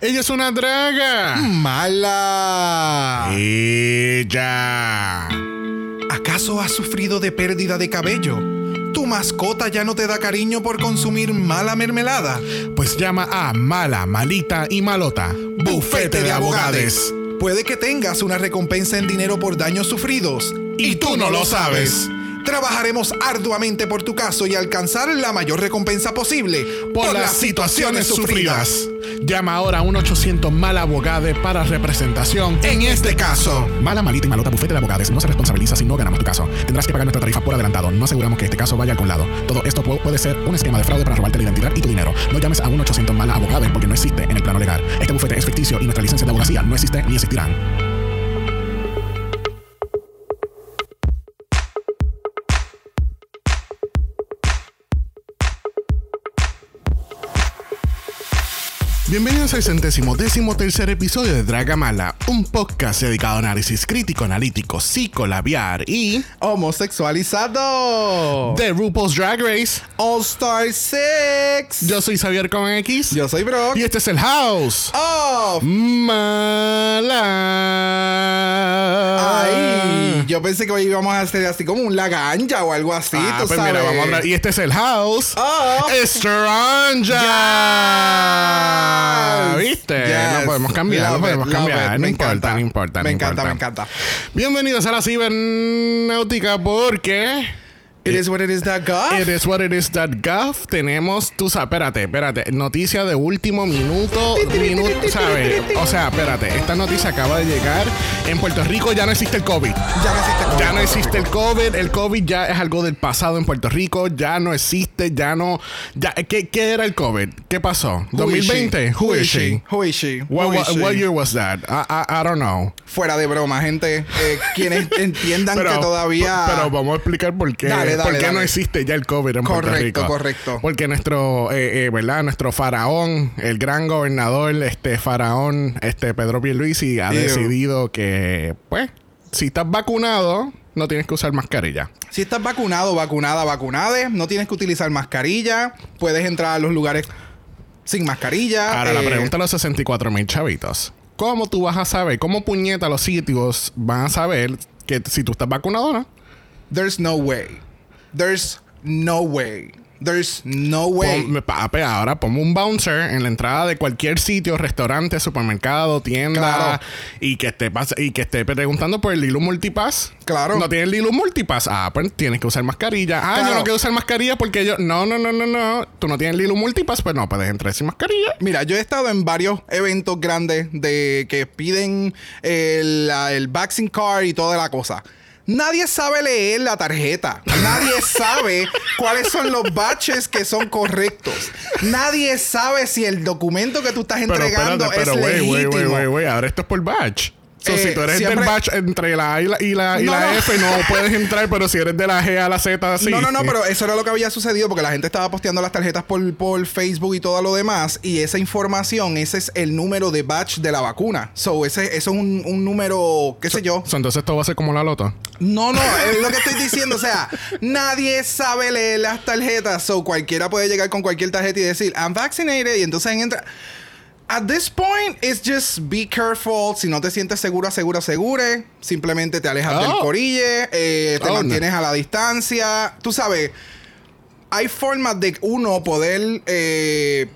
Ella es una draga. Mala. Ella. ¿Acaso has sufrido de pérdida de cabello? ¿Tu mascota ya no te da cariño por consumir mala mermelada? Pues llama a Mala, Malita y Malota. Bufete de Abogades. Puede que tengas una recompensa en dinero por daños sufridos. Y tú no lo sabes. Trabajaremos arduamente por tu caso y alcanzar la mayor recompensa posible Por, las situaciones sufridas. Llama ahora a 1-800 Mala Abogade para representación. En este caso. Mala, Malita y Malota Bufete de Abogados no se responsabiliza si no ganamos tu caso. Tendrás que pagar nuestra tarifa por adelantado. No aseguramos que este caso vaya a algún lado. Todo esto pu- puede ser un esquema de fraude para robarte la identidad y tu dinero. No llames a 1-800 Mala Abogade porque no existe en el plano legal. Este bufete es ficticio y nuestra licencia de abogacía no existe ni existirán. Bienvenidos al centésimo décimo tercer episodio de Dragamala, un podcast dedicado a análisis crítico, analítico, psicolabiar y Homosexualizado. de RuPaul's Drag Race. All Star 6. Yo soy Xavier con X Yo soy Brock. y este es el House. Oh. Mala. Ay, yo pensé que hoy íbamos a hacer así como un laganja o algo así, Ah, tú pues sabes. mira, vamos a hablar. Y este es el House. Oh. Stranja. ¿Viste? Yes. No podemos cambiar, no Love podemos it, cambiar. No Me importa, encanta. no importa. Me no encanta, importa. me encanta. Bienvenidos a la cibernáutica porque. It is what it is that God. It is what it is that gov. Tenemos, tú sabes, espérate, espérate. Noticia de último minuto, minuto, ¿sabes? O sea, espérate. Esta noticia acaba de llegar. En Puerto Rico ya no existe el COVID. Ya no existe Ya no existe el COVID. El COVID ya es algo del pasado en Puerto Rico. Ya no existe. Ya no. Ya, ¿qué, qué era el COVID? ¿Qué pasó? Who is she? ¿2020? Who is she? Who is she? What, is what, what year was that? I, I, I don't know. Fuera de broma, gente. Eh, quienes entiendan que todavía. Pero vamos a explicar por qué, Dale, dale, por qué no existe ya el COVID en Puerto Correcto, Rico. correcto. Porque nuestro, eh, eh, ¿verdad? Nuestro faraón, el gran gobernador, este faraón, este Pedro Pierluisi, ha Ew. decidido que, pues, si estás vacunado, no tienes que usar mascarilla. Si estás vacunado, vacunada, vacunade, no tienes que utilizar mascarilla. Puedes entrar a los lugares sin mascarilla. Ahora, la eh, pregunta a los 64 mil chavitos. ¿Cómo tú vas a saber, cómo puñeta los sitios van a saber que si tú estás vacunado o no? There's no way. There's no way. There's no way. Pon- ahora ponme un bouncer en la entrada de cualquier sitio, restaurante, supermercado, tienda Claro. y que esté pas- y que esté preguntando por el Lilu Multipass. Claro. No tiene el Lilu Multipass. Ah, pues tienes que usar mascarilla. Ah, yo no quiero usar mascarilla porque yo. No, no, no, no, no. Tú no tienes el Lilu Multipass, pues no puedes entrar sin mascarilla. Mira, yo he estado en varios eventos grandes de que piden el, el vaccine card y toda la cosa. Nadie sabe leer la tarjeta. Nadie sabe cuáles son los batches que son correctos. Nadie sabe si el documento que tú estás Pero entregando espérate, pero es güey, legítimo. güey, güey. Ahora esto es por batch. So, Eh, si tú eres siempre- del batch entre la A y la, y la, y No, la no. F, no puedes entrar, pero si eres de la G a la Z, así. No, no, no, pero eso era lo que había sucedido porque la gente estaba posteando las tarjetas por, por Facebook y todo lo demás. Y esa información, ese es el número de batch de la vacuna. So, ese, eso es un, un número, qué sé yo. So, entonces esto va a ser como la loto. No, no, es lo que estoy diciendo. O sea, nadie sabe leer las tarjetas. So, cualquiera puede llegar con cualquier tarjeta y decir, I'm vaccinated. Y entonces entra. At this point, it's just be careful. Si no te sientes seguro, asegura, asegure. Simplemente te alejas Oh. del corille, eh, te Oh, no. mantienes a la distancia. Tú sabes, hay formas de uno poder eh,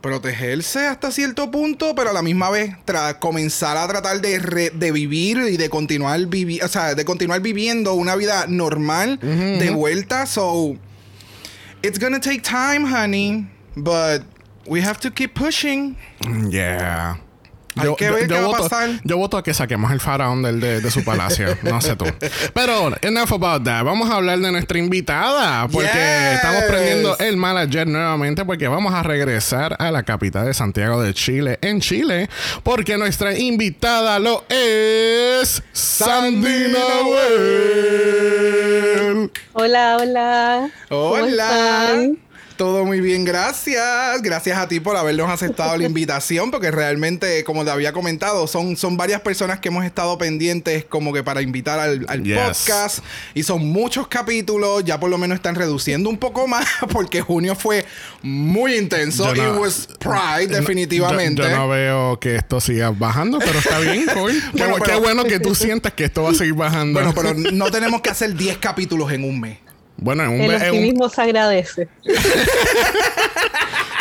protegerse hasta cierto punto, pero a la misma vez comenzar a tratar de, re- de vivir y de continuar vivi o sea, de continuar viviendo una vida normal de vuelta. So it's gonna take time, honey, but we have to keep pushing. Yeah. Hay que ver qué va a voto, pasar. yo voto a que saquemos el faraón del, de, de su palacio. no sé tú. Pero, enough about that. Vamos a hablar de nuestra invitada. Porque Yes. estamos prendiendo el manager nuevamente. Porque vamos a regresar a la capital de Santiago de Chile, en Chile. Porque nuestra invitada lo es Sandy Noel. Hola, hola. ¿Cómo Hola. Todo muy bien, gracias. Gracias a ti por habernos aceptado la invitación, porque realmente, como te había comentado, son, son varias personas que hemos estado pendientes como que para invitar al, al Yes. podcast. Y son muchos capítulos, ya por lo menos están reduciendo un poco más, porque junio fue muy intenso. Yo no- It was Pride, definitivamente. Yo, yo no veo que esto siga bajando, pero está bien, cool. Qué, Bueno, pero- qué bueno que tú sientas que esto va a seguir bajando. Bueno, pero no tenemos que hacer 10 capítulos en un mes. Bueno, en un, El en un- optimismo se agradece.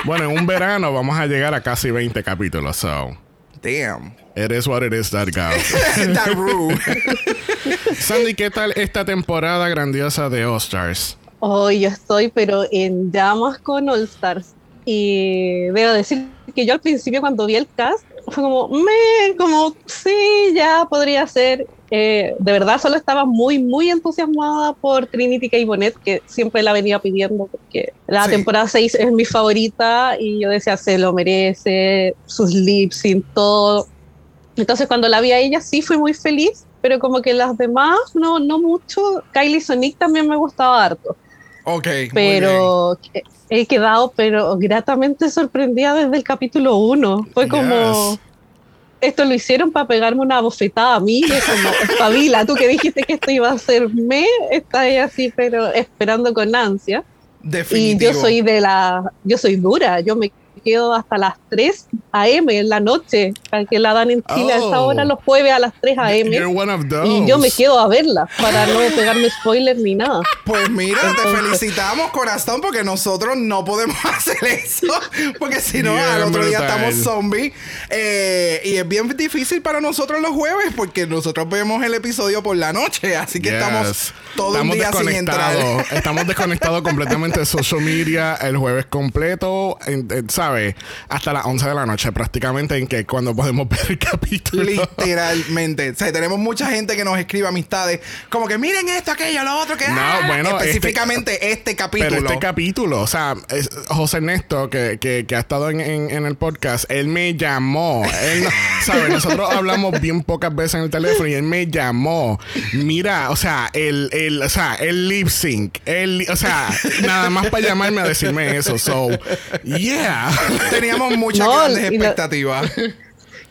bueno, en un verano vamos a llegar a casi 20 capítulos. So, Damn. it is what it is, that goes. That rude. Sandy, ¿qué tal esta temporada grandiosa de All Stars? Hoy yo estoy, pero en llamas con All Stars. Y debo decir que yo al principio cuando vi el cast fue como, me, como, sí, ya podría ser. Eh, de verdad solo estaba muy, muy entusiasmada por Trinity K. Bonnet, que siempre la venía pidiendo porque la Sí. temporada 6 es mi favorita y yo decía, se lo merece, sus lips y todo. Entonces cuando la vi a ella sí fui muy feliz, pero como que las demás no, no mucho. Kylie Sonic también me gustaba harto Ok. pero he quedado pero gratamente sorprendida desde el capítulo 1. Fue como Yes. Esto lo hicieron para pegarme una bofetada a mí, es como espabila, tú que dijiste que esto iba a ser me, está ahí así pero esperando con ansia. Y Definitivo. yo soy de la yo soy dura, yo me quedo hasta las 3 AM en la noche, que la dan en Chile a esa Oh. hora los jueves a las 3 AM. You're one of those. Y yo me quedo a verla para no pegarme spoilers ni nada. Pues mira, te felicitamos, corazón, porque nosotros no podemos hacer eso. Porque si no, al otro día estamos zombies. Eh, y es bien difícil para nosotros los jueves, porque nosotros vemos el episodio por la noche. Así que Yes. estamos todo Estamos un día sin entrar. desconectados. Estamos desconectados completamente de social media el jueves completo, en- en- ¿sabes? Hasta las 11 de la noche, prácticamente, en que cuando podemos ver el capítulo. Literalmente. O sea, tenemos mucha gente que nos escribe amistades. Como que miren esto, aquello, lo otro, que. No, ah", bueno, este- Específicamente este, capítulo. Pero este capítulo, o sea, es- José Ernesto, que, que, que ha estado en, en- en el podcast, él me llamó. Él no- ¿sabes? Nosotros hablamos bien pocas veces en el teléfono y él me llamó. Mira, o sea, el, el, o sea, el lip sync, el, o sea, nada más para llamarme a decirme eso. So, yeah. Teníamos muchas No, grandes expectativas.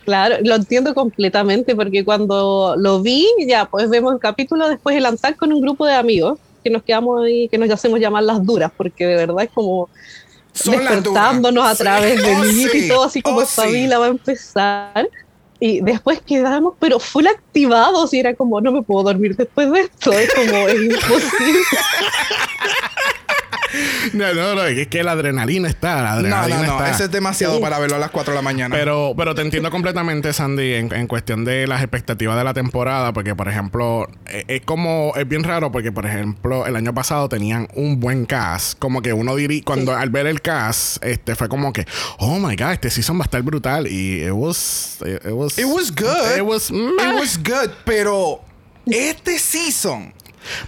Claro, lo entiendo completamente porque cuando lo vi, ya pues vemos el capítulo, después el Antal con un grupo de amigos que nos quedamos ahí, que nos hacemos llamar las duras, porque de verdad es como. Despertándonos a Sí. través del Oh, sí. y todo, así como Oh, esta sí. vila va a empezar. Y después quedamos, pero full activados y era como, no me puedo dormir después de esto, es como, es imposible. No, no, no, es que la adrenalina está, la No, adrenalina no, no. está. Eso es demasiado Sí. para verlo a las 4 de la mañana. Pero, pero te entiendo completamente, Sandy, en, en cuestión de las expectativas de la temporada, porque, por ejemplo, eh, es, como, es bien raro, porque, por ejemplo, el año pasado tenían un buen cast, como que uno diría, cuando al ver el cast, este, fue como que, oh my god, este season va a estar brutal, y it was, it, it was, It was good. it was, It was good, pero este season.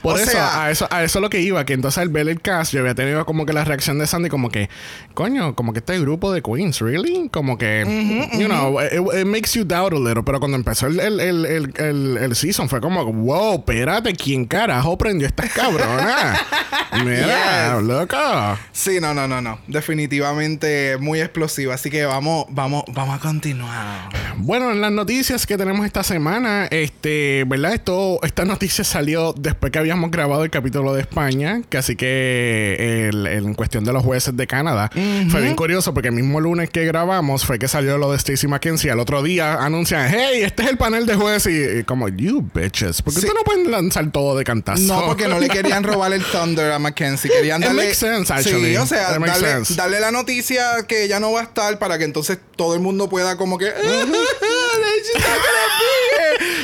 Por o eso, sea, a eso, a eso es lo que iba, que entonces al ver el cast, yo había tenido como que la reacción de Sandy, como que, coño, como que este grupo de Queens, ¿really? Como que, you know, it, it makes you doubt a little. Pero cuando empezó el, el, el, el, el- season, fue como, wow, espérate, ¿quién carajo prendió estas cabronas? Mira, Yes. loco. Sí, no, no, no, no. Definitivamente muy explosivo. Así que vamos, vamos, vamos a continuar. Bueno, en las noticias que tenemos esta semana, este, ¿verdad? Esto, esta noticia salió después que habíamos grabado el capítulo de España, que así que el- en cuestión de los jueces de Canadá, fue bien curioso porque el mismo lunes que grabamos fue que salió lo de Stacey McKenzie. Al otro día anuncian, hey, este es el panel de jueces y, y como, you bitches, ¿por qué Sí. tú no pueden lanzar todo de cantazo? No, porque no le querían robar el Thunder a Mackenzie. Querían It darle. makes sense, actually. Sí, o sea, It darle, la noticia que ella no va a estar para que entonces todo el mundo pueda como que. "She's not gonna be here".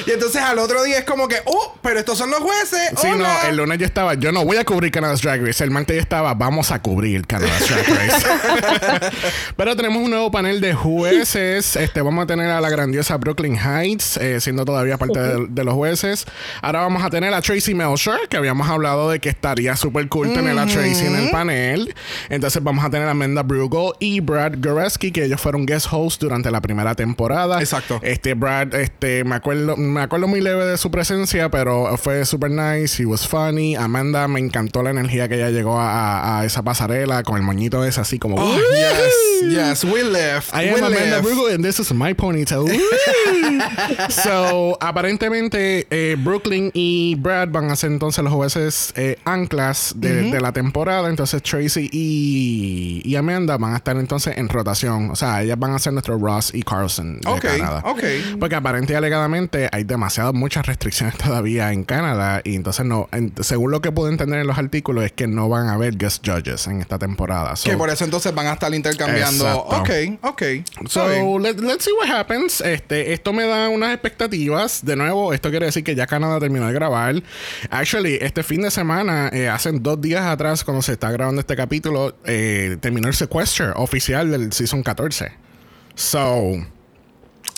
Y entonces al otro día es como que, oh, pero estos son los jueces. Sí, hola". no, el lunes yo estaba, yo no voy a cubrir Canada's Drag Race. El martes yo estaba, vamos a cubrir Canada's Drag Race. Pero tenemos un nuevo panel de jueces. Este, vamos a tener a la grandiosa Brooklyn Heights, eh, siendo todavía parte de, de los jueces. Ahora vamos a tener a Tracy Melcher, que habíamos hablado de que estaría súper cool tener a Tracy en el panel. Entonces vamos a tener a Amanda Brugel y Brad Goreski, que ellos fueron guest hosts durante la primera temporada. Exacto. Este, Brad, este, me acuerdo, me acuerdo muy leve de su presencia, pero fue super nice. He was funny. Amanda me encantó la energía que ella llegó a, a esa pasarela con el moñito ese así como. Oh, yes, yes, we left. I am Amanda Brugel and this is my ponytail. so, aparentemente, eh, Brooklyn y Brad van a ser entonces los jueces eh, anclas de, de, la temporada. Entonces, Tracy y, y, Amanda van a estar entonces en rotación. O sea, ellas van a ser nuestro Ross y Carlson de Canadá. Ok. Porque aparentemente y alegadamente hay demasiadas, muchas restricciones todavía en Canadá. Y entonces, no, según lo que pude entender en los artículos, es que no van a haber guest judges en esta temporada. que por eso entonces van a estar intercambiando. Exacto. Ok, ok. So, let, let's see what happens. Este, esto me da unas expectativas. De nuevo, esto quiere decir que ya Canadá terminó de grabar. Actually, este fin de semana, eh, hace dos días atrás, cuando se está grabando este capítulo, eh, terminó el sequester oficial del Season 14. So,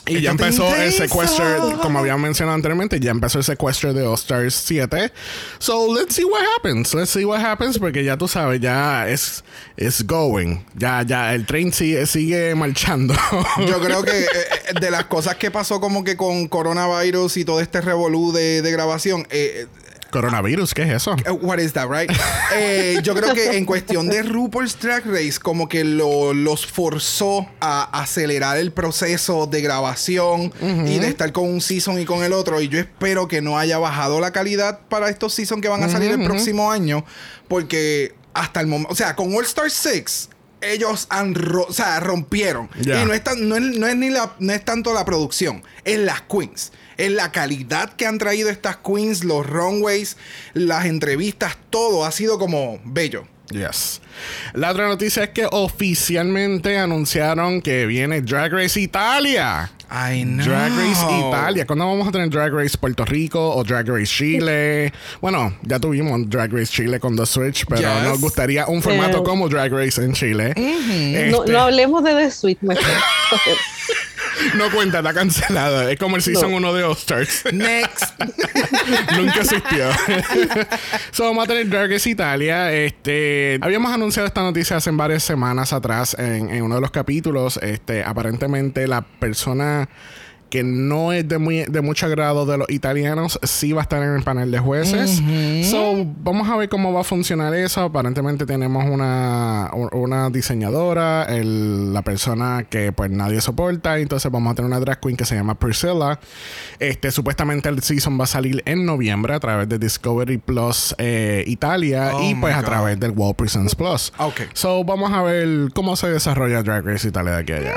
y ya empezó el secuestro, como había mencionado anteriormente, ya empezó el secuestro de All Stars 7. So let's see what happens. Let's see what happens, porque ya tú sabes, ya es es going. Ya, ya, el tren sigue, sigue marchando. Yo creo que eh, eh, de las cosas que pasó como que con coronavirus y todo este revolú de, de grabación, eh, Coronavirus, ¿qué es eso? Uh, what is that, right? eh, yo creo que en cuestión de RuPaul's Drag Race, como que lo, los forzó a acelerar el proceso de grabación y de estar con un season y con el otro. Y yo espero que no haya bajado la calidad para estos seasons que van a salir el próximo año, porque hasta el momento, o sea, con All Star 6 ellos han o sea, rompieron. Y no es, no, es, no es, ni la, no es tanto la producción, es las queens. Es la calidad que han traído estas queens, los runways, las entrevistas, todo ha sido como bello. Yes. La otra noticia es que oficialmente anunciaron que viene Drag Race Italia. I know. Drag Race Italia. ¿Cuándo vamos a tener Drag Race Puerto Rico o Drag Race Chile? bueno, ya tuvimos Drag Race Chile con The Switch, pero nos gustaría un formato como Drag Race en Chile. no, no, hablemos de The Switch mejor. no cuenta, está cancelada. Es como el Season 1 de All Stars. Next. Nunca existió. so, vamos a tener Race Italia. Este, habíamos anunciado esta noticia hace varias semanas atrás en, en uno de los capítulos. Este, aparentemente la persona que no es de muy de mucho agrado de los italianos, sí va a estar en el panel de jueces. So, vamos a ver cómo va a funcionar eso. Aparentemente tenemos una, una diseñadora, el, la persona que pues nadie soporta. Entonces vamos a tener una drag queen que se llama Priscilla. Este, supuestamente el season va a salir en noviembre a través de Discovery Plus eh, Italia Oh y pues my a través del Wall Presents Plus. Ok. So, vamos a ver cómo se desarrolla Drag Race Italia de aquí a allá.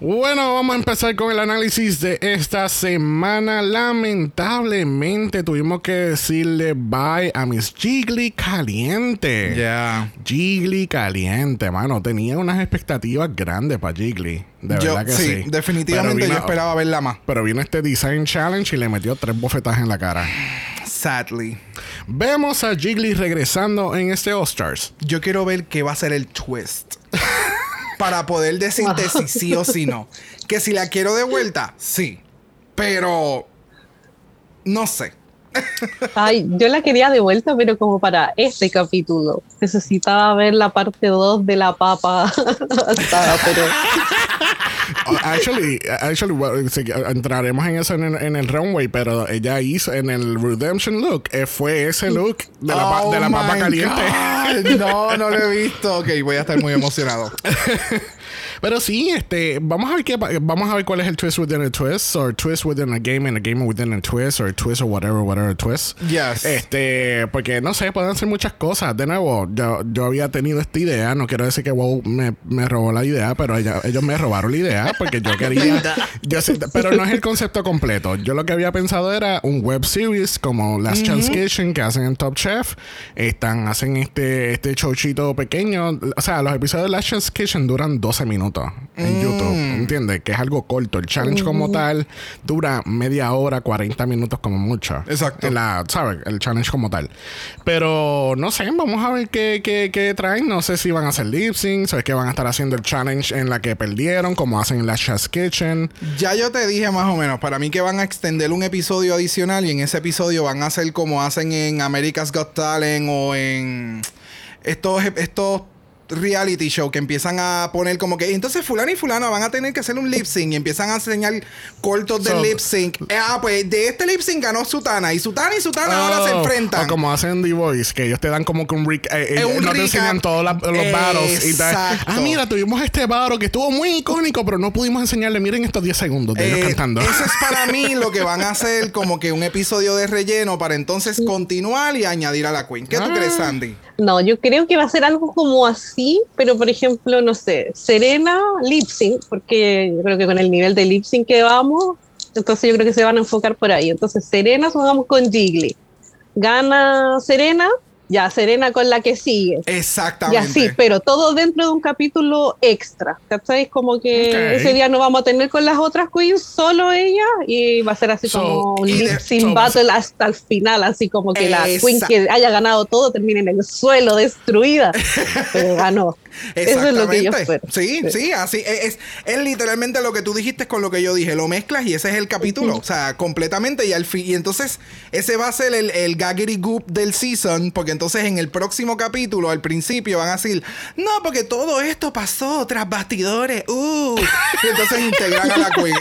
Bueno, vamos a empezar con el análisis de esta semana. Lamentablemente tuvimos que decirle bye a Miss Jiggly Caliente. Yeah. Jiggly Caliente, mano. Tenía unas expectativas grandes para Jiggly. De Yo, verdad que sí, sí. definitivamente yo esperaba verla más. Pero vino este Design Challenge y le metió tres bofetadas en la cara. Sadly. Vemos a Jiggly regresando en este All Stars. Yo quiero ver qué va a ser el twist. para poder decirte si sí o si no. Que si la quiero de vuelta, sí. Pero. No sé. Ay, yo la quería de vuelta, pero como para este capítulo. Necesitaba ver la parte 2 de la papa asada, pero Uh, actually, actually well, sí, entraremos en eso en el, en el runway, pero ella hizo en el Redemption look, eh, fue ese look de la, Oh de la papa my caliente. God. No, no lo he visto. Ok, voy a estar muy emocionado. Pero sí, este, vamos a ver qué, vamos a ver cuál es el twist within a twist, or twist within a game and a game within a twist, or twist or whatever, whatever twist. Yes. Este, porque no sé, pueden ser muchas cosas. De nuevo, yo, yo había tenido esta idea, no quiero decir que WoW me, me robó la idea, pero ella- ellos me robaron la idea porque yo quería. yo pero no es el concepto completo. Yo lo que había pensado era un web series como Last Chance Kitchen que hacen en Top Chef. Están, hacen este, este showchito pequeño. O sea, los episodios de Last Chance Kitchen duran 12 minutos en YouTube. ¿Entiendes? Que es algo corto. El challenge como tal dura media hora, 40 minutos como mucho. Exacto. La, ¿sabes? El challenge como tal. Pero no sé, vamos a ver qué, qué, qué traen. No sé si van a hacer lip syncs o es que van a estar haciendo el challenge en la que perdieron, como hacen en la Chef's Kitchen. Ya yo te dije más o menos, para mí que van a extender un episodio adicional y en ese episodio van a hacer como hacen en America's Got Talent o en estos estos reality show que empiezan a poner como que entonces fulano y fulano van a tener que hacer un lip sync y empiezan a enseñar cortos de So- lip sync. Ah, pues de este lip sync ganó Sutana y Sutana y Sutana ahora se Oh, enfrentan. O como hacen The Voice, que ellos te dan como que un, eh, eh, un no te enseñan todos los battles y tal. Ah, mira, tuvimos este battle que estuvo muy icónico, pero no pudimos enseñarle. Miren estos 10 segundos de ellos Eh, cantando. Eso es para mí lo que van a hacer como que un episodio de relleno para entonces continuar y añadir a la Queen. ¿Qué tú Ah. crees, Sandy? No, yo creo que va a ser algo como así, pero por ejemplo, no sé, Serena lip sync, porque yo creo que con el nivel de lip sync que vamos, entonces yo creo que se van a enfocar por ahí. Entonces, Serena jugamos con Jiggly. Gana Serena, ya Serena con la que sigue. Y Exactamente. así, pero todo dentro de un capítulo extra. ¿Cachai? Como que ese día no vamos a tener con las otras queens, solo ella, y va a ser así So, como un y lip so- battle hasta el final, así como que la queen que haya ganado todo termine en el suelo destruida. Pero ganó. Eso es lo que yo. Sí, sí, así es, es, es literalmente lo que tú dijiste con lo que yo dije. Lo mezclas y ese es el capítulo. O sea, completamente. Y al fin. Y entonces, ese va a ser el, el gaggedy goop del season. Porque entonces en el próximo capítulo, al principio, van a decir: No, porque todo esto pasó tras bastidores. Uh. Y entonces integran a la Queen.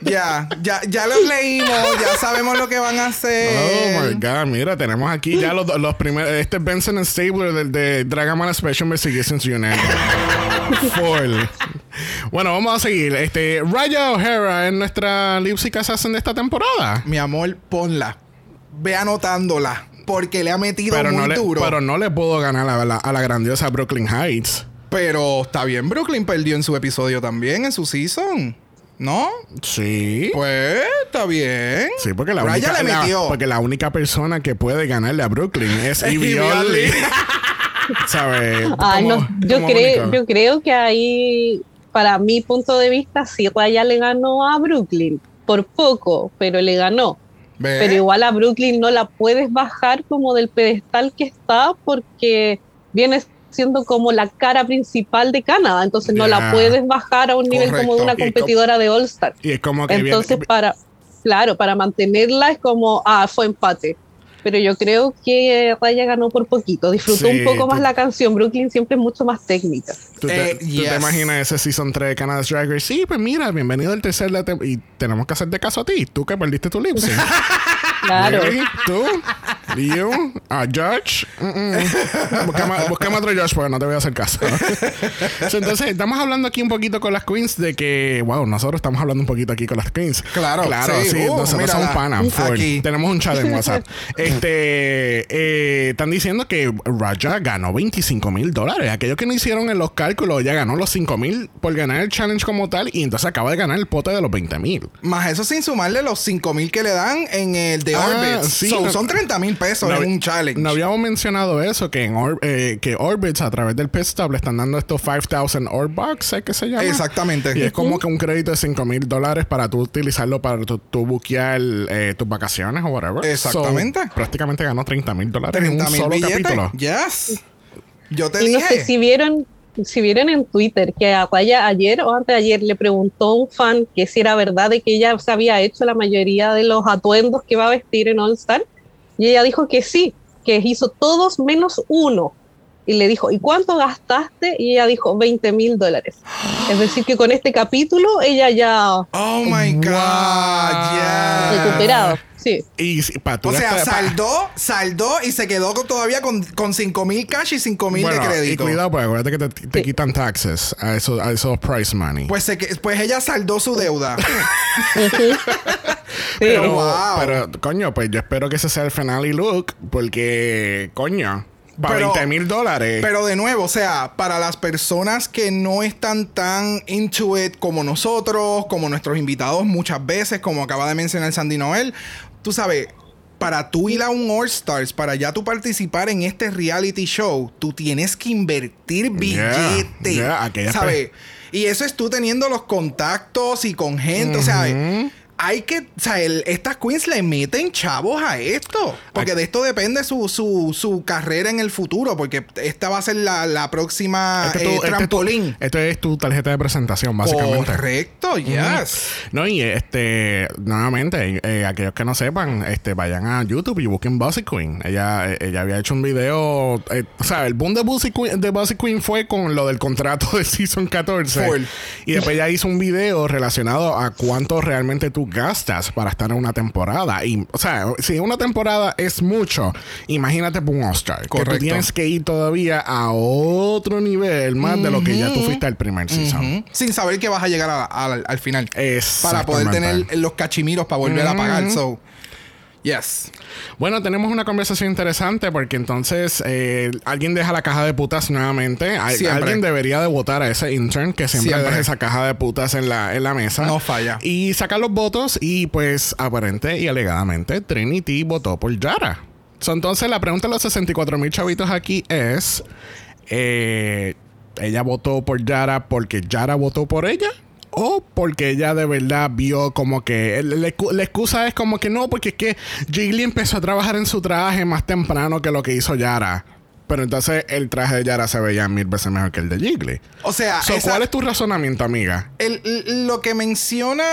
Ya, ya, ya los leímos, ya sabemos lo que van a hacer. Oh my god, mira, tenemos aquí ya los, los primeros. Este es Benson and Stabler del de Dragon Special Investigations Unit. Full. Bueno, vamos a seguir. Este, Raya O'Hara es nuestra Lipsic Assassin de esta temporada. Mi amor, ponla. Ve anotándola. Porque le ha metido Pero muy no, le, duro. pero no le puedo ganar a la, a la grandiosa Brooklyn Heights. Pero está bien, Brooklyn perdió en su episodio también, en su season. ¿No? Sí. Pues está bien. Sí, porque la, Raya única, le la- metió. porque la única persona que puede ganarle a Brooklyn es. Oddly. ¿Sabes? Ay, Como- no, yo, creo, yo creo que ahí, para mi punto de vista, sí, Raya le ganó a Brooklyn. Por poco, pero le ganó. ¿Ve? Pero igual a Brooklyn no la puedes bajar como del pedestal que está porque viene siendo como la cara principal de Canadá, entonces no la puedes bajar a un nivel como de una Correcto. Y competidora de All Star. Y es como que Entonces viene- para, claro, para mantenerla es como, ah, fue empate. Pero yo creo que Raya ganó por poquito, disfrutó Sí, un poco más tú- la canción, Brooklyn siempre es mucho más técnica. ¿Tú te, Eh, tú te yes. imaginas ese Season 3 de Canada's Drag Race? Sí, pues mira, bienvenido al tercer y tenemos que hacerte caso a ti. Tú que perdiste tu lip sync. Claro. Really? ¿You? ¿A Judge? Mm-mm. Búscame, búscame otro Judge porque no te voy a hacer caso. So, entonces, estamos hablando aquí un poquito con las queens de que, wow, nosotros estamos hablando un poquito aquí con las queens. Claro, claro, sí. sí. Uh, nosotros mírala. somos panas. Aquí. Tenemos un chat en WhatsApp. este, eh, están diciendo que Raja ganó 25 mil dólares. Aquellos que no hicieron en los cálculos, ya ganó los 5 mil por ganar el challenge como tal y entonces acaba de ganar el pote de los 20 mil. Más eso sin sumarle los 5 mil que le dan en el de Ah, Orbit. sí, So, no- son 30 mil pesos No en un challenge. No habíamos mencionado eso, que en Or- eh, que Orbits a través del pit stop le están dando estos 5000 Orb Bucks, ¿sabes qué se llama? Exactamente. Y es como que un crédito de 5 mil dólares para tú utilizarlo para tu, tu buquear eh, tus vacaciones o whatever. Exactamente. So, prácticamente ganó 30 mil dólares en 30 un solo capítulo. Yes. Yo te Y no dije. sé si vieron, si vieron en Twitter que a ayer o antes de ayer le preguntó a un fan que si era verdad de que ella se había hecho la mayoría de los atuendos que va a vestir en All Star. Y ella dijo que sí, que hizo todos menos uno. Y le dijo, ¿y cuánto gastaste? Y ella dijo, 20 mil dólares. Es decir, que con este capítulo ella ya Oh my God. Wow. Yeah. recuperado. Sí. Y O sea, pa- saldó, saldó y se quedó con- todavía con, con 5 mil cash y 5 mil Bueno, de y crédito. cuidado, pues acuérdate que te, te Sí. quitan taxes a esos, a esos price money. Pues, se pues ella saldó su deuda. Pero, wow. pero, coño, pues yo espero que ese sea el finale look, porque, coño, para Pero- 20 mil dólares. Pero de nuevo, o sea, para las personas que no están tan into it como nosotros, como nuestros invitados muchas veces, como acaba de mencionar Sandy Noel, tú sabes, para tú ir a un All Stars, para ya tú participar en este reality show, tú tienes que invertir billete. yeah, aquella ¿Sabes? Y eso es tú teniendo los contactos y con gente, o sea, hay que, o sea, el- estas queens le meten chavos a esto. Porque de esto depende su, su, su carrera en el futuro. Porque esta va a ser la, la próxima Este eh, este trampolín. Esto es tu tarjeta de presentación, básicamente. Correcto. Yes. No, y este, nuevamente, eh, aquellos que no sepan, este, vayan a YouTube y busquen Bossy Queen. Ella, eh, ella había hecho un video, eh, o sea, el boom de Bossy Queen, de Bossy Queen fue con lo del contrato de Season 14. Full. Y después ella hizo un video relacionado a cuánto realmente tú gastas para estar en una temporada. Y, o sea, si una temporada es mucho, imagínate un All-Star. Que tú tienes que ir todavía a otro nivel más de lo que ya tú fuiste al primer season. Sin saber que vas a llegar a- a- al final. Para poder tener los cachimiros para volver a pagar. So, yes. Bueno, tenemos una conversación interesante porque entonces eh, alguien deja la caja de putas nuevamente. Al- Siempre. alguien debería de votar a ese intern que siempre, Siempre. deja esa caja de putas en la, en la mesa. No falla. Y sacar los votos y pues aparente y alegadamente Trinity votó por Yara. So, entonces la pregunta de los 64 mil chavitos aquí es, eh, ¿ella votó por Yara porque Yara votó por ella? O porque ella de verdad vio como que... La, excu- la excusa es como que no, porque es que Jiggly empezó a trabajar en su traje más temprano que lo que hizo Yara. Pero entonces el traje de Yara se veía mil veces mejor que el de Jiggly. O sea, So, esa- ¿cuál es tu razonamiento, amiga? el- lo que menciona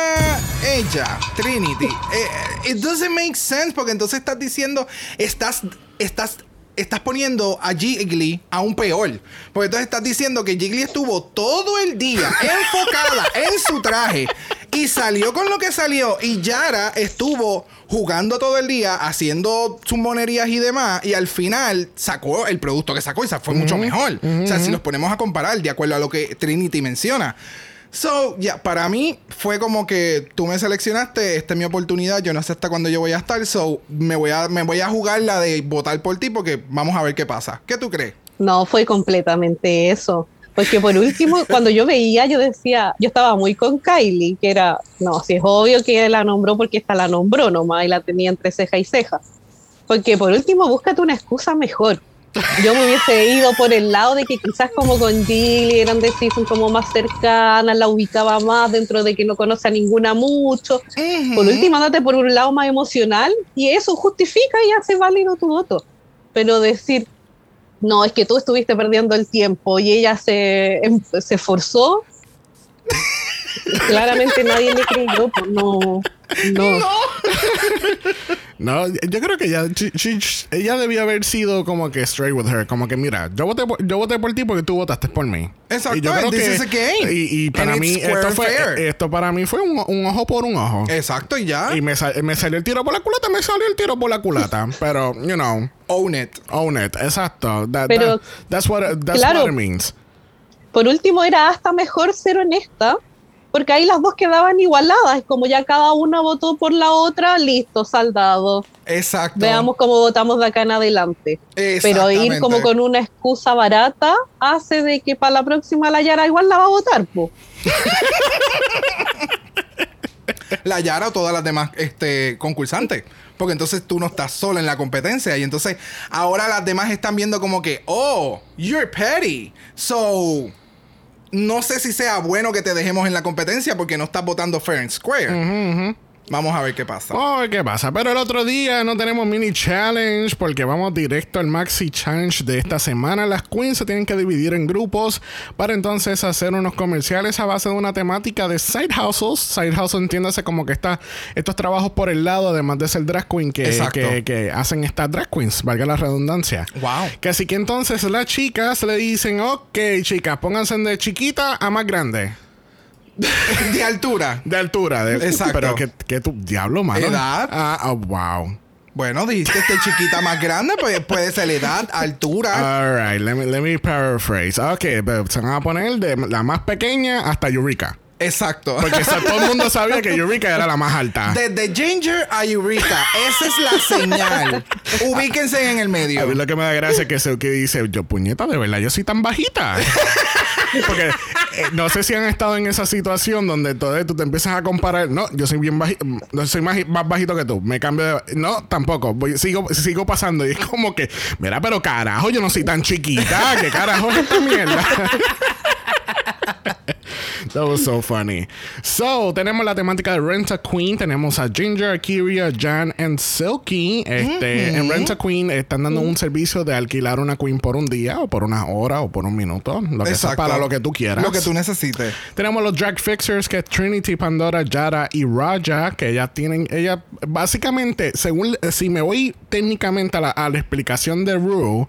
ella, Trinity, eh, it doesn't make sense porque entonces estás diciendo, estás, estás, estás poniendo a Jiggly aún peor. Porque entonces estás diciendo que Jiggly estuvo todo el día enfocada en su traje y salió con lo que salió y Yara estuvo jugando todo el día haciendo sus monerías y demás y al final sacó el producto que sacó y fue mucho mejor. O sea, si los ponemos a comparar de acuerdo a lo que Trinity menciona. So, ya, para mí fue como que tú me seleccionaste, esta es mi oportunidad, yo no sé hasta cuándo yo voy a estar, so me voy a, me voy a jugar la de votar por ti porque vamos a ver qué pasa. ¿Qué tú crees? No, fue completamente eso. Porque por último, cuando yo veía, yo decía, yo estaba muy con Kylie, que era, no, si es obvio que la nombró porque esta la nombró nomás y la tenía entre ceja y ceja. Porque por último, búscate una excusa mejor. Yo me hubiese ido por el lado de que quizás como con Gilly eran de season como más cercanas, la ubicaba más dentro de que no conoce a ninguna mucho. Por último, andate por un lado más emocional y eso justifica y hace válido tu voto. Pero decir, no, es que tú estuviste perdiendo el tiempo y ella se, em- se esforzó. Claramente nadie le creyó, pues no, no. No, yo creo que ella, she- she- ella debía haber sido como que straight with her. Como que, mira, yo voté por, yo voté por ti porque tú votaste por mí. Exacto, Y yo creo this que- is a game. Y, y para And mí, esto fue, fair. esto para mí fue un, un ojo por un ojo. Exacto, y ya. Y me, sal- me salió el tiro por la culata, me salió el tiro por la culata. Pero, you know, Own it. own it. Exacto. That- Pero, that- that's what, that's claro. what it means. Por último, era hasta mejor ser honesta, porque ahí las dos quedaban igualadas, y como ya cada una votó por la otra, listo, saldado. Exacto. Veamos cómo votamos de acá en adelante. Pero ir como con una excusa barata hace de que para la próxima la Yara igual la va a votar, po. la Yara o todas las demás este, concursantes. Porque entonces tú no estás sola en la competencia. Y entonces ahora las demás están viendo como que, oh, you're petty. So, no sé si sea bueno que te dejemos en la competencia porque no estás votando fair and square. Vamos a ver qué pasa. Oh, ¿qué pasa? Pero el otro día no tenemos mini challenge porque vamos directo al maxi challenge de esta semana. Las queens se tienen que dividir en grupos para entonces hacer unos comerciales a base de una temática de side hustles. Side hustle entiéndase como que está estos trabajos por el lado, además de ser drag queen, que, que, que hacen estas drag queens, valga la redundancia. Wow. Que así que entonces las chicas le dicen, ok, chicas, pónganse de chiquita a más grande. De altura. De altura. De, Exacto. Pero que, que tu diablo, mano. Edad. Ah, oh, wow. Bueno, dijiste este chiquita más grande, pues puede ser edad, altura. All right, let me, let me paraphrase. Ok, se van a poner de la más pequeña hasta Eureka. Exacto. Porque todo el mundo sabía que Eureka era la más alta. Desde Ginger a Eureka. Esa es la señal. Ubíquense en el A medio. mí lo que me da gracia es que se que dice, yo puñeta, de verdad, yo soy tan bajita. Porque eh, no sé si han estado en esa situación donde todo, tú te empiezas a comparar. No, yo soy bien bajito, no soy más, más bajito que tú. Me cambio de. No, tampoco. Voy- sigo, sigo pasando. Y es como que, mira, pero carajo, yo no soy tan chiquita. ¿Qué carajo es esta mierda? That was so funny. So, tenemos la temática de Rent a Queen. Tenemos a Ginger, Kyria, Jan and Silky. Este, En Rent a Queen están dando un servicio de alquilar una Queen por un día, o por una hora, o por un minuto. Lo que sea para lo que tú quieras. Lo que tú necesites. Tenemos los drag fixers que es Trinity, Pandora, Yara y Raja, que ellas tienen, ella básicamente, según si me voy técnicamente a la, a la explicación de Rue,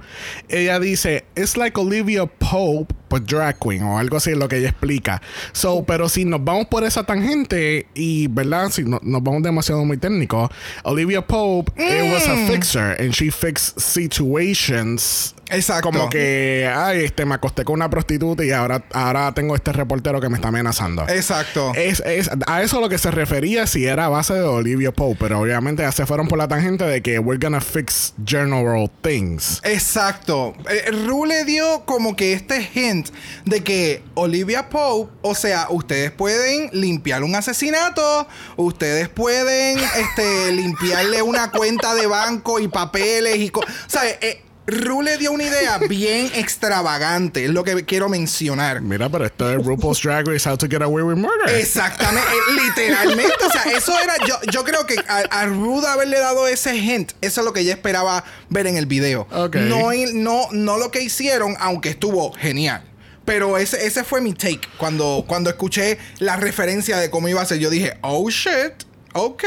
ella dice, it's like Olivia Pope pues drag queen o algo así es lo que ella explica. So, pero si nos vamos por esa tangente y, ¿verdad? Si no, nos vamos demasiado muy técnico, Olivia Pope it was a fixer and she fixed situations Exacto. como que, ay, este, me acosté con una prostituta y ahora, ahora tengo este reportero que me está amenazando. Exacto. Es, es a eso a lo que se refería si era a base de Olivia Pope, pero obviamente ya se fueron por la tangente de que we're gonna fix general things. Exacto. Eh, Ru le dio como que este hint de que Olivia Pope, o sea, ustedes pueden limpiar un asesinato, ustedes pueden este, limpiarle una cuenta de banco y papeles y cosas. ¿Sabes? Eh, Ru le dio una idea bien extravagante, es lo que quiero mencionar. Mira, pero esto es RuPaul's Drag Race How to Get Away with Murder. Exactamente, eh, literalmente. O sea, eso era. Yo, yo creo que a, a Rude haberle dado ese hint, eso es lo que ella esperaba ver en el video. Ok. No, no, no lo que hicieron, aunque estuvo genial. Pero ese, ese fue mi take. Cuando, cuando escuché la referencia de cómo iba a ser, yo dije, oh shit. Ok.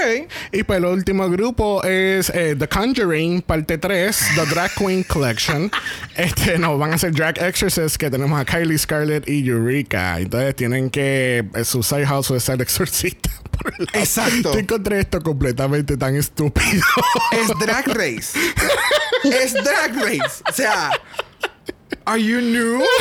Y pues el último grupo es eh, The Conjuring, parte 3, The Drag Queen Collection. Este, no, van a ser Drag Exorcists que tenemos a Kylie Scarlett y Eureka. Entonces tienen que. eh, Su side house es ser exorcista. Exacto. Yo encontré esto completamente tan estúpido. Es Drag Race. es Drag Race. O sea. Are you new?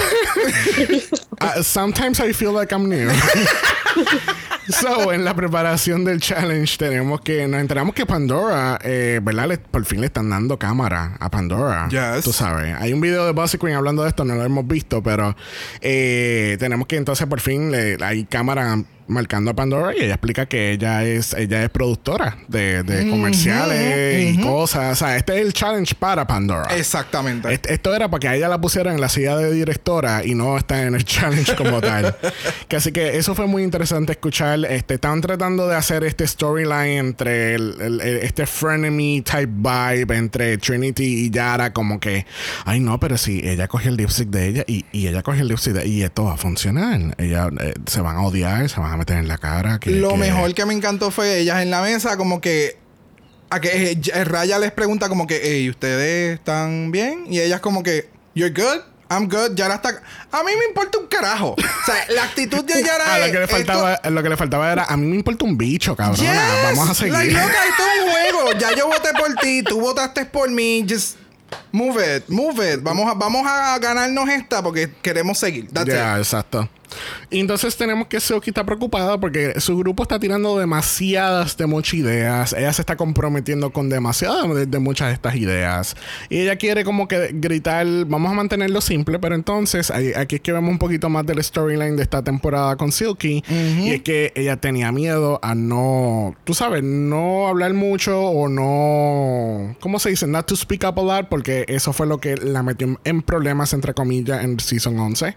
Uh, sometimes I feel like I'm new. so, en la preparación del challenge tenemos que nos enteramos que Pandora, eh, ¿verdad? Le- por fin le están dando cámara a Pandora. Yes. Tú sabes. Hay un video de Bossy Queen hablando de esto, no lo hemos visto, pero eh, tenemos que entonces por fin le, hay cámara marcando a Pandora y ella explica que ella es ella es productora de, de comerciales y cosas. O sea, este es el challenge para Pandora. Exactamente. Est- Esto era para que a ella la pusieran en la silla de directora y no está en el challenge como tal. que así que eso fue muy interesante escuchar. Este, están tratando de hacer este storyline entre el- el- este frenemy type vibe entre Trinity y Yara, como que, ay no, pero si ella coge el lipstick de ella y, y ella coge el lipstick de y esto va a funcionar. Ella eh, se van a odiar, se van a meter en la cara. que- Lo que- mejor que me encantó fue ellas en la mesa, como que. A que eh, Raya les pregunta, como que, hey, ¿ustedes están bien? Y ellas, como que, ¿You're good? I'm good. Yara está. A mí me importa un carajo. O sea, la actitud de Yara Ah, lo que, le esto- faltaba, lo que le faltaba era, a mí me importa un bicho, cabrón. Yes. Vamos a seguir. Like, loca, esto es un juego. Ya yo voté por ti, tú votaste por mí. Just move it, move it. Vamos a, vamos a ganarnos esta porque queremos seguir. Ya, it. exacto. Y entonces tenemos que Silky está preocupada porque su grupo está tirando demasiadas de muchas ideas. Ella se está comprometiendo con demasiadas de, de muchas de estas ideas. Y ella quiere como que gritar, vamos a mantenerlo simple, pero entonces aquí es que vemos un poquito más del storyline de esta temporada con Silky. Y es que ella tenía miedo a no, tú sabes, no hablar mucho o no, ¿cómo se dice? Not to speak up a lot, porque eso fue lo que la metió en problemas, entre comillas, en Season 11.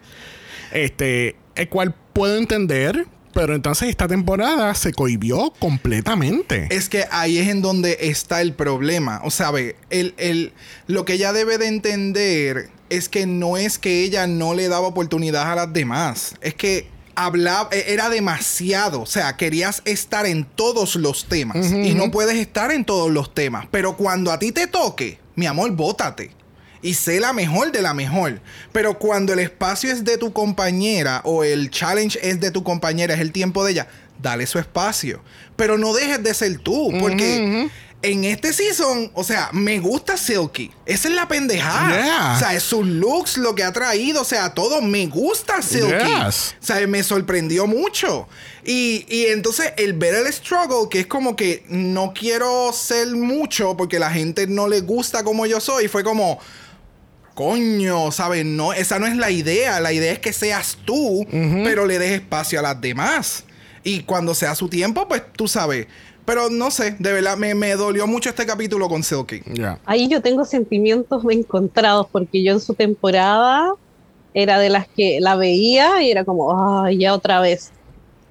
Este, el cual puedo entender, pero entonces esta temporada se cohibió completamente. Es que ahí es en donde está el problema. O sea, ve, el, el- lo que ella debe de entender es que no es que ella no le daba oportunidad a las demás. Es que hablaba, e- era demasiado. O sea, querías estar en todos los temas. y no puedes estar en todos los temas. Pero cuando a ti te toque, mi amor, bótate. Y sé la mejor de la mejor. Pero cuando el espacio es de tu compañera o el challenge es de tu compañera, es el tiempo de ella, dale su espacio. Pero no dejes de ser tú. Porque en este season, o sea, me gusta Silky. Esa es la pendejada. Yeah. O sea, es sus looks, lo que ha traído, o sea, todo me gusta Silky. Yes. O sea, me sorprendió mucho. Y, y entonces el ver el struggle, que es como que no quiero ser mucho porque la gente no le gusta como yo soy, fue como, coño, ¿sabes? No, esa no es la idea. La idea es que seas tú, pero le des espacio a las demás. Y cuando sea su tiempo, pues tú sabes. Pero no sé, de verdad, me, me dolió mucho este capítulo con Silky. Ya. Ahí yo tengo sentimientos encontrados porque yo en su temporada era de las que la veía y era como, ay, ya otra vez.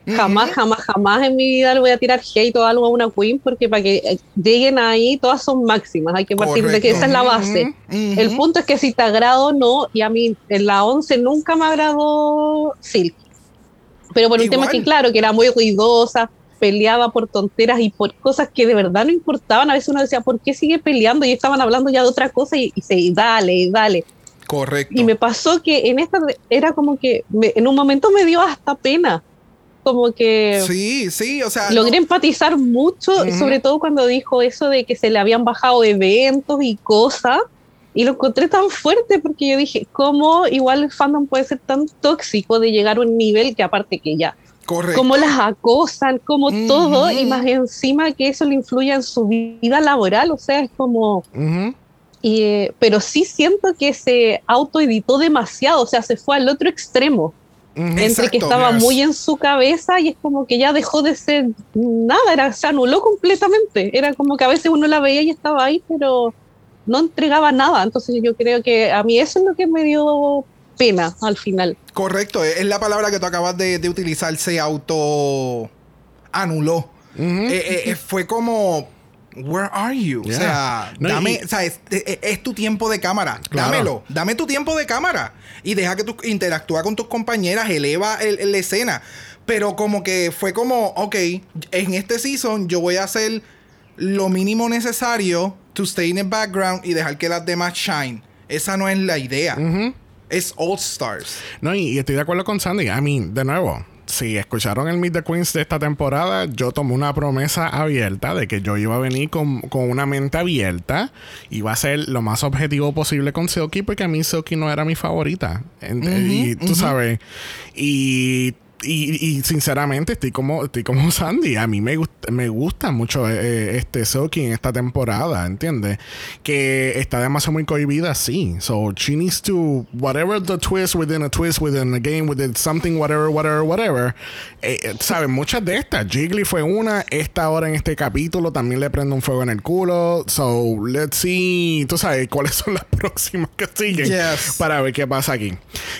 Jamás, jamás, jamás en mi vida le voy a tirar hate o algo a una queen porque para que eh, lleguen ahí todas son máximas. Hay que partir de que esa es la base. El punto es que si te agrado o no, y a mí en la 11 nunca me agradó Silk. Pero por un tema que, claro, que era muy ruidosa, peleaba por tonteras y por cosas que de verdad no importaban. A veces uno decía, ¿por qué sigue peleando? Y estaban hablando ya de otra cosa y, se y dale, y dale. Correcto. Y me pasó que en esta era como que en un momento me dio hasta pena como que... Sí, sí, o sea... Logré empatizar mucho, sobre todo cuando dijo eso de que se le habían bajado eventos y cosas, y lo encontré tan fuerte porque yo dije, ¿cómo igual el fandom puede ser tan tóxico de llegar a un nivel que aparte que ya... Correcto. Cómo las acosan, como todo, y más encima que eso le influye en su vida laboral, o sea, es como... y, eh, pero sí siento que se autoeditó demasiado, o sea, se fue al otro extremo entre que estaba muy en su cabeza y es como que ya dejó de ser nada, era, se anuló completamente. Era como que a veces uno la veía y estaba ahí, pero no entregaba nada. Entonces yo creo que a mí eso es lo que me dio pena al final. Correcto, es la palabra que tú acabas de, utilizar, se auto anuló. Eh, eh, eh, fue como Where are you? O sea, dame, o sea es, tu tiempo de cámara. Dámelo. Dame tu tiempo de cámara. Y deja que tú interactúa con tus compañeras, eleva la escena. Pero como que fue como, ok, en este season yo voy a hacer lo mínimo necesario to stay in the background y dejar que las demás shine. Esa no es la idea. Es All Stars. No, y, y, estoy de acuerdo con Sandy. I mean, de nuevo, si escucharon el Meet the Queens de esta temporada, yo tomé una promesa abierta de que yo iba a venir con, una mente abierta. Iba a ser lo más objetivo posible con Silky, porque a mí Silky no era mi favorita. y tú sabes. Y y, sinceramente estoy como estoy como Sandy. A mí me, gusta me gusta mucho eh, eh, este Soki en esta temporada, ¿entiendes? Que está demasiado muy cohibida, sí. So she needs to whatever the twist within a twist within a game within something whatever whatever whatever. Eh, eh Saben muchas de estas. Jiggly fue una. Esta ahora en este capítulo también le prende un fuego en el culo. So let's see. Tú sabes cuáles son las próximas que siguen para ver qué pasa aquí.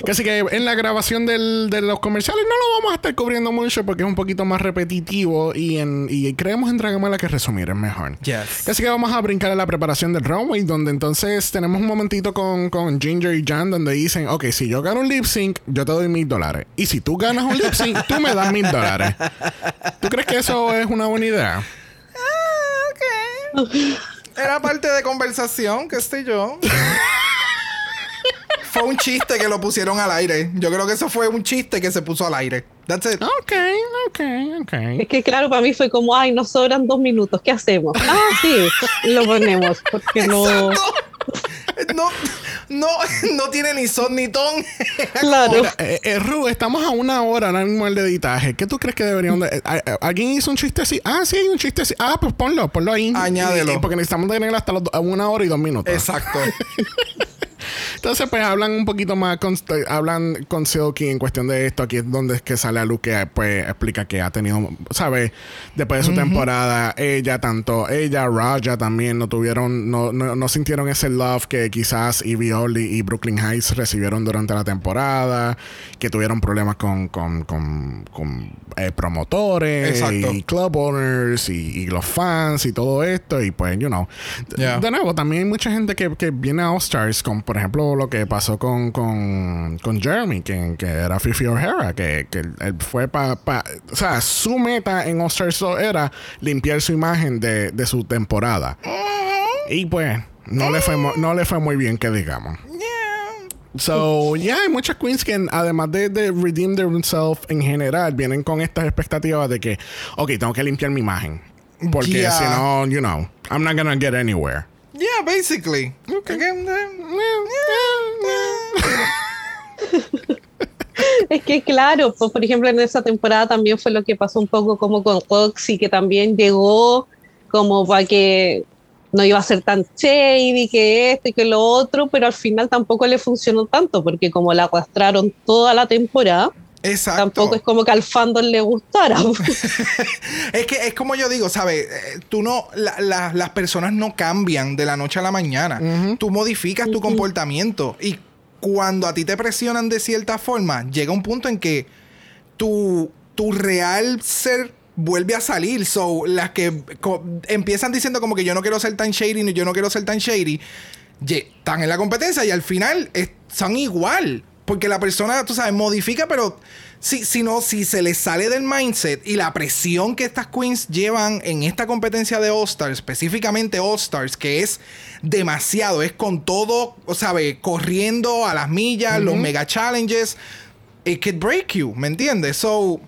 Así que en la grabación del, de los comerciales no lo vamos a estar cubriendo mucho porque es un poquito más repetitivo y, en, y creemos en Dragamala que resumir es mejor. Así que vamos a brincar a la preparación del runway, donde entonces tenemos un momentito con, con Ginger y Jan, donde dicen: Ok, si yo gano un lip sync, yo te doy mil dólares. Y si tú ganas un lip sync, tú me das mil dólares. ¿Tú crees que eso es una buena idea? Ah, ok. Era parte de conversación, que estoy yo. fue un chiste que lo pusieron al aire. Yo creo que eso fue un chiste que se puso al aire. That's it. Ok, ok, ok. Es que claro, para mí fue como, ay, nos sobran dos minutos, ¿qué hacemos? Ah, sí, lo ponemos, porque no... No, no, no tiene ni son ni ton. Claro. Eh, eh, Ru, estamos a una hora ahora mismo el editaje. ¿Qué tú crees que deberían de, eh, ¿Alguien hizo un chiste así? Ah, sí, hay un chiste así. Ah, pues ponlo, ponlo ahí. Añádelo. porque necesitamos tener hasta una hora y dos minutos. Exacto. Entonces, pues hablan un poquito más, con, hablan con Silky en cuestión de esto. Aquí es donde es que sale a luz que pues explica que ha tenido, ¿sabes? Después de su temporada, ella, tanto ella, Raja también no tuvieron, no, no, sintieron ese love que quizás Evie y Brooklyn Heights recibieron durante la temporada, que tuvieron problemas con, con, con, eh, promotores y club owners y, los fans y todo esto. Y pues, you know. De nuevo, también hay mucha gente que, que viene a All Stars con, por ejemplo, lo que pasó con, con, con Jeremy, que, que, era Fifi O'Hara, que, que él fue para... Pa, o sea, su meta en All Stars era limpiar su imagen de, de su temporada. Y pues, no le, fue, no le fue muy bien, que digamos. So, yeah, hay muchas queens que además de, de redeem themselves en general, vienen con estas expectativas de que, ok, tengo que limpiar mi imagen. Porque si no, you know, I'm not gonna get anywhere. Yeah, basically. es que claro, pues, por ejemplo en esa temporada también fue lo que pasó un poco como con Oxy, que también llegó como para que no iba a ser tan shady que esto y que lo otro, pero al final tampoco le funcionó tanto, porque como la arrastraron toda la temporada, Exacto. Tampoco es como que al fandom le gustara. es que es como yo digo, ¿sabes? Eh, tú no, las personas no cambian de la noche a la mañana. Tú modificas tu comportamiento y cuando a ti te presionan de cierta forma, llega un punto en que tu, tu real ser vuelve a salir. So, las que empiezan diciendo como que yo no quiero ser tan shady ni yo no quiero ser tan shady, ye- están en la competencia y al final es- son igual. Porque la persona, tú sabes, modifica, pero si, si no, si se les sale del mindset y la presión que estas queens llevan en esta competencia de All Stars, específicamente All Stars, que es demasiado, es con todo, o sabe, corriendo a las millas, los mega challenges, it could break you, ¿me entiendes? So,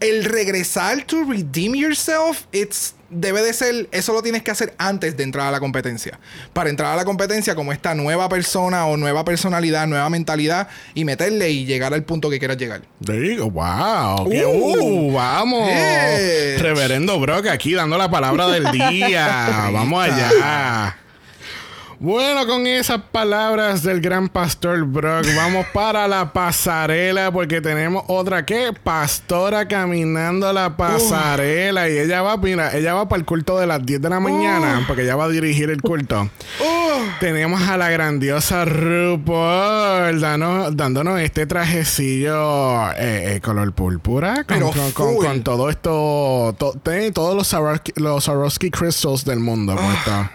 el regresar to redeem yourself, it's debe de ser, eso lo tienes que hacer antes de entrar a la competencia. Para entrar a la competencia como esta nueva persona o nueva personalidad, nueva mentalidad y meterle y llegar al punto que quieras llegar. Digo, wow. Uh. uh, vamos. Reverendo Brock aquí dando la palabra del día. vamos allá. Bueno, con esas palabras del gran pastor Brock, vamos para la pasarela porque tenemos otra que pastora caminando la pasarela y ella va, mira, ella va para el culto de las 10 de la mañana porque ella va a dirigir el culto. Tenemos a la grandiosa RuPaul dándonos este trajecillo eh, eh, color púrpura con, Pero con- con- full. con todo esto, to- tiene todos los Swarovski, los Swarovski crystals del mundo. puesto.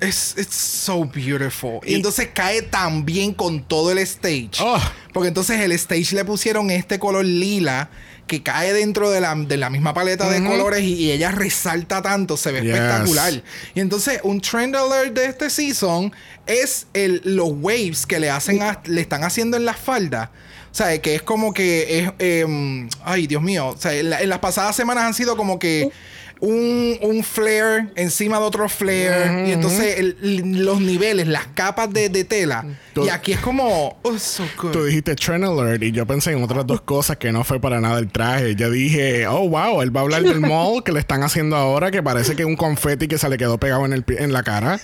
Es it's so beautiful. Y, entonces cae tan bien con todo el stage. Oh. Porque entonces el stage le pusieron este color lila que cae dentro de la, de la misma paleta de colores y, y ella resalta tanto, se ve Yes. espectacular. Y entonces un trend alert de este season es el, los waves que le hacen a- le están haciendo en la falda. O sea, que es como que es em, ay, Dios mío, o sea, en, la- en las pasadas semanas han sido como que un, un flare encima de otro flare. Y entonces el- los niveles, las capas de, de tela. Tú- y aquí es como. Oh, so good. Tú dijiste trend alert y yo pensé en otras dos cosas que no fue para nada el traje. Yo dije, oh wow, él va a hablar del mall que le están haciendo ahora, que parece que es un confeti que se le quedó pegado en, el, en la cara.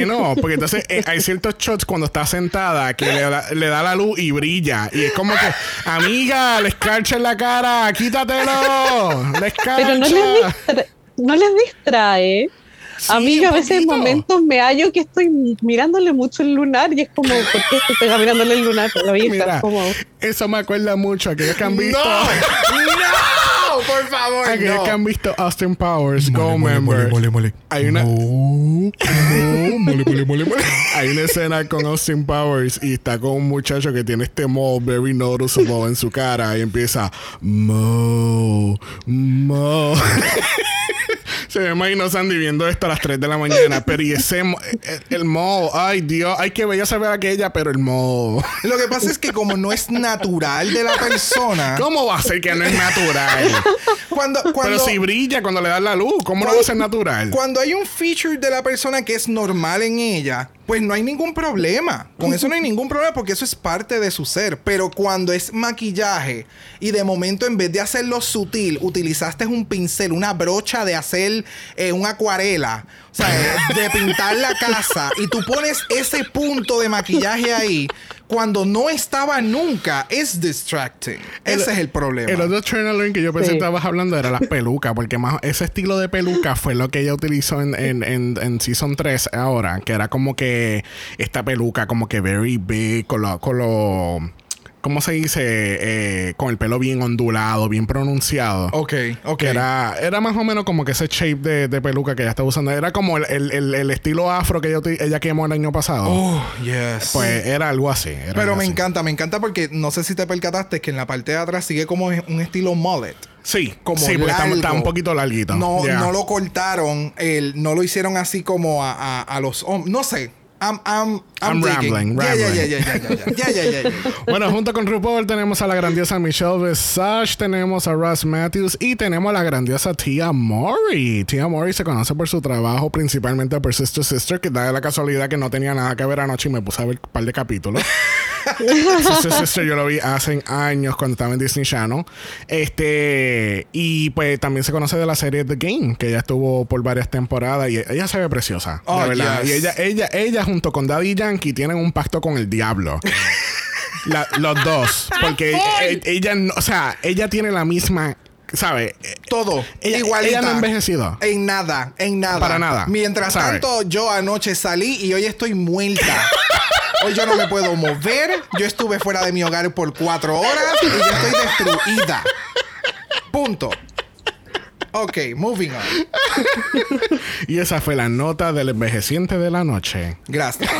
Que no, porque entonces eh, hay ciertos shots cuando está sentada que le da, le da la luz y brilla. Y es como que, amiga, le escarcha en la cara, quítatelo, le escarcha. Pero no les, distra- no les distrae. a mí a veces en momentos me hallo que estoy mirándole mucho el lunar y es como, ¿por qué estoy mirándole el lunar? La vista Mira, es como... eso me acuerda mucho a aquellos que han visto. ¡No! Por favor, Aquellos no. que han visto Austin Powers, Go mole, Member. mole, mole. Hay una. mole, mole, mole, mole. Hay una escena con Austin Powers y está con un muchacho que tiene este mo very noticeable en su cara y empieza Mo, Mo. Se me imagino Sandy viendo esto a las 3 de la mañana, pero y ese mo- el, el mo, ay Dios, ay que bella saber aquella, pero el mo. Lo que pasa es que como no es natural de la persona, ¿Cómo va a ser que no es natural? cuando, cuando, pero si brilla cuando le das la luz, ¿cómo no va a ser natural? cuando hay un feature de la persona que es normal en ella, pues no hay ningún problema. Con eso no hay ningún problema porque eso es parte de su ser. Pero cuando es maquillaje y de momento en vez de hacerlo sutil, utilizaste un pincel, una brocha de hacer eh, una acuarela, o sea, eh, de pintar la casa y tú pones ese punto de maquillaje ahí cuando no estaba nunca, es distracting. Ese es el problema. El otro trend alert que yo pensé Sí. que estabas hablando era las pelucas, porque más ese estilo de peluca fue lo que ella utilizó en, en, en, en Season 3 ahora, que era como que esta peluca como que very big, con lo... Con lo ¿Cómo se dice? Eh, con el pelo bien ondulado, bien pronunciado. Ok, ok. Que era, era más o menos como que ese shape de, de peluca que ella estaba usando. Era como el, el- el- el estilo afro que ella, ella quemó el año pasado. Oh, yes. Pues era algo así. era Pero algo me así. encanta, me encanta porque no sé si te percataste que en la parte de atrás sigue como un estilo mullet. Sí, Como sí, porque está, un poquito larguito. No, Yeah. no lo cortaron, el, no lo hicieron así como a, a- a los hombres. No sé. I'm, I'm, I'm I'm, rambling. Bueno, junto con RuPaul tenemos a la grandiosa Michelle Visage, tenemos a Russ Matthews y tenemos a la grandiosa Tia Mori. Tia Mori se conoce por su trabajo principalmente por Sister Sister, que da la casualidad que no tenía nada que ver anoche y me puse a ver un par de capítulos. Sister Sister yo lo vi hace años cuando estaba en Disney Channel. Este, y pues también se conoce de la serie The Game, que ella estuvo por varias temporadas y ella se ve preciosa, Oh, de verdad. yes. Y ella, ella, ella junto con Daddy Yankee tienen un pacto con el diablo. La- los dos. Porque e- ella, no- o sea, ella tiene la misma, ¿sabe? Todo. Ella, igualita. ella no ha envejecido. En nada, en nada. Para nada. Mientras ¿Sabe? tanto, yo anoche salí y hoy estoy muerta. Hoy yo no me puedo mover. Yo estuve fuera de mi hogar por cuatro horas y yo estoy destruida. Punto. Ok, moving on. Y esa fue la nota del envejeciente de la noche. Gracias.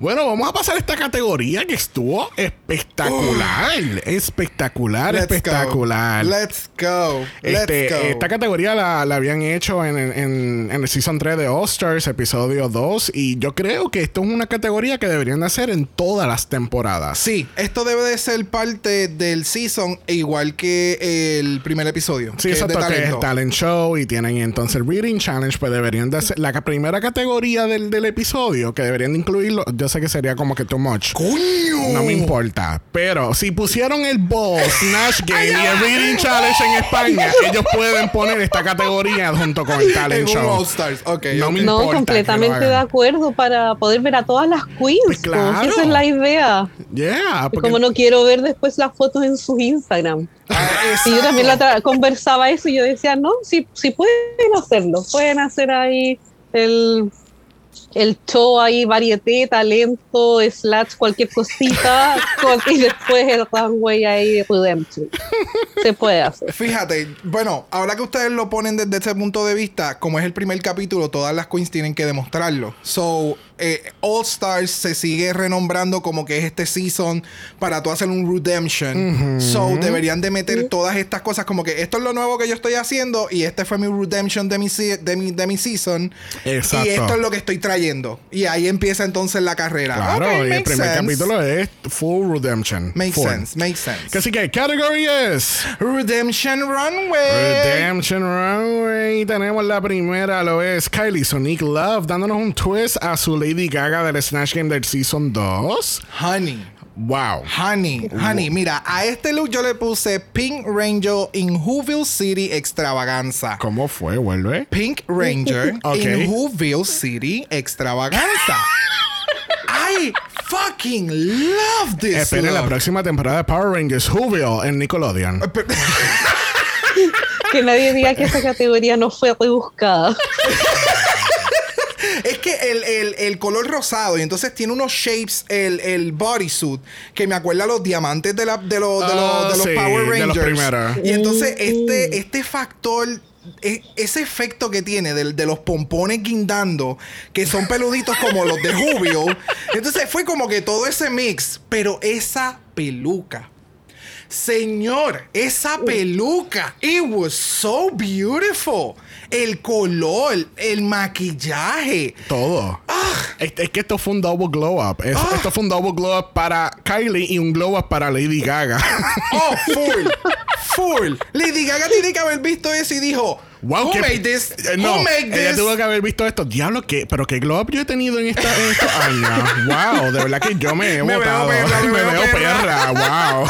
Bueno, vamos a pasar a esta categoría que estuvo espectacular. espectacular, Let's espectacular. Go. Let's go. Let's Este, go. esta categoría la, la habían hecho en, en- en el Season 3 de All Stars, episodio 2. Y yo creo que esto es una categoría que deberían de hacer en todas las temporadas. Sí, esto debe de ser parte del season, igual que el primer episodio. Sí, que es de exacto, que es talento. Talent Show y tienen entonces el Reading Challenge, pues deberían de hacer la primera categoría del, del episodio, que deberían de incluirlo. Yo sé que sería como que too much. ¡Coño! No me importa. Pero si pusieron el Ball, Snatch Game y el Reading Challenge en España, ellos pueden poner esta categoría junto con el En Talent Show. No ok. me No, importa que completamente de acuerdo para poder ver a todas las queens. Pues pues, claro. esa es la idea. Yeah, porque como no quiero ver después las fotos en su Instagram. Ah, Y yo también la conversaba eso y yo decía, no, si, si pueden hacerlo, pueden hacer ahí el, el show ahí, varieté, talento, slash, cualquier cosita, y después el runway ahí, redemption. Se puede hacer. Fíjate, bueno, ahora que ustedes lo ponen desde ese punto de vista, como es el primer capítulo, todas las queens tienen que demostrarlo. So, eh, All Stars se sigue renombrando como que es este season para tú hacer un redemption. So, deberían de meter todas estas cosas como que esto es lo nuevo que yo estoy haciendo y este fue mi redemption de mi, de mi, de mi season. Exacto. Y esto es lo que estoy trayendo. Y ahí empieza entonces la carrera. Claro, Ok, y el makes primer sense. capítulo es Full Redemption. Makes Full. sense, makes sense. Que Así que category es Redemption Runway. Redemption Runway. Tenemos la primera, lo es Kylie Sonic Love, dándonos un twist a su Lady Gaga del Snatch Game del Season 2. Honey. Wow. Honey, honey, mira, a este look yo le puse Pink Ranger in Whoville City Extravaganza. ¿Cómo fue? Vuelve. Pink Ranger in Whoville City Extravaganza. I fucking love this. Esperen la próxima temporada de Power Rangers Whoville en Nickelodeon. Que nadie diga que esa categoría no fue rebuscada. Es que el, el- el color rosado y entonces tiene unos shapes, el, el bodysuit, que me acuerda a los diamantes de, la, de, los- de, los- Ah, de los sí, Power de los Rangers. y entonces este, este factor, e- ese efecto que tiene de, los pompones guindando, que son peluditos como los de Jubio. Entonces fue como que todo ese mix, pero esa peluca. Señor, esa peluca, it was so beautiful. El color, el maquillaje. Todo. Ah. Es, es que esto fue un double glow up. Es- Esto fue un double glow up para Kylie y un glow up para Lady Gaga. Oh, full. full. Lady Gaga tiene que haber visto eso y dijo, Wow, Who made this? Eh, no, Who made ella tuvo que haber visto esto. Diablo, ¿qué? pero qué glow up yo he tenido en, esta, en estos años. Wow, de verdad que yo me he Me veo botado. perra, me me veo perra. Wow.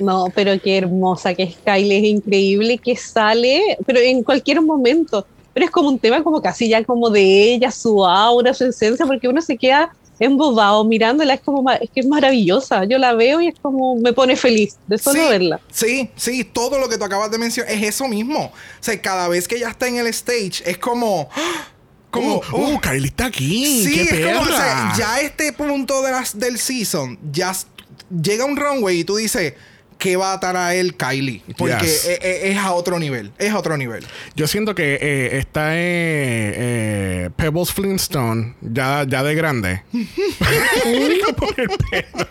No, pero qué hermosa que es Kylie, es increíble que sale, pero en cualquier momento. Pero es como un tema como casi ya como de ella, su aura, su esencia, porque uno se queda embobado mirándola, es como, es que es maravillosa. Yo la veo y es como, me pone feliz de solo sí, verla. Sí, sí, todo lo que tú acabas de mencionar es eso mismo. O sea, cada vez que ella está en el stage es como... ¡ah! Como... Uh, oh, uh, Kylie está aquí. Sí, qué es perra. como, o sea, ya a este punto de las, del season, ya llega un runway y tú dices, ¿qué va a traer Kylie? Porque Yes. e- e- es, a otro nivel, es a otro nivel. Yo siento que eh, está eh, eh, Pebbles Flintstone, ya, ya de grande. Por el pelo.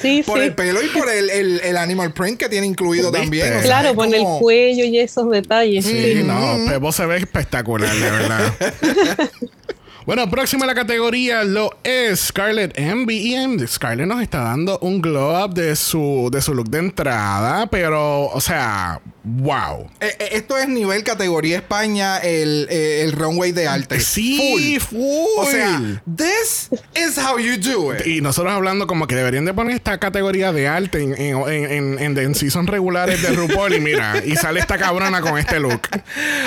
Sí, Por sí. el pelo y por el, el- el animal print que tiene incluido ¿Viste? también. o sea, Claro, con el como- cuello y esos detalles. Sí, sí. no, Pebbles se ve espectacular, de verdad. Bueno, próxima a la categoría lo es Scarlett en- Scarlett nos está dando un glow up de su, de su look de entrada, pero, o sea, wow. Eh, eh, esto es nivel categoría España, el, eh, el runway de arte. Sí, Full. full. O sea, this is how you do it. Y nosotros hablando como que deberían de poner esta categoría de arte en, en, en, en, en season regulares de RuPaul y mira, y sale esta cabrona con este look.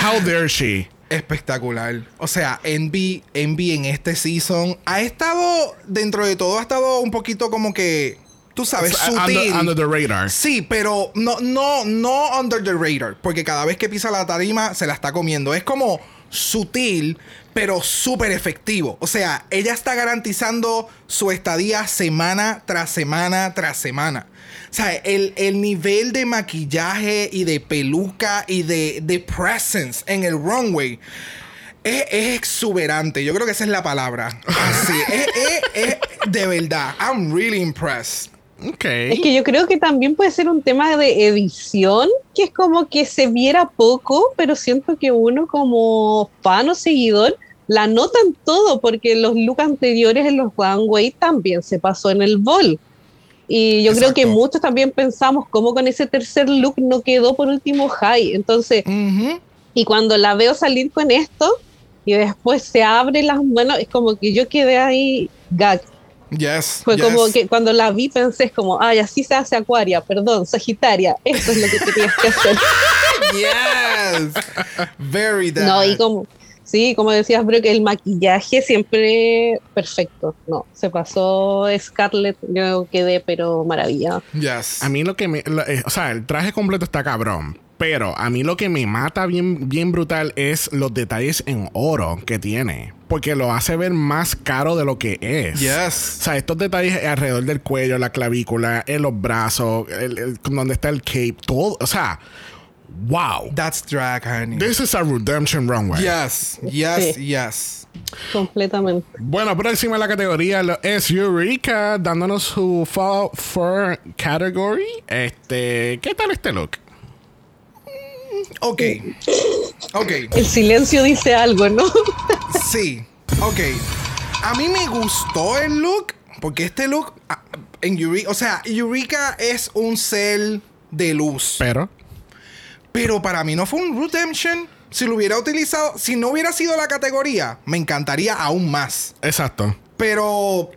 How dare she? Espectacular. O sea, Envy, Envy en este season ha estado, dentro de todo, ha estado un poquito como que, tú sabes, sutil. Under, under the radar. Sí, pero no, no, no under the radar. Porque cada vez que pisa la tarima se la está comiendo. Es como sutil, pero súper efectivo. O sea, ella está garantizando su estadía semana tras semana tras semana. O sea, el, el nivel de maquillaje y de peluca y de, de presence en el runway es, es exuberante. Yo creo que esa es la palabra. Así, es, es- es- de verdad. I'm really impressed. Ok. Es que yo creo que también puede ser un tema de edición, que es como que se viera poco, pero siento que uno como fan o seguidor la nota en todo, porque los looks anteriores en los One Way también se pasó en el bol. Y yo creo que Exacto. muchos también pensamos cómo con ese tercer look no quedó por último high. Entonces, Ujú. y cuando la veo salir con esto y después se abre las manos, es como que yo quedé ahí gag. Yes. Fue yes. como que cuando la vi pensé, como, ay, así se hace Acuaria, perdón, Sagitaria, esto es lo que tenías que hacer. Yes. Very that. No, y como, sí, como decías, Bro, que el maquillaje siempre perfecto. No, se pasó Scarlett, yo quedé, pero maravilla. Yes. A mí lo que me. lo- eh, o sea, el traje completo está cabrón. Pero a mí lo que me mata bien, bien brutal es los detalles en oro que tiene. Porque lo hace ver más caro de lo que es. Yes. O sea, estos detalles alrededor del cuello, la clavícula, en los brazos, el- el- donde está el cape, todo. O sea, wow. That's drag, honey. This is a redemption runway. Yes. Yes. Sí. Yes. Completamente. Bueno, próxima en la categoría es Eureka, dándonos su Fall for Category. Este, ¿qué tal este look? Ok. Ok. El silencio dice algo, ¿no? Sí. Ok. A mí me gustó el look. Porque este look. ah, En Eureka. O sea, Eureka es un cel de luz. Pero, Pero para mí no fue un redemption. Si lo hubiera utilizado. Si no hubiera sido la categoría, me encantaría aún más. exacto. Pero.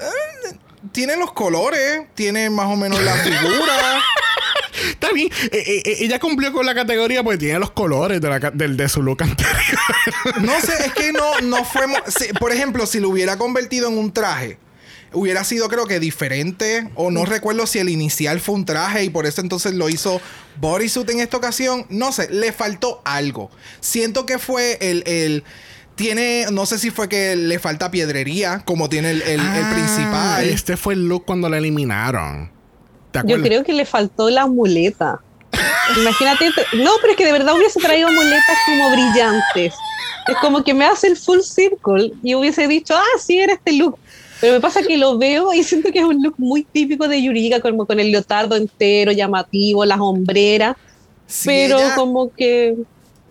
eh, tiene los colores. Tiene más o menos la figura. Está bien. Eh, eh, eh, ella cumplió con la categoría porque tiene los colores de, la del- de su look anterior. No sé, es que no, no fue. si- por ejemplo, si lo hubiera convertido en un traje, hubiera sido, creo que diferente. O no recuerdo si el inicial fue un traje y por eso entonces lo hizo bodysuit en esta ocasión. No sé, le faltó algo. Siento que fue el. el tiene, no sé si fue que le falta piedrería, como tiene el, el- el Ah, principal. Este fue el look cuando la eliminaron. ¿Te Yo creo que le faltó la muleta. Imagínate, te- no, pero es que de verdad hubiese traído muletas como brillantes. Es como que me hace el full circle y hubiese dicho, ah, sí, era este look. Pero me pasa que lo veo y siento que es un look muy típico de Yurika, como con el leotardo entero, llamativo, las hombreras. Si pero ella- como que,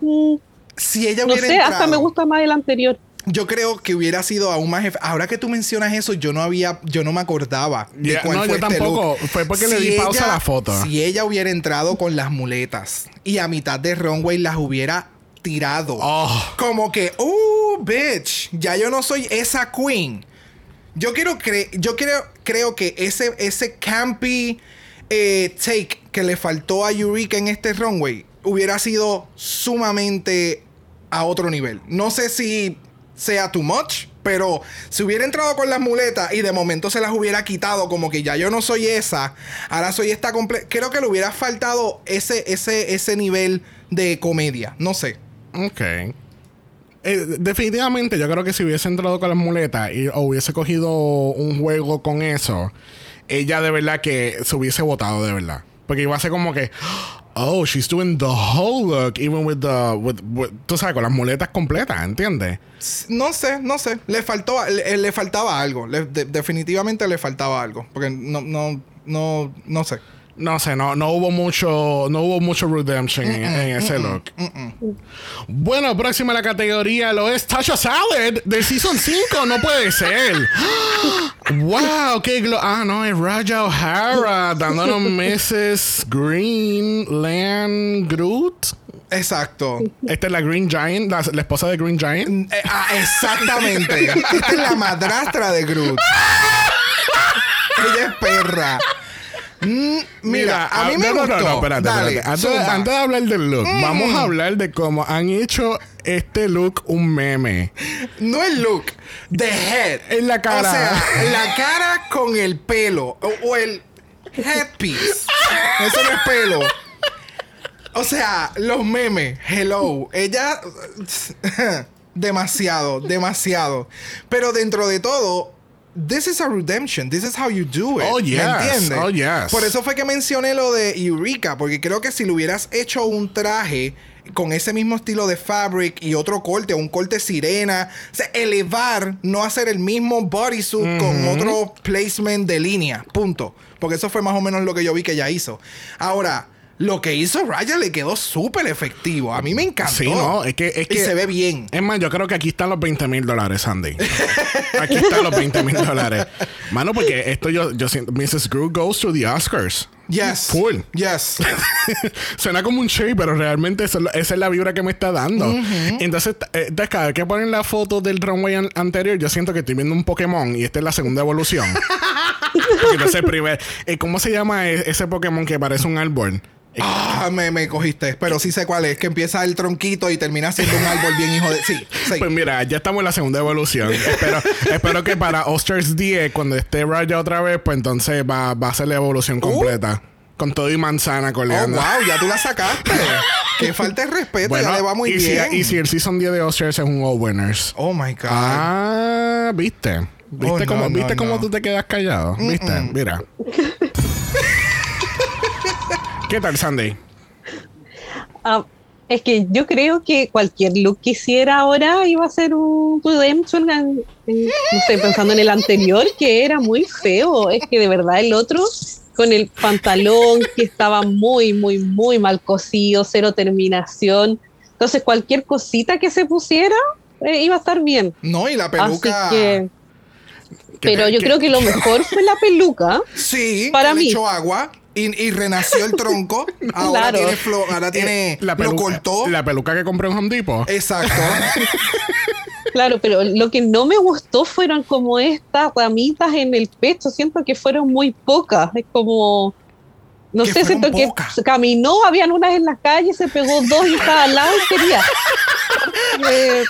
mm, si ella no sé, hasta me gusta más el anterior. Yo creo que hubiera sido aún más. Ahora que tú mencionas eso, yo no había, yo no me acordaba de Ya, cuál no, fue yo este tampoco. look. Fue porque le di pausa a la foto. Si ella hubiera entrado con las muletas y a mitad de runway las hubiera tirado, Oh. como que, uh, bitch, ya yo no soy esa queen. Yo quiero cre yo creo, creo que ese, ese campy eh, take que le faltó a Eureka en este runway hubiera sido sumamente a otro nivel. No sé si sea too much, pero si hubiera entrado con las muletas y de momento se las hubiera quitado, como que ya yo no soy esa, ahora soy esta completa. Creo que le hubiera faltado ese, ese, ese nivel de comedia. No sé. Ok. Eh, definitivamente, yo creo que si hubiese entrado con las muletas y hubiese cogido un juego con eso, ella de verdad que se hubiese votado de verdad. Porque iba a ser como que, oh, she's doing the whole look, even with the, with, with- tú sabes, con las muletas completas, ¿entiendes? No sé, no sé. Le faltó, le, le faltaba algo. Definitivamente le faltaba algo. Porque no, no, no, no sé. No sé, no, no hubo mucho, no hubo mucho redemption en, en ese look. Bueno, próxima a la categoría lo es Tasha Salad del Season 5. No puede ser. wow, qué glo Ah, no, es Raja O'Hara dándonos Mrs. Greenland Groot. Exacto. Esta es la Green Giant, la, la esposa de Green Giant. Eh, ah, exactamente. Esta es la madrastra de Groot. Ella es perra. Mm, mira, a mí ah, me no, no, gustó. no, no, espérate, Dale, espérate. Antes. Mm. de hablar del look, vamos a hablar de cómo han hecho este look un meme. No el look, the head. En la cara. O sea, la cara con el pelo. O, o el headpiece. Eso no es pelo. O sea, los memes, hello. Ella. demasiado, demasiado. Pero dentro de todo, this is a redemption. This is how you do it. Oh, yes. ¿Me entiendes? Oh, yes. Por eso fue que mencioné lo de Eureka, porque creo que si le hubieras hecho un traje con ese mismo estilo de fabric y otro corte, un corte sirena, o sea, elevar, no hacer el mismo bodysuit con otro placement de línea, punto. Porque eso fue más o menos lo que yo vi que ella hizo. Ahora, lo que hizo Raya le quedó súper efectivo. A mí me encantó. Sí, no, es que, es y que se ve bien. Es más, yo creo que aquí están los 20 mil dólares, Sandy. Aquí están los 20 mil dólares. Mano, porque esto yo, yo siento. Mrs. Gru goes to the Oscars. Yes. Full. Yes. Suena como un shade, pero realmente esa es la vibra que me está dando. Entonces, entonces, cada vez que ponen la foto del runway an- anterior, yo siento que estoy viendo un Pokémon y esta es la segunda evolución. Entonces, primer, eh, ¿cómo se llama e- ese Pokémon que parece un árbol? Ah, me, me cogiste. Pero sí sé cuál es. Que empieza el tronquito y termina siendo un árbol bien hijo de. Sí, sí. Pues mira, ya estamos en la segunda evolución. espero, espero que para Oscars 10, cuando esté Raya otra vez, pues entonces va, va a ser la evolución completa. Con todo y manzana Uh. Oh, coleando. wow, ya tú la sacaste. que falta de respeto, ya le va muy y si- bien. y si el Season 10 de Oscars es un All Winners. Oh my God. Ah, ¿viste? ¿Viste Oh, cómo, no, ¿viste cómo no. tú te quedas callado? ¿Viste? Mira. ¿Qué tal, Sandy? Ah, es que yo creo que cualquier look que hiciera ahora iba a ser un redemption, en- no sé, pensando en el anterior, que era muy feo. Es que de verdad el otro, con el pantalón que estaba muy, muy, muy mal cosido, cero terminación. Entonces cualquier cosita que se pusiera eh, iba a estar bien. No, y la peluca. Así que, pero te- yo creo que lo mejor fue la peluca. Sí, Para mí. echó agua y, y renació el tronco. Ahora Claro. tiene ahora tiene. Eh, la lo peluca, cortó. La peluca que compré en Home Depot. Exacto. Claro, pero lo que no me gustó fueron como estas ramitas en el pecho. Siento que fueron muy pocas. Es como, no Que sé, siento pocas. que caminó, habían unas en la calle, se pegó dos y estaba al lado y quería. Eh,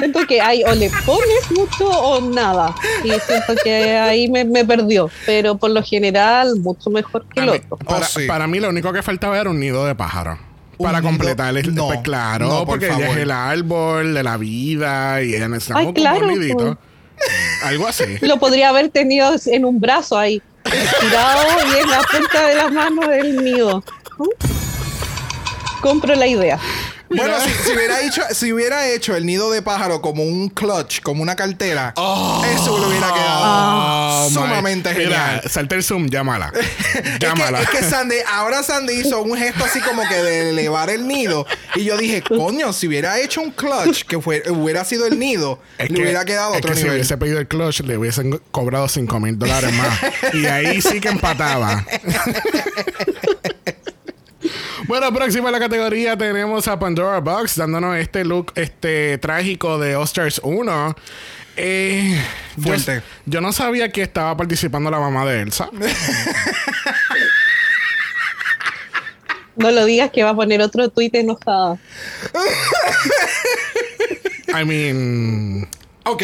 siento que hay o le pones mucho o nada. Y siento que ahí me, me perdió. Pero por lo general, mucho mejor que el otro. para, Oh, sí. para mí lo único que faltaba era un nido de pájaro. Para completar el no, pues claro, no, por porque ella favor. es el árbol de la vida y ella necesita claro, un nidito. pues. Algo así. Lo podría haber tenido en un brazo ahí, estirado y en la punta de la mano del nido. Compro la idea. Bueno, si, si hubiera hecho, si hubiera hecho el nido de pájaro como un clutch, como una cartera, eso le hubiera quedado Oh, my- sumamente genial. Mira, salta el zoom, llámala. Es que, llámala. es que Sandy, ahora Sandy hizo un gesto así como que de elevar el nido. Y yo dije, coño, si hubiera hecho un clutch que fue, hubiera sido el nido, Es le que- hubiera quedado es otro que si hubiese pedido el clutch, le hubiesen cobrado 5 mil dólares más. y ahí sí que empataba. bueno, próxima a la categoría tenemos a Pandora Box dándonos este look este trágico de Oscars 1. Eh, yo- no sabía que estaba participando la mamá de Elsa. No lo digas que va a poner otro tuit enojada. I mean, Ok,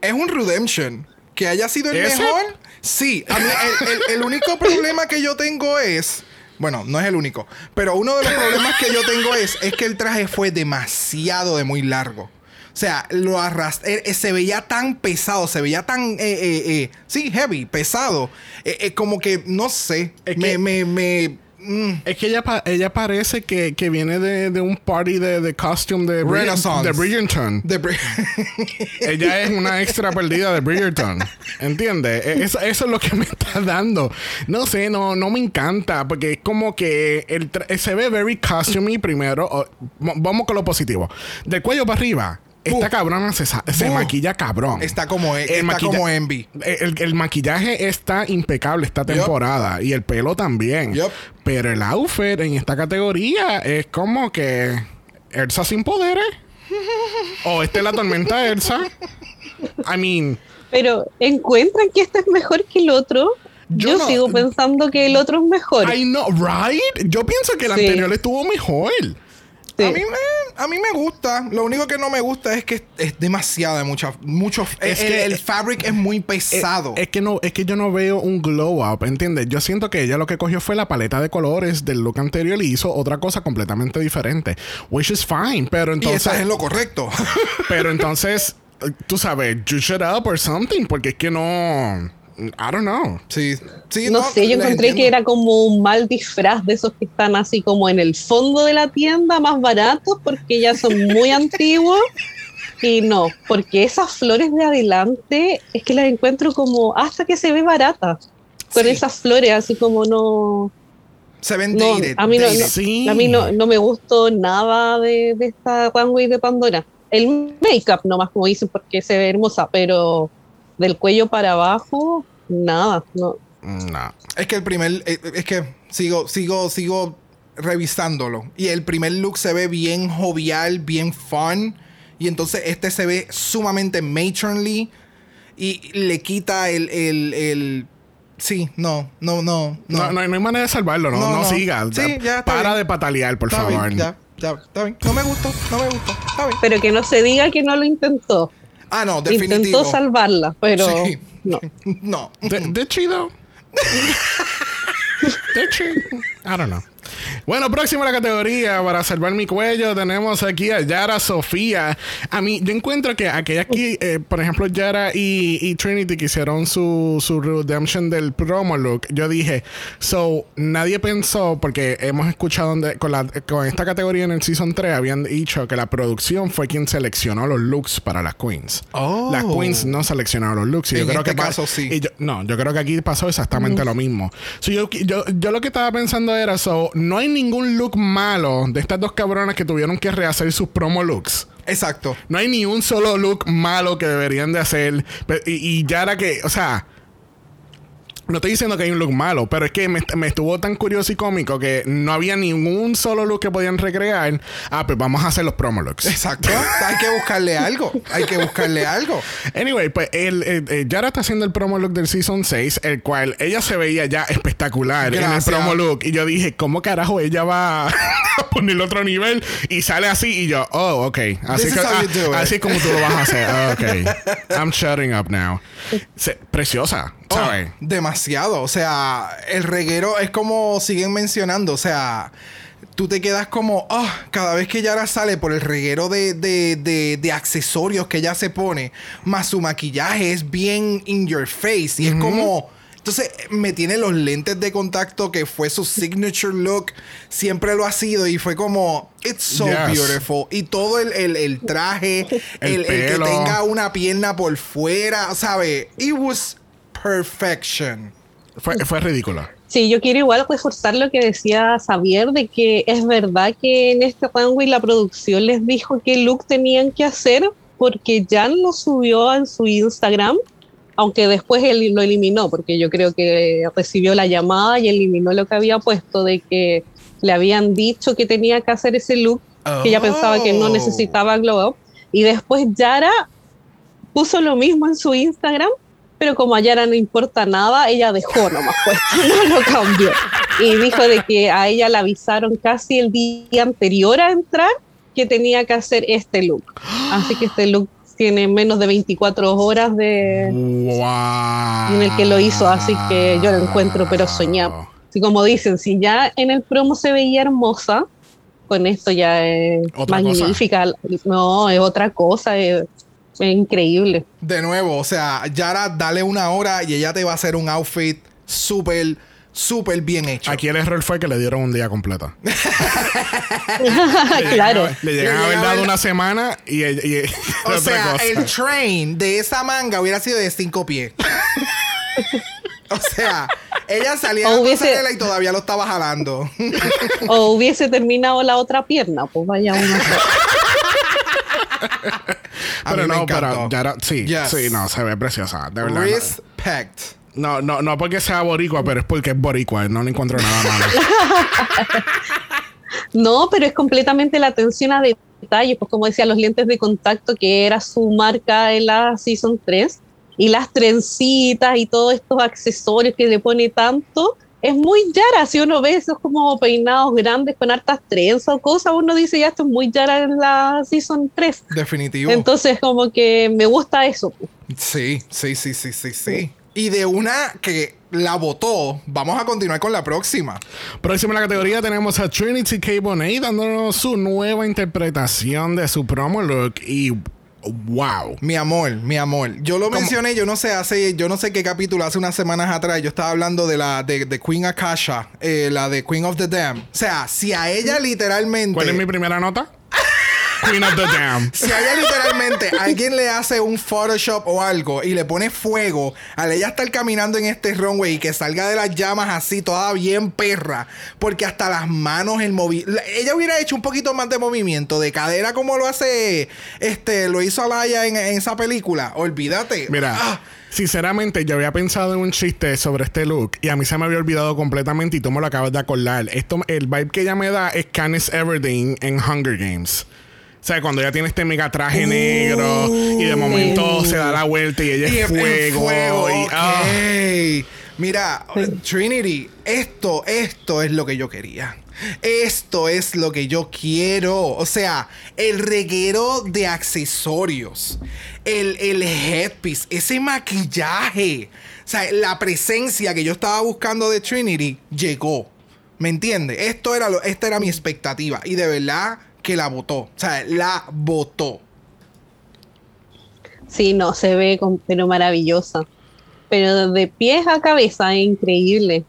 es un redemption. Que haya sido el ¿Ese? mejor. Sí, a mí el, el- el único problema que yo tengo es. Bueno, no es el único. Pero uno de los problemas que yo tengo es, es que el traje fue demasiado de muy largo. O sea, lo arrastré. se veía tan pesado, se veía tan. eh, eh, eh, sí, heavy, pesado. Eh, eh, como que, no sé. Es me, me, me. Mm, Es que ella, ella parece que, que viene de, de un party de, de costume de, Brid- Renaissance. de Bridgerton. de Ella es una extra perdida de Bridgerton. ¿Entiendes? E- Eso, eso es lo que me está dando. No sé, no, no me encanta. Porque es como que el se ve very costumey primero. O- vamos con lo positivo. Del cuello para arriba. Esta cabrona se, se maquilla cabrón. Está como, El está como Envy. El, el maquillaje está impecable esta temporada y el pelo también. Pero el outfit en esta categoría es como que Elsa sin poderes. o esta es la tormenta Elsa. I mean, Pero encuentran que este es mejor que el otro. Yo Yo, no- sigo pensando que el otro es mejor. I know, right? Yo pienso que el Sí. anterior estuvo mejor. A mí me. a mí me gusta. Lo único que no me gusta es que es demasiada, mucha, mucho. Es que- el fabric es muy pesado. Es, es que no, es que yo no veo un glow up, ¿entiendes? Yo siento que ella lo que cogió fue la paleta de colores del look anterior y hizo otra cosa completamente diferente. Which is fine, pero y entonces. estás en lo correcto. Pero entonces, tú sabes, you shut up or something, porque es que no. I don't know. sí, sí. No, sé, yo encontré entiendo. que era como un mal disfraz de esos que están así como en el fondo de la tienda, más baratos, porque ya son muy antiguos. Y no, porque esas flores de adelante es que las encuentro como hasta que se ve barata. Con Sí. esas flores, así como no. Se ven No, dated. a mí no- dated. Sí. A mí no, no me gustó nada de, de esta runway de Pandora. El make-up nomás, como dicen, porque se ve hermosa, pero del cuello para abajo, nada. No. No. Es que el primer. eh, Es que sigo, sigo, sigo revisándolo. Y el primer look se ve bien jovial, bien fun. Y entonces este se ve sumamente matronly. Y le quita el. el, el sí, no, no, no. No, No, no, hay- no hay manera de salvarlo, no, No, no, no. siga. Sí, ya, está Para bien. de patalear, por Está favor. bien, ya, ya, está bien. No me gustó, no me gustó. Está bien. Pero que no se diga que no lo intentó. Ah, no, definitivo. Intentó salvarla, pero Sí. no. No. De, de chido. de chido. I don't know. Bueno, próximo a la categoría para salvar mi cuello tenemos aquí a Yara Sofía. A mí, yo encuentro que aquellas que, eh, por ejemplo, Yara y, y Trinity que hicieron su, su redemption del promo look, yo dije, so, nadie pensó, porque hemos escuchado donde, con, la, con esta categoría en el Season 3 habían dicho que la producción fue quien seleccionó los looks para las queens. Oh. Las queens no seleccionaron los looks. Y yo creo este que pa- caso, sí. y yo- no, yo creo que aquí pasó exactamente lo mismo. So, yo, yo, yo lo que estaba pensando era, so, no hay ningún look malo de estas dos cabronas que tuvieron que rehacer sus promo looks. Exacto. No hay ni un solo look malo que deberían de hacer. Y, y ya era que, o sea, no estoy diciendo que hay un look malo, pero es que me, me estuvo tan curioso y cómico que no había ningún solo look que podían recrear. Ah, pues vamos a hacer los promo looks. Exacto. hay que buscarle algo. Hay que buscarle algo. Anyway, pues el, el- el- Yara está haciendo el promo look del Season 6, el cual ella se veía ya espectacular en el promo look. Y yo dije, ¿cómo carajo ella va a ponerle otro nivel? Y sale así y yo, oh, ok. Así, que- ah, así es como tú lo vas a hacer. Ah, ok. I'm shutting up now. Se- preciosa, Oh, ¿sabes? demasiado. O sea, el reguero es como siguen mencionando. O sea, tú te quedas como, oh, cada vez que Yara sale por el reguero de, de, de- de accesorios que ella se pone, más su maquillaje es bien in your face. Y es como. Entonces me tiene los lentes de contacto que fue su signature look. Siempre lo ha sido y fue como, it's so Yes. beautiful. Y todo el, el- el traje, El el, que tenga una pierna por fuera, ¿sabe? It was perfection. Fue, fue ridículo. Sí, yo quiero igual reforzar lo que decía Xavier, de que es verdad que en este runway la producción les dijo qué look tenían que hacer, porque Jan lo subió en su Instagram, aunque después él lo eliminó, porque yo creo que recibió la llamada y eliminó lo que había puesto de que le habían dicho que tenía que hacer ese look, que ella pensaba que no Oh. necesitaba glow up, y después Yara puso lo mismo en su Instagram, pero como a Yara no importa nada, ella dejó nomás puesto, no lo cambió. Y dijo de que a ella la avisaron casi el día anterior a entrar que tenía que hacer este look. Así que este look tiene menos de 24 horas de Wow. en el que lo hizo, así que yo lo encuentro pero soñado. Así como dicen, si ya en el promo se veía hermosa, con esto ya es magnífica. No, es otra cosa, es, es increíble. De nuevo, o sea, Yara, dale una hora y ella te va a hacer un outfit súper, súper bien hecho. Aquí el error fue que le dieron un día completo. claro. Le llegan Le a haber dado una semana y, y- O otra sea, cosa. el train de esa manga hubiera sido de cinco pies. o sea, ella salía O de la hubiese- pasarela y todavía lo estaba jalando. O hubiese terminado la otra pierna, pues vaya uno. A Pero mí no, pero ya sí, Yes. sí, no, se ve preciosa, de verdad. Respect. No, no, no porque sea boricua, pero es porque es boricua, no le encuentro nada malo. No, pero es completamente la atención a detalles, pues como decía, los lentes de contacto, que era su marca en la Season 3, y las trencitas y todos estos accesorios que le pone tanto, es muy Yara. Si uno ve esos como peinados grandes con hartas trenzas o cosas, uno dice ya esto es muy Yara en la Season 3. Definitivo. Entonces, como que me gusta eso. Sí, sí, sí, sí, sí, sí. Y de una que la votó, vamos a continuar con la próxima. Próxima en la categoría tenemos a Trinity K. Bonet dándonos su nueva interpretación de su promo look y wow. Mi amor, mi amor. Yo lo mencioné, yo no sé, hace, yo no sé qué capítulo, hace unas semanas atrás, yo estaba hablando de la de, de Queen Akasha, eh, la de Queen of the Dam. O sea, si a ella literalmente. ¿Cuál es mi primera nota? Queen of the Dam. Si a ella literalmente alguien le hace un Photoshop o algo y le pone fuego al ella estar caminando en este runway y que salga de las llamas así, toda bien perra, porque hasta las manos, el movimiento. Ella hubiera hecho un poquito más de movimiento, de cadera como lo hace, este, lo hizo Alaya en, en esa película. Olvídate. Mira. Ah, Sinceramente, yo había pensado en un chiste sobre este look y a mí se me había olvidado completamente y tú me lo acabas de acordar. Esto, el vibe que ella me da es Candice Everdeen en Hunger Games. O sea, cuando ella tiene este mega traje negro y de momento se da la vuelta y ella y es fuego. fuego, y, ah. Mira, Trinity, esto, esto es lo que yo quería. Esto es lo que yo quiero. O sea, el reguero de accesorios. El, el headpiece. Ese maquillaje. O sea, la presencia que yo estaba buscando de Trinity llegó. ¿Me entiendes? Esto era lo, esta era mi expectativa. Y de verdad que la votó. O sea, la votó. Sí, no, se ve con- pero maravillosa. Pero de pies a cabeza es increíble.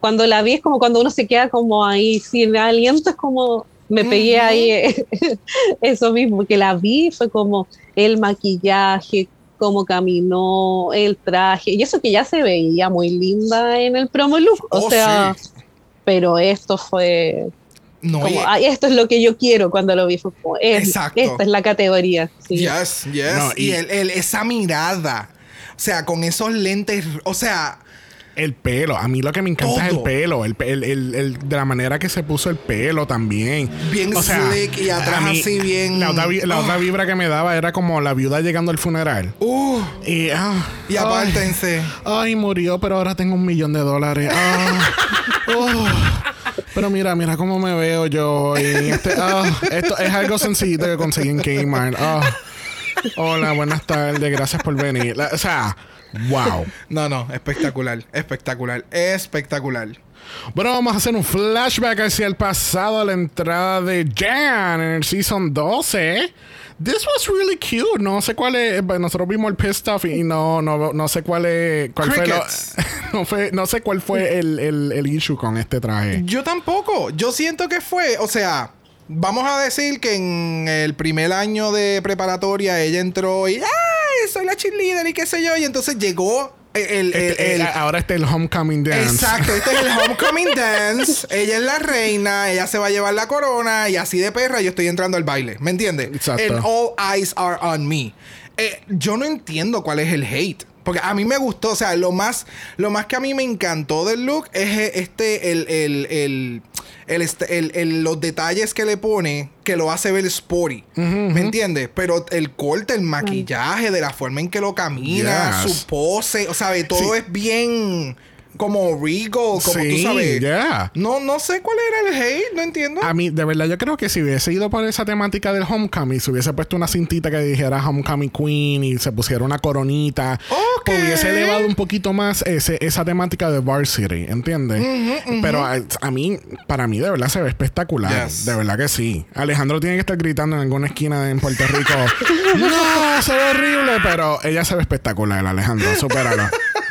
Cuando la vi es como cuando uno se queda como ahí sin aliento, es como me pegué ahí eso mismo, que la vi fue como el maquillaje, cómo caminó, el traje, y eso que ya se veía muy linda en el promo look, o Oh, sea, sí. pero esto fue No, como, y- "Ay, esto es lo que yo quiero cuando lo vi, fue como, es- Exacto. esta es la categoría. sí. Yes, yes. No, y y- el- el- esa mirada. O sea, con esos lentes. O sea, El pelo, a mí lo que me encanta es el pelo, el, el- el- el- de la manera que se puso el pelo también. Bien slick y atrás así bien- La, otra, la Ah. otra vibra que me daba era como la viuda llegando al funeral. uh, Y, ah, y apártense. Ay, ay, murió, pero ahora tengo un millón de dólares. Ah, oh. Pero mira, mira cómo me veo yo. Y este, ah, esto es algo sencillito que conseguí en Kmart. Ah. Hola, buenas tardes, gracias por venir. La- o sea, wow. No, no, espectacular, espectacular, espectacular. Bueno, vamos a hacer un flashback hacia el pasado, a la entrada de Jan en el Season 12. This was really cute. No sé cuál es. Nosotros vimos el pissed off y no, no, no sé cuál es. Cuál fue, lo- no, fue- no sé cuál fue el, el, el issue con este traje. Yo tampoco. Yo siento que fue, o sea, vamos a decir que en el primer año de preparatoria ella entró y, ¡ay! Soy la cheerleader y qué sé yo. Y entonces llegó el. el- Este, el- eh, ahora está el Homecoming Dance. Exacto, este es el Homecoming Dance. Ella es la reina, ella se va a llevar la corona y así de perra yo estoy entrando al baile. ¿Me entiendes? Exacto. And all eyes are on me. Eh, yo no entiendo cuál es el hate. Porque a mí me gustó, o sea, lo más, lo más que a mí me encantó del look es eh, este, el, el, el, el, el- los detalles que le pone que lo hace ver sporty. ¿Me entiendes? Pero el corte, el maquillaje, de la forma en que lo camina, Yes. su pose, o sea, todo Sí. es bien como regal, como tú Sí, sabes. yeah. No, no sé cuál era el hate, no entiendo. A mí, de verdad, yo creo que si hubiese ido por esa temática del Homecoming, si hubiese puesto una cintita que dijera Homecoming Queen y se pusiera una coronita, Ok. pues hubiese elevado un poquito más ese, esa temática de Varsity, ¿entiendes? Pero a, a mí, para mí, de verdad se ve espectacular. Yes. De verdad que sí. Alejandro tiene que estar gritando en alguna esquina en Puerto Rico: ¡No! Se ve horrible, pero ella se ve espectacular, Alejandro. Supéralo.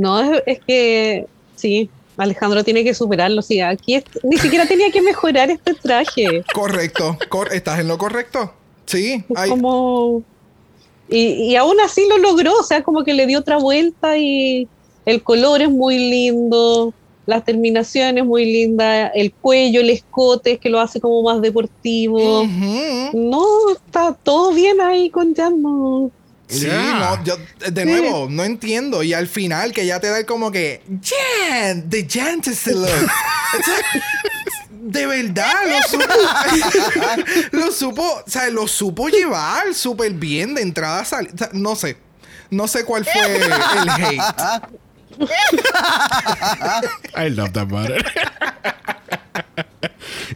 No, es, es que sí, Alejandro tiene que superarlo. Sí, aquí es- ni siquiera tenía que mejorar este traje. Correcto. Cor- ¿Estás en lo correcto? Sí. Es como. Y, y aún así lo logró, o sea, como que le dio otra vuelta y el color es muy lindo, las terminaciones muy linda, el cuello, el escote que lo hace como más deportivo. No, está todo bien ahí con Jan. no. Sí, Yeah. no, yo, de nuevo, no entiendo. Y al final que ya te da como que, Jan, the Jan de verdad, lo supo, lo supo, o sea, lo supo llevar súper bien de entrada a salir. O sea, no sé, no sé cuál fue el hate. I love that butter.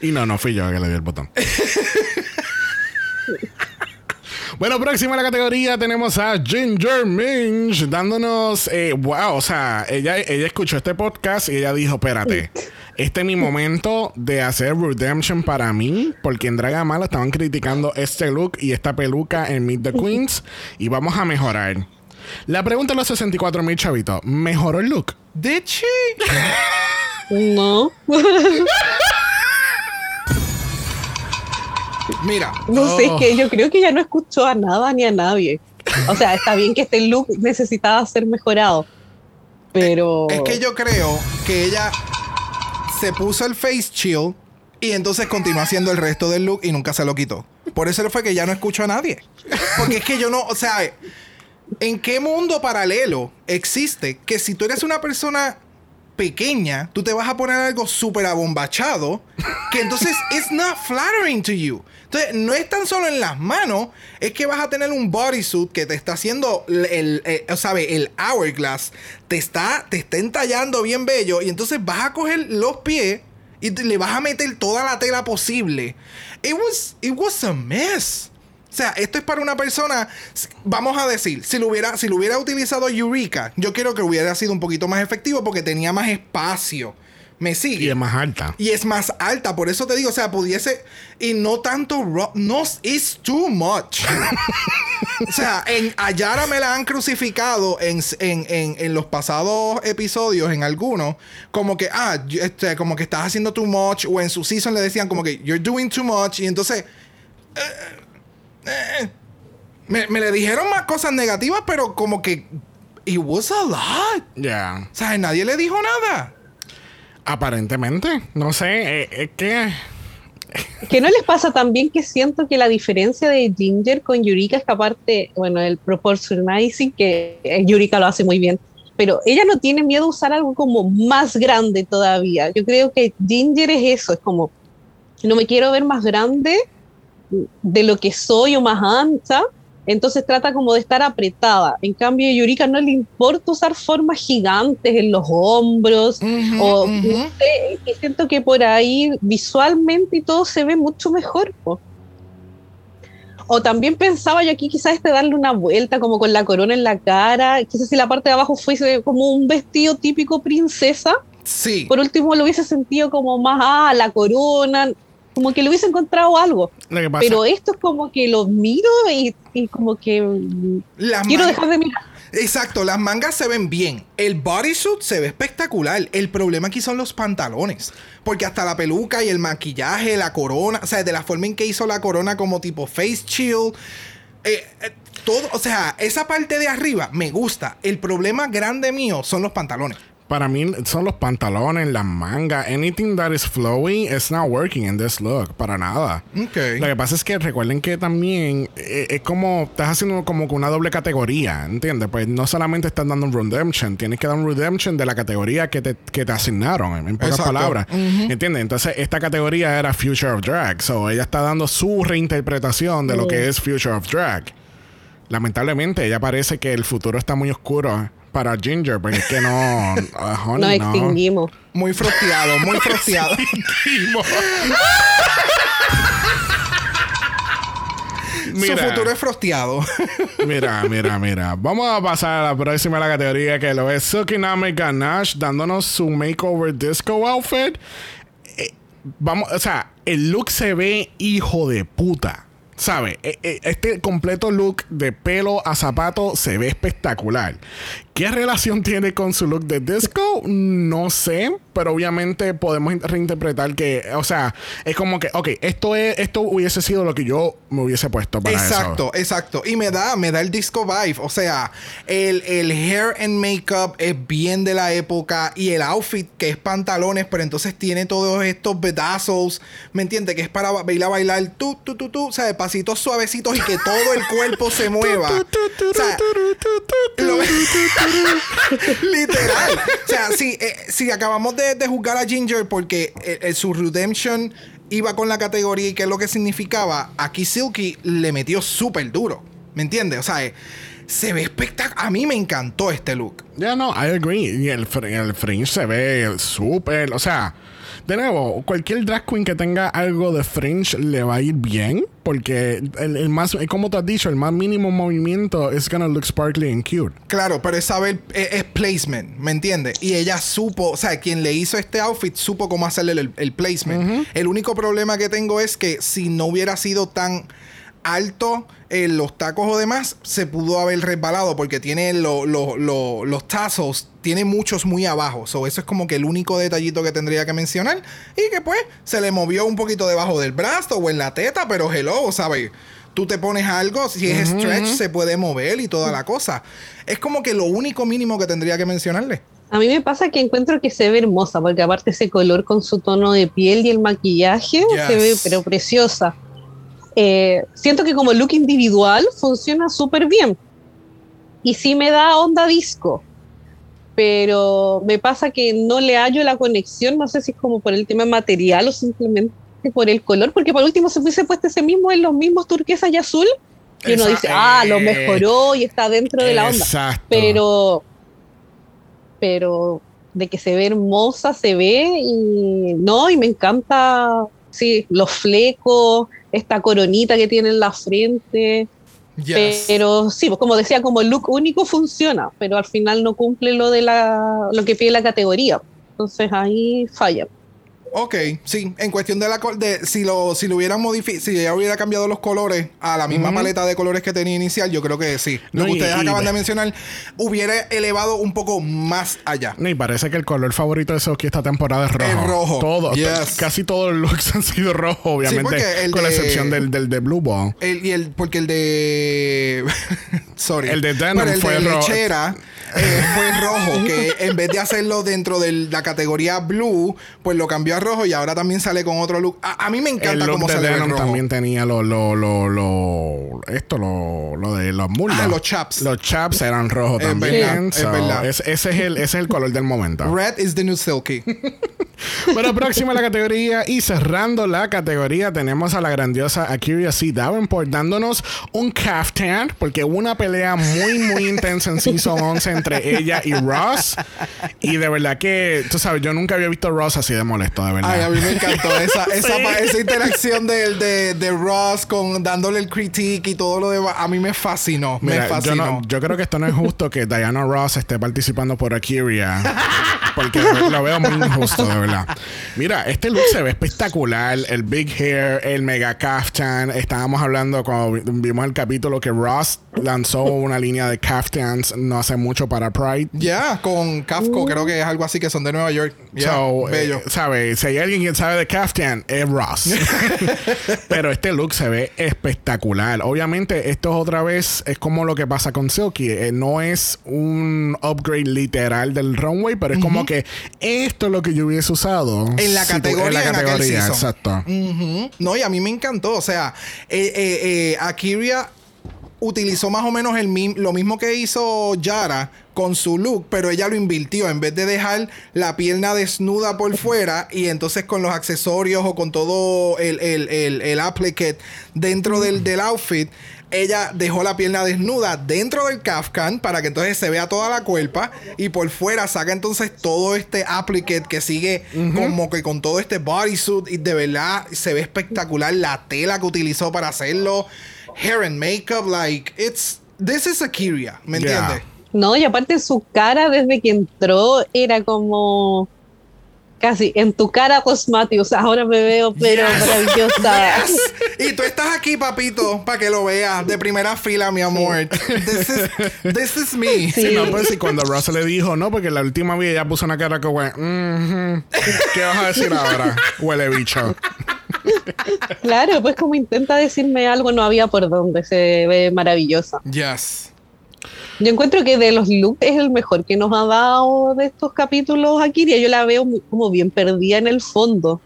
y no, no fui yo que le di el botón. Bueno, próxima a la categoría tenemos a Ginger Minch dándonos, eh, wow, o sea, ella, ella escuchó este podcast y ella dijo, espérate, este es mi momento de hacer redemption para mí, porque en Draga Mala estaban criticando este look y esta peluca en Meet the Queens y vamos a mejorar. La pregunta de los 64 mil chavitos, ¿mejoró el look? Did she? No. Mira, No sé, es que yo creo que ya no escuchó a nada ni a nadie. O sea, está bien que este look necesitaba ser mejorado. Pero. es que yo creo que ella se puso el face chill y entonces continuó haciendo el resto del look y nunca se lo quitó. Por eso fue que ya no escucho a nadie. Porque es que yo no, o sea, ¿en qué mundo paralelo existe que si tú eres una persona pequeña, tú te vas a poner algo súper abombachado que entonces it's not flattering to you. Entonces, no es tan solo en las manos, es que vas a tener un bodysuit que te está haciendo el, el, o sabe, el hourglass, te está, te está entallando bien bello y entonces vas a coger los pies y te- le vas a meter toda la tela posible. It was, it was a mess. O sea, esto es para una persona, vamos a decir, si lo hubiera, si lo hubiera utilizado Eureka, yo creo que hubiera sido un poquito más efectivo porque tenía más espacio. Me sigue. Y es más alta. Y es más alta, por eso te digo, o sea, pudiese. Y no tanto. No, it's too much. o sea, en Ayara me la han crucificado en, en, en, en los pasados episodios, en algunos, como que, ah, este, como que estás haciendo too much, o en su season le decían como que, you're doing too much, y entonces. eh, eh, me, me le dijeron más cosas negativas, pero como que. It was a lot. Ya. O sea, nadie le dijo nada. Aparentemente. No sé, eh, es que. ¿Qué no les pasa también que siento que la diferencia de Ginger con Yurika es que aparte, bueno, el proportionizing, que eh, Yurika lo hace muy bien, pero ella no tiene miedo a usar algo como más grande todavía. Yo creo que Ginger es eso, es como, no me quiero ver más grande de lo que soy o más ancha, entonces trata como de estar apretada. En cambio, a Yurika no le importa usar formas gigantes en los hombros, Ujú, o ujú. no sé, y siento que por ahí visualmente y todo se ve mucho mejor. po. O también pensaba yo aquí quizás este darle una vuelta como con la corona en la cara, quizás si la parte de abajo fuese como un vestido típico princesa, Sí. por último lo hubiese sentido como más, ah, la corona, como que le hubiese encontrado algo. Pero esto es como que lo miro y, y como que Las quiero dejar de mirar. Exacto, las mangas se ven bien. El bodysuit se ve espectacular. El problema aquí son los pantalones. Porque hasta la peluca y el maquillaje, la corona, o sea, de la forma en que hizo la corona como tipo face chill. eh, eh, todo, o sea, esa parte de arriba me gusta. El problema grande mío son los pantalones. Para mí son los pantalones, las mangas. Anything that is flowy is not working in this look. Para nada. Ok. Lo que pasa es que recuerden que también eh, es como estás haciendo como una doble categoría, ¿entiendes? Pues no solamente estás dando un redemption, tienes que dar un redemption de la categoría que te, que te asignaron, en, en pocas Exacto. palabras. ¿Entiendes? Entonces, esta categoría era Future of Drag. So, ella está dando su reinterpretación de lo que es Future of Drag. Lamentablemente, ella parece que el futuro está muy oscuro para Ginger, porque es que no. ah, honey, Nos no. extinguimos. Muy frosteado, muy frosteado. Su Mira. futuro es frosteado. Mira, mira, mira. Vamos a pasar a la próxima de la categoría que lo es Sukinami Ganache dándonos su makeover disco outfit. Eh, vamos, o sea, el look se ve hijo de puta. ¿Sabe? E- e- Este completo look de pelo a zapato se ve espectacular. ¿Qué relación tiene con su look de disco? No sé, pero obviamente podemos reinterpretar que, o sea, es como que, ok, esto es, esto hubiese sido lo que yo me hubiese puesto para eso. Exacto, exacto. Y me da, me da el disco vibe. O sea, el, el hair and makeup es bien de la época. Y el outfit, que es pantalones, pero entonces tiene todos estos bedazos. ¿Me entiendes? Que es para ba- bailar, bailar. Tú, tú, tú, tú. O sea, de pasitos suavecitos y que todo el cuerpo se mueva. O sea, lo- Literal. O sea, si, eh, si acabamos de, de juzgar a Ginger porque su redemption iba con la categoría y qué es lo que significaba, aquí Silky le metió súper duro. ¿Me entiendes? O sea, eh, se ve espectacular. A mí me encantó este look. Ya no, I agree. Y el, el fringe se ve súper. O sea, de nuevo, cualquier drag queen que tenga algo de fringe le va a ir bien. Porque el, el más, como te has dicho, el más mínimo movimiento es gonna look sparkly and cute. Claro, pero es saber, es, es placement, ¿me entiendes? Y ella supo, o sea, quien le hizo este outfit supo cómo hacerle el, el placement. El único problema que tengo es que si no hubiera sido tan alto en los tacos o demás, se pudo haber resbalado porque tiene lo- lo- lo- los tazos, tiene muchos muy abajo. So, eso es como que el único detallito que tendría que mencionar. Y que pues se le movió un poquito debajo del brazo o en la teta, pero hello, ¿sabes? Tú te pones algo, si es stretch, se puede mover y toda la cosa. Es como que lo único mínimo que tendría que mencionarle. A mí me pasa que encuentro que se ve hermosa, porque aparte ese color con su tono de piel y el maquillaje se ve Yes. pero preciosa. Eh, siento que como look individual funciona súper bien. Y sí me da onda disco. Pero me pasa que no le hallo la conexión, no sé si es como por el tema material o simplemente por el color, porque por último se hubiese puesto ese mismo en los mismos turquesa y azul. Y uno dice, ah, lo mejoró y está dentro de la onda Exacto. pero pero de que se ve hermosa se ve y no y me encanta sí los flecos esta coronita que tiene en la frente. Yes. pero sí pues como decía como look único funciona pero al final no cumple lo de la lo que pide la categoría. Entonces ahí falla Ok, sí. En cuestión de la col- de si lo si lo hubieran modificado, si ella hubiera cambiado los colores a la misma paleta de colores que tenía inicial, yo creo que sí. Lo No, que y- ustedes y- acaban de mencionar hubiera elevado un poco más allá. No, y parece que el color favorito de Soki esta temporada es rojo. Es rojo. Todo, Yes. Casi todos los looks han sido rojos, obviamente. con la excepción del, del de Blue Ball. El, y el, porque el de. Sorry. El de Denim fue de rojo. lechera eh, fue rojo. Que en vez de hacerlo dentro de la categoría blue, pues lo cambió a rojo y ahora también sale con otro look. A, a mí me El encanta look cómo de sale el Denim rojo. también tenía lo, lo, lo, lo- esto, lo, lo de los muslos. Ah, los chaps. Los chaps eran rojos Es también. verdad, es So, verdad. es- ese, es el, ese es el color del momento. Red is the new silky. Bueno, próxima la categoría y cerrando la categoría tenemos a la grandiosa Akira C. Davenport dándonos un caftan porque hubo una pelea muy muy intensa en Season 11 entre ella y Ross y de verdad que, tú sabes, yo nunca había visto a Ross así de molesto, de verdad. Ay, a mí me encantó esa, esa, Sí. esa interacción de, de, de Ross con dándole el critique y todo lo demás. A mí me fascinó. me Mira, yo, fascinó. no- yo creo que esto no es justo que Diana Ross esté participando por Akira. Porque lo veo muy injusto, de verdad. Mira, este look se ve espectacular. El big hair, el mega kaftan. Estábamos hablando cuando vi- vimos el capítulo que Ross lanzó una línea de kaftans no hace mucho para Pride. Ya, con Kafko, creo que es algo así que son de Nueva York. Ya, So, bello. eh, ¿sabe? Si hay alguien que sabe de Kaftan, es Ross. Pero este look se ve espectacular. Obviamente, esto es otra vez, es como lo que pasa con Silky. Eh, no es un upgrade literal del runway, pero es como que esto es lo que yo hubiese usado. En la si categoría, en la categoría, exacto. No, y a mí me encantó. O sea, eh, eh, Akira utilizó más o menos el lo mismo que hizo Yara con su look, pero ella lo invirtió. En vez de dejar la pierna desnuda por fuera y entonces con los accesorios o con todo el, el, el, el applique dentro del, del outfit, ella dejó la pierna desnuda dentro del kaftan para que entonces se vea toda la cuerpa y por fuera saca entonces todo este applique que sigue como que con todo este bodysuit y de verdad se ve espectacular la tela que utilizó para hacerlo hair and makeup like it's this is Akira ¿me Yeah. entiendes? No, y aparte su cara desde que entró era como casi en tu cara sea, ahora me veo pero Yes. maravillosa. Yes. Y tú estás aquí, papito, para que lo veas de primera fila, mi amor. This is, this is me. Sí, Sí. no, pues y cuando Ross le dijo, no, porque la última vez ella puso una cara que, güey, "Mhm, ¿qué vas a decir ahora? Huele bicho. Claro, pues como intenta decirme algo, no había por dónde. Se ve maravillosa. Yes. Yo encuentro que de los looks es el mejor que nos ha dado de estos capítulos aquí. Yo la veo muy- como bien perdida en el fondo.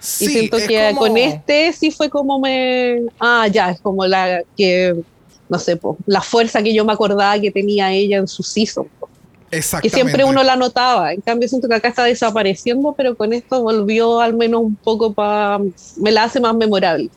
Sí, y siento que como- con este sí fue como me. Ah, ya, es como la que. No sé, po, la fuerza que yo me acordaba que tenía ella en su season. po, Que Exactamente. siempre uno la notaba. En cambio, siento que acá está desapareciendo, pero con esto volvió al menos un poco para. Me la hace más memorable.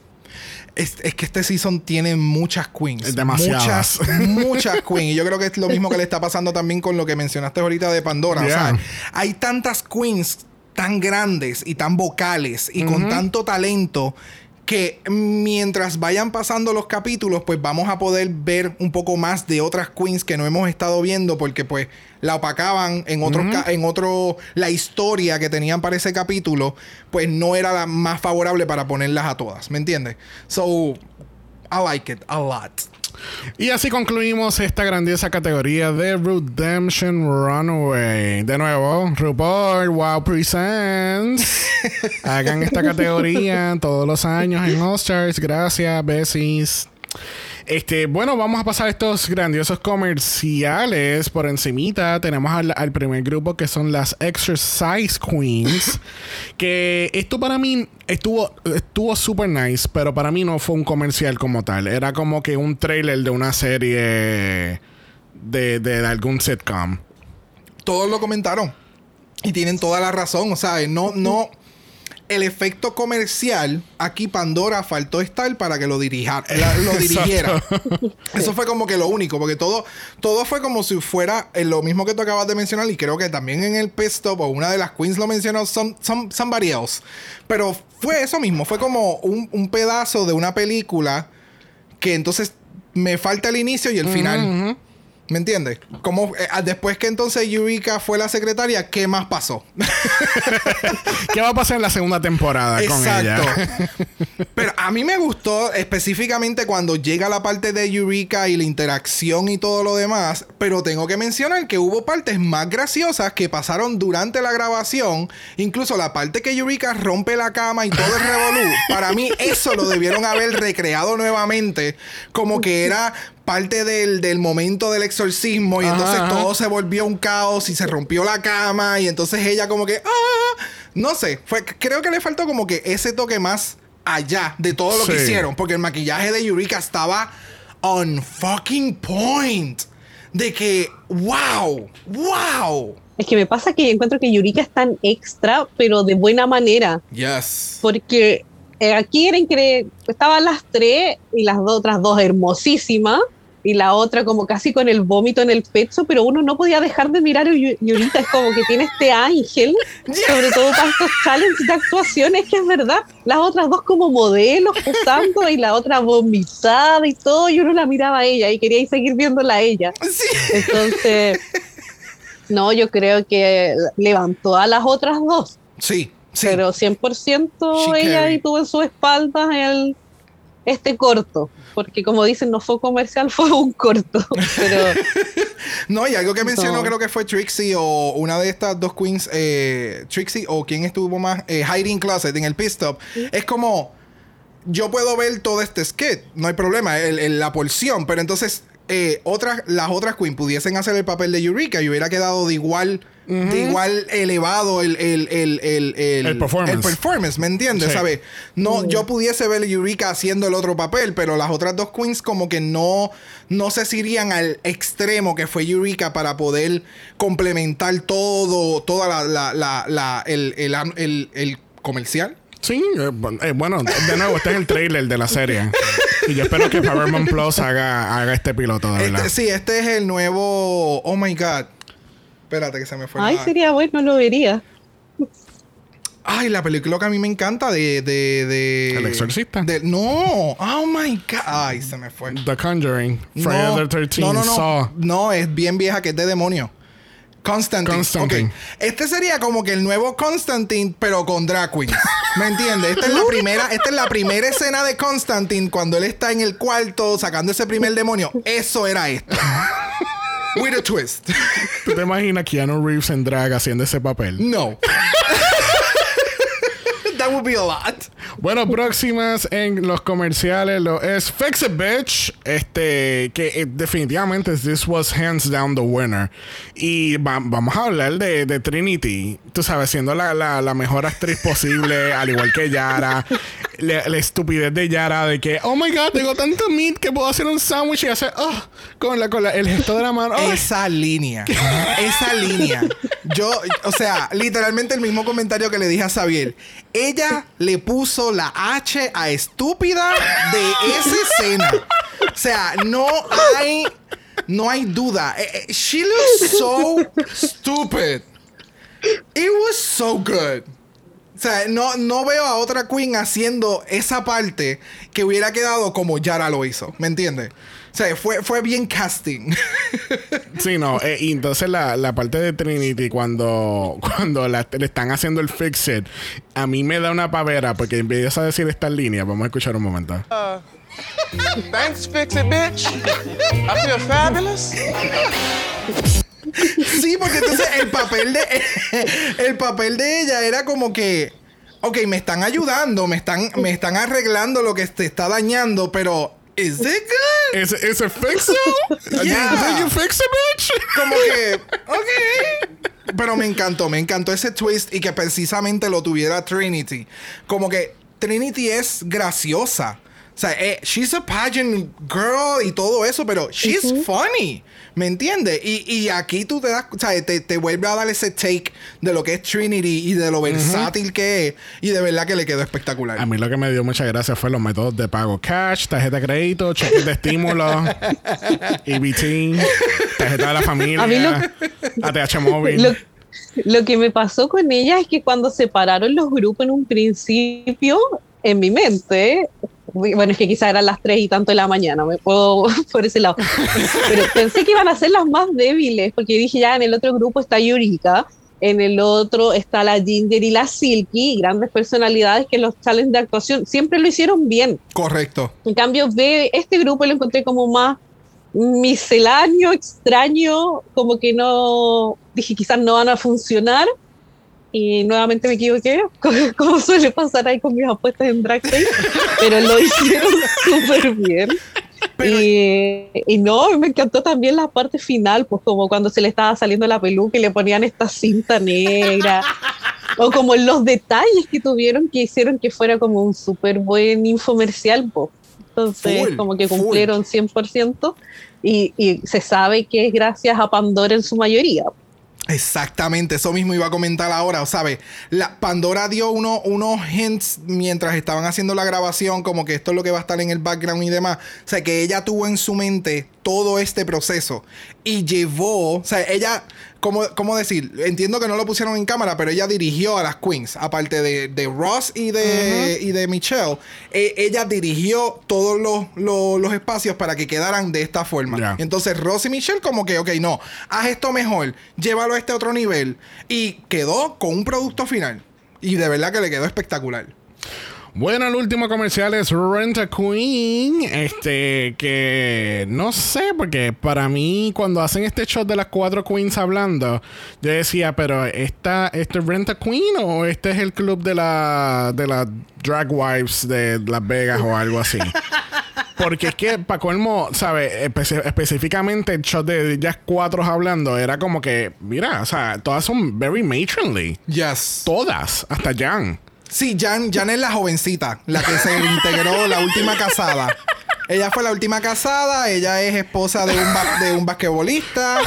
Es, es que este season tiene muchas queens. Demasiadas. Muchas, muchas queens. Y yo creo que es lo mismo que le está pasando también con lo que mencionaste ahorita de Pandora. O Yeah. sea, hay tantas queens tan grandes y tan vocales y con tanto talento que mientras vayan pasando los capítulos, pues vamos a poder ver un poco más de otras queens que no hemos estado viendo porque pues la opacaban en otros en otro la historia que tenían para ese capítulo, pues no era la más favorable para ponerlas a todas, ¿me entiendes? So I like it a lot. Y así concluimos esta grandiosa categoría de Redemption Runaway. De nuevo, RuPaul Wow Presents. Hagan esta categoría todos los años en All Stars. Gracias, Bessis. Este, bueno, vamos a pasar estos grandiosos comerciales por encimita. Tenemos al, al primer grupo que son las Exercise Queens. que esto para mí estuvo estuvo super nice, pero para mí no fue un comercial como tal. Era como que un trailer de una serie de, de algún sitcom. Todos lo comentaron y tienen toda la razón, o sea, no no el efecto comercial, aquí Pandora faltó estar para que lo dirija, la- lo dirigiera. Eso fue como que lo único, porque todo, todo fue como si fuera eh, lo mismo que tú acabas de mencionar, y creo que también en el pit stop o una de las queens lo mencionó, some, some- somebody else. Pero fue eso mismo, fue como un, un pedazo de una película que entonces me falta el inicio y el final. ¿Me entiendes? Como eh, después que entonces Eureka fue la secretaria, ¿qué más pasó? ¿Qué va a pasar en la segunda temporada con ella? Pero a mí me gustó específicamente cuando llega la parte de Eureka y la interacción y todo lo demás. Pero tengo que mencionar que hubo partes más graciosas que pasaron durante la grabación. Incluso la parte que Eureka rompe la cama y todo el revolú. Para mí eso lo debieron haber recreado nuevamente. Como que era parte del, del momento del exorcismo. Y entonces Ajá, todo se volvió un caos y se rompió la cama. Y entonces ella como que... ¡Ah! No sé. Fue, creo que le faltó como que ese toque más allá de todo lo que hicieron. Porque el maquillaje de Eureka estaba on fucking point. De que, wow, wow. Es que me pasa que encuentro que Yurika es tan extra, pero de buena manera. Yes. Porque aquí eran que estaban las tres y las otras dos hermosísimas. Y la otra como casi con el vómito en el pecho, pero uno no podía dejar de mirar Yurika. Es como que tiene este ángel, sobre todo para estos challenges de actuaciones, que es verdad. Las otras dos como modelos posando y la otra vomitada y todo, y uno la miraba a ella y quería ir seguir viéndola a ella. Sí. Entonces, no, yo creo que levantó a las otras dos, Sí, sí. pero 100% She ella carried. tuvo en su espalda el, este corto, porque como dicen, no fue comercial, fue un corto, pero No, y algo que mencionó No. creo que fue Trixie o una de estas dos queens, eh, Trixie o quien estuvo más, eh, Hiding Closet en el pit stop, es como, yo puedo ver todo este skit, no hay problema, el- el- la porción, pero entonces eh, otras, las otras queens pudiesen hacer el papel de Eureka y hubiera quedado de igual, de igual elevado el, el, el, el, el, El performance. el performance, ¿me entiendes? Sí. ¿Sabes? No, yo pudiese ver a Eureka haciendo el otro papel, pero las otras dos queens como que no, no se irían al extremo que fue Eureka para poder complementar todo, toda la, la, la, la- el, el, el- el comercial. Sí, eh, eh, bueno, de nuevo, este es el trailer de la serie. Y yo espero que Paramount Plus haga, haga este piloto, de verdad. Este, sí, este es el nuevo. Oh my god. Espérate que se me fue. ay, la- sería bueno, lo vería. Ay, la película que a mí me encanta de. de, de El Exorcista. de- no. Oh my god. Ay, se me fue. The Conjuring, Friday the 13th, no, no, no. Saw. No, es bien vieja que es de demonio. Constantine. Constantine. Ok. Este sería como que el nuevo Constantine, pero con drag. ¿Me entiendes? Esta es la primera, esta es la primera escena de Constantine cuando él está en el cuarto sacando ese primer demonio. Eso era esto. With a twist. ¿Tú te imaginas Keanu Reeves en drag haciendo ese papel? No. Would be a lot. Bueno, próximas en los comerciales lo es Fix It Bitch. Este, que eh, definitivamente this was hands down the winner. Y va- vamos a hablar de, de Trinity. Tú sabes, siendo la, la- la mejor actriz posible, al igual que Yara. la, la estupidez de Yara de que, oh my god, tengo tanto meat que puedo hacer un sándwich y hacer, oh, con, la, con la- el gesto de la mano. oh. Esa línea. Esa línea. Yo, o sea, literalmente el mismo comentario que le dije a Xavier. Ella le puso la H a estúpida de esa escena. O sea, no hay. No hay duda. Eh, eh, She looks so stupid. It was so good. O sea, no, no veo a otra queen haciendo esa parte que hubiera quedado como Yara lo hizo. ¿Me entiendes? O sea, fue, fue bien casting. Sí, no. eh, y entonces la, la parte de Trinity, cuando, cuando la- le están haciendo el fix it, a mí me da una pavera porque empieza a decir estas líneas. Vamos a escuchar un momento. Thanks, Fix It, bitch. I feel fabulous. Sí, porque entonces el papel de el papel de ella era como que ok, me están ayudando, me están me están arreglando lo que te está dañando, pero is it good? ¿Ese, ese fix it? Yeah. Did you fix it, bitch? Como que ok. Pero me encantó, me encantó ese twist y que precisamente lo tuviera Trinity. Como que Trinity es graciosa. O sea, eh, she's a pageant girl y todo eso, pero she's funny. ¿Me entiendes? Y, y aquí tú te das, o sea, te, te vuelve a dar ese take de lo que es Trinity y de lo versátil que es. Y de verdad que le quedó espectacular. A mí lo que me dio mucha gracia fue los métodos de pago. Cash, tarjeta de crédito, cheques de estímulo, EBT, tarjeta de la familia, A mí lo- ATH móvil. Lo, lo que me pasó con ella es que cuando separaron los grupos en un principio, en mi mente, bueno, es que quizás eran las 3 y tanto de la mañana, me puedo por ese lado, pero pensé que iban a ser las más débiles, porque dije ya en el otro grupo está Yurika, en el otro está la Ginger y la Silky, grandes personalidades que los challenges de actuación siempre lo hicieron bien. Correcto. En cambio, ve este grupo lo encontré como más misceláneo, extraño, como que no, dije quizás no van a funcionar. Y nuevamente me equivoqué, como suele pasar ahí con mis apuestas en Drag Race, pero lo hicieron súper bien. Pero- y, y no, me encantó también la parte final, pues como cuando se le estaba saliendo la peluca y le ponían esta cinta negra, o como los detalles que tuvieron que hicieron que fuera como un súper buen infomercial, pues. Entonces, Full, como que full. cumplieron 100% y, y se sabe que es gracias a Pandora en su mayoría. Exactamente, eso mismo iba a comentar ahora, ¿sabes? La Pandora dio uno- unos hints mientras estaban haciendo la grabación, como que esto es lo que va a estar en el background y demás. O sea, que ella tuvo en su mente todo este proceso y llevó, o sea, ella, ¿cómo, cómo decir? Entiendo que no lo pusieron en cámara, pero ella dirigió a las queens, aparte de, de Ross y de, y de Michelle, eh, ella dirigió todos los, los- los espacios para que quedaran de esta forma. Entonces Ross y Michelle como que, ok, no, haz esto mejor, llévalo a este otro nivel. Y quedó con un producto final. Y de verdad que le quedó espectacular. Bueno, el último comercial es Rent a Queen. Este, que no sé, porque para mí, cuando hacen este shot de las cuatro queens hablando, yo decía, pero ¿esta, ¿este es Rent a Queen o este es el club de la de las drag wives de Las Vegas o algo así? Porque es que, para colmo, ¿sabes? Espe- específicamente el shot de ellas cuatro hablando era como que, mira, o sea, todas son very matronly. Yes. Todas, hasta Jan. Sí, Jan, Jan es la jovencita, la que se integró, la última casada. Ella fue la última casada, ella es esposa de un, ba- de un basquetbolista.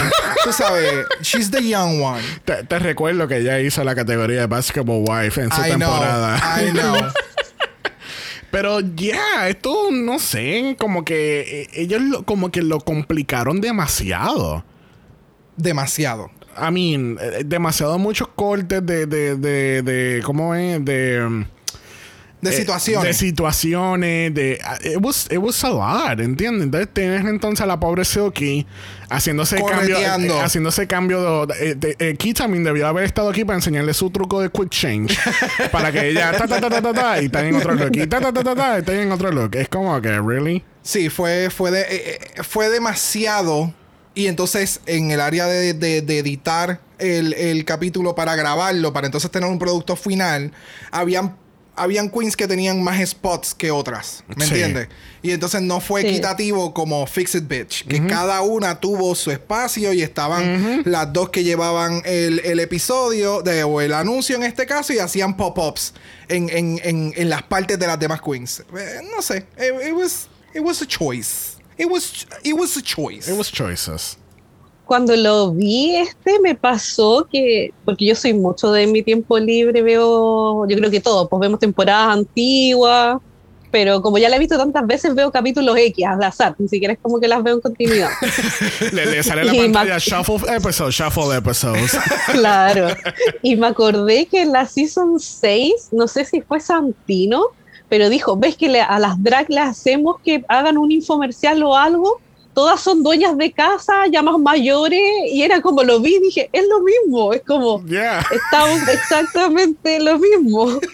Tú sabes, she's the young one. Te, te recuerdo que ella hizo la categoría de Basketball Wife en su I know, temporada. I know. Pero ya, esto no sé, como que eh, ellos lo- como que lo complicaron demasiado. Demasiado. I mean, eh, demasiado muchos cortes de, de, de, de ¿cómo es? De, um, De eh, situaciones. De situaciones, de... ah, It was, it was a lot, ¿entiendes? Entonces tienes entonces a la pobre Silky haciéndose cambio... Eh, haciéndose cambio... De, eh, de- Key también debió haber estado aquí para enseñarle su truco de quick change. para que ella... Ta, ta, ta, ta, ta, ta, y está en otro look. Y ta, ta, ta, ta, ta, y está en otro look. Es como que, ¿really? Sí, fue, fue, de, eh, fue demasiado. Y entonces en el área de, de- de editar el, el capítulo para grabarlo, para entonces tener un producto final, habían habían queens que tenían más spots que otras, ¿me Sí. entiendes? Y entonces no fue Sí. equitativo como Fix It Bitch, que cada una tuvo su espacio y estaban las dos que llevaban el, el episodio de, o el anuncio en este caso y hacían pop-ups en, en, en, en las partes de las demás queens. Eh, no sé, it, it was, it was a choice. It was, it was a choice. It was choices. Cuando lo vi este me pasó que, porque yo soy mucho de mi tiempo libre, veo, yo creo que todo, pues vemos temporadas antiguas, pero como ya la he visto tantas veces, veo capítulos X al azar, ni siquiera es como que las veo en continuidad. Le, le sale la Y pantalla shuffle episodes, shuffle episodes. claro. Y me acordé que en la season 6, no sé si fue Santino, pero dijo, ves que le- a las drag le hacemos que hagan un infomercial o algo, todas son dueñas de casa, ya más mayores, y era como lo vi, dije, es lo mismo, es como, Yeah. estamos exactamente lo mismo.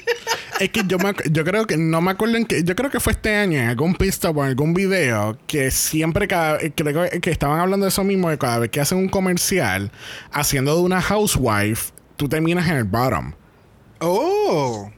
Es que yo, me, ac- yo creo que no me acuerdo en que yo creo que fue este año en algún pista o en algún video que siempre cada eh, creo que- que estaban hablando de eso mismo de cada vez que hacen un comercial haciendo de una housewife tú terminas en el bottom Oh.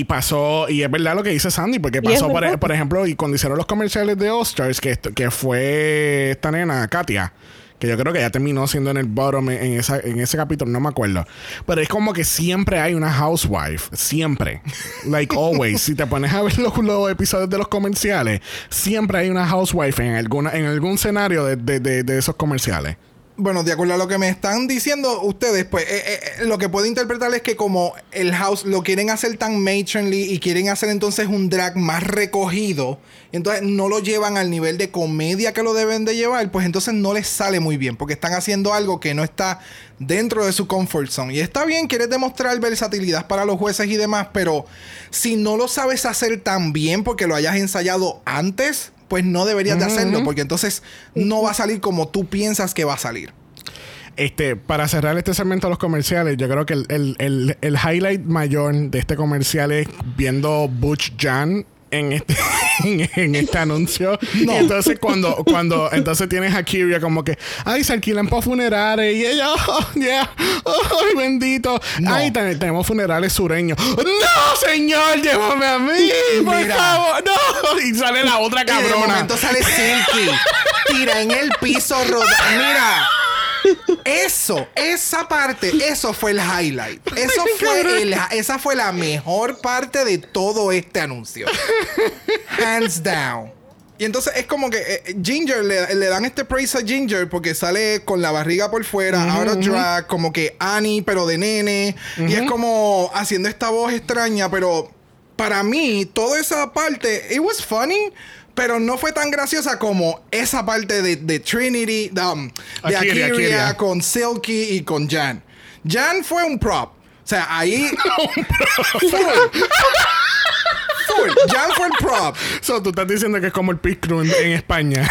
Y pasó y es verdad lo que dice Sandy porque pasó por, por ejemplo y cuando hicieron los comerciales de All Stars que, esto- que fue esta nena Katia que yo creo que ya terminó siendo en el bottom en, en esa, en ese capítulo, no me acuerdo. Pero es como que siempre hay una housewife. Siempre. Like always. si te pones a ver los, los episodios de los comerciales, siempre hay una housewife en, alguna, en algún escenario de, de- de- de esos comerciales. Bueno, de acuerdo a lo que me están diciendo ustedes, pues eh, eh, lo que puedo interpretar es que como el house lo quieren hacer tan matronly y quieren hacer entonces un drag más recogido, entonces no lo llevan al nivel de comedia que lo deben de llevar, pues entonces no les sale muy bien, porque están haciendo algo que no está dentro de su comfort zone. Y está bien, quieres demostrar versatilidad para los jueces y demás, pero si no lo sabes hacer tan bien porque lo hayas ensayado antes, pues no deberías de hacerlo, porque entonces no va a salir como tú piensas que va a salir. Este, para cerrar este segmento de los comerciales, yo creo que el, el- el- el highlight mayor de este comercial es viendo Butch Jan en este, en, este anuncio. Y entonces cuando, cuando entonces tienes a Kyria como que, ay, se alquilan para funerales. Y ella, oh, yeah, ay, bendito. No. Ay, ten- tenemos funerales sureños. No, señor, llévame a mí, por Mira. favor. No. Y sale la otra Y de cabrona. momento sale Silky. Tira en el piso rodando. Mira. Eso, esa parte, eso fue el highlight. Eso fue el- esa fue la mejor parte de todo este anuncio. Hands down. Y entonces es como que eh, Ginger le, le dan este praise a Ginger porque sale con la barriga por fuera, of drag, como que Annie, pero de nene. Y es como haciendo esta voz extraña, pero para mí, toda esa parte, it was funny. Pero no fue tan graciosa como esa parte de, de Trinity, de, um, de Akiria, con Silky y con Jan. Jan fue un prop. O sea, ahí. Full. Full. Jan fue el prop. So, tú estás diciendo que es como el Pit Crew en, en España.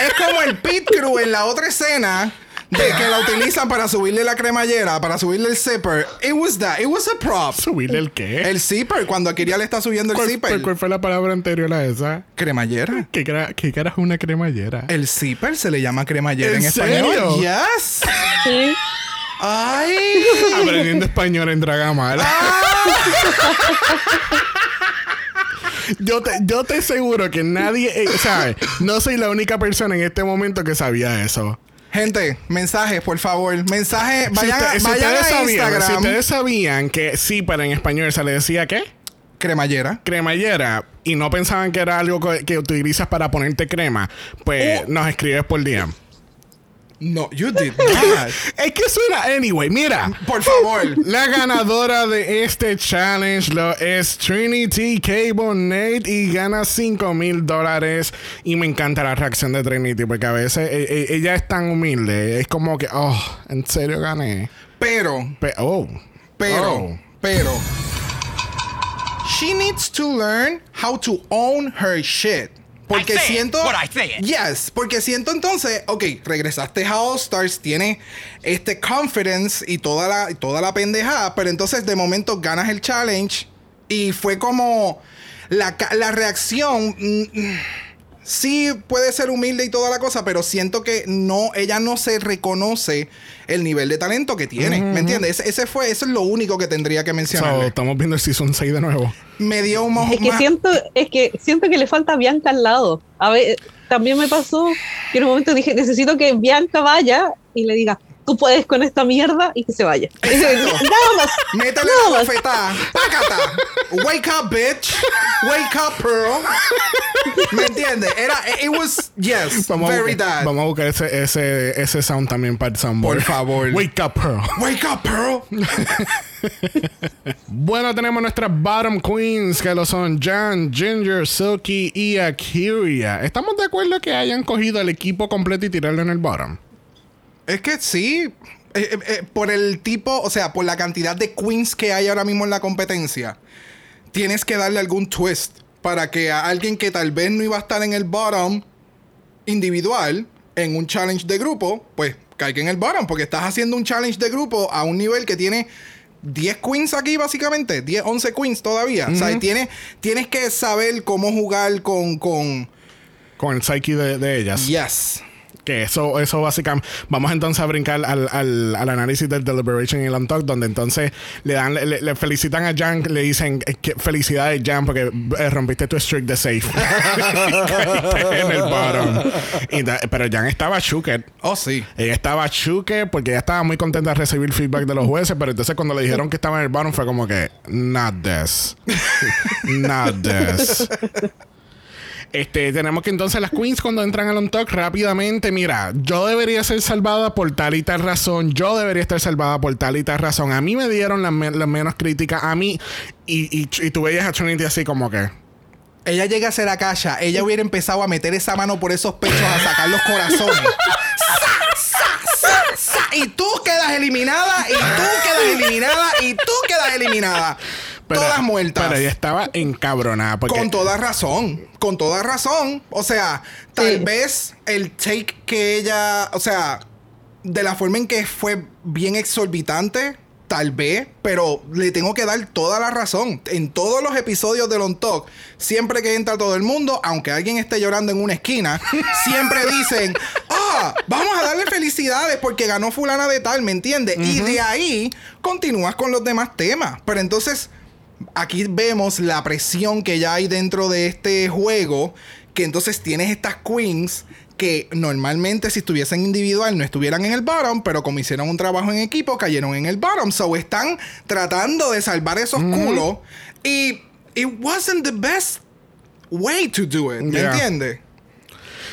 Es como el pit crew en la otra escena de que la utilizan para subirle la cremallera, para subirle el zipper. It was that. It was a prop. ¿Subirle el qué? El zipper, cuando Akiria le está subiendo el ¿Cuál, zipper. cuál- fue la palabra anterior a esa? ¿Cremallera? ¿Qué, cara- qué carajo es una cremallera? El zipper se le llama cremallera en, ¿En español. serio? Yes. Sí. Ay. Aprendiendo español en Dragamala. Yo te, yo te aseguro que nadie, eh, ¿sabes? No soy la única persona en este momento que sabía eso. Gente, mensajes, por favor. Mensajes. Si Vayan, usted- si a sabían, Instagram. si ustedes sabían que sí, pero en español se le decía ¿qué? Cremallera. Cremallera y no pensaban que era algo que, que utilizas para ponerte crema, pues nos escribes por DM. No, you did not. Es que suena, anyway, mira. por favor. La ganadora de este challenge lo es Trinity Cable Nate y gana 5 mil dólares. Y me encanta la reacción de Trinity porque a veces eh, ella es tan humilde. Es como que, oh, en serio gané. Pero, Pe- oh, pero, Oh. pero. She needs to learn how to own her shit. Porque said siento. Yes, porque siento entonces, ok, regresaste a All Stars, tiene este confidence y toda la, toda la pendejada, pero entonces de momento ganas el challenge y fue como la, la reacción. mm, mm, sí puede ser humilde y toda la cosa, pero siento que no, ella no se reconoce el nivel de talento que tiene. ¿Me entiendes? Ese, ese fue, eso es lo único que tendría que So, mencionar. estamos viendo el Season 6 de nuevo. Me dio un Es que más- siento, es que siento que le falta Bianca al lado. A ver, también me pasó que en un momento dije, necesito que Bianca vaya y le diga, tú puedes con esta mierda y que se vaya. Nada más. Métele Nada la más. bofetada. ¡Pácata! Wake up, bitch. Wake up, Pearl. ¿Me entiendes? Era, it was, yes, Vamos, a very buscar, bad. vamos a buscar ese, ese, ese sound también para el soundboard. Por favor. Wake up, Pearl. Wake up, Pearl. Bueno, tenemos nuestras bottom queens que lo son Jan, Ginger, Silky y Akira. ¿Estamos de acuerdo que hayan cogido el equipo completo y tirarlo en el bottom? Es que sí. eh, eh, eh, por el tipo, o sea, por la cantidad de queens que hay ahora mismo en la competencia, tienes que darle algún twist para que a alguien que tal vez no iba a estar en el bottom individual, en un challenge de grupo, pues caiga en el bottom, porque estás haciendo un challenge de grupo a un nivel que tiene 10 queens aquí, básicamente, 10, 11 queens todavía. O sea, tienes, tienes que saber cómo jugar con. con Con el psyche de, de ellas. yes. Que eso, eso básicamente. Vamos entonces a brincar al, al, al análisis del Deliberation y el Untalk, donde entonces le dan, le, le felicitan a Jan, le dicen eh, felicidades, Jan, porque eh, rompiste tu streak de safe. En el bottom. Y da- pero Jan estaba shooked. Oh, sí. Ella estaba chuque porque ella estaba muy contenta de recibir feedback de los jueces, pero entonces cuando le dijeron que estaba en el bottom fue como que, not this. not this. Este, tenemos que entonces las queens cuando entran al on talk rápidamente, mira, yo debería ser salvada por tal y tal razón, yo debería estar salvada por tal y tal razón. A mí me dieron las me- las menos críticas, a mí, y, y, y tú veías a Trinity así como que, ella llega a ser Akasha, ella hubiera empezado a meter esa mano por esos pechos a sacar los corazones. ¡Sa, sa, sa, sa! Y tú quedas eliminada, y tú quedas eliminada, y tú quedas eliminada. Pero- Todas muertas. Pero ella estaba encabronada porque... Con toda razón, con toda razón. O sea, tal Sí. vez el take que ella, o sea, de la forma en que fue bien exorbitante, tal vez, pero le tengo que dar toda la razón. En todos los episodios de On Talk, siempre que entra todo el mundo, aunque alguien esté llorando en una esquina, siempre dicen, ah, vamos a darle felicidades porque ganó fulana de tal, ¿me entiendes? Y de ahí continúas con los demás temas. Pero entonces aquí vemos la presión que ya hay dentro de este juego. Que entonces tienes estas queens que normalmente si estuviesen individual no estuvieran en el bottom, pero como hicieron un trabajo en equipo, cayeron en el bottom. So están tratando de salvar esos culos. Y it wasn't the best way to do it. ¿Me Yeah. entiendes?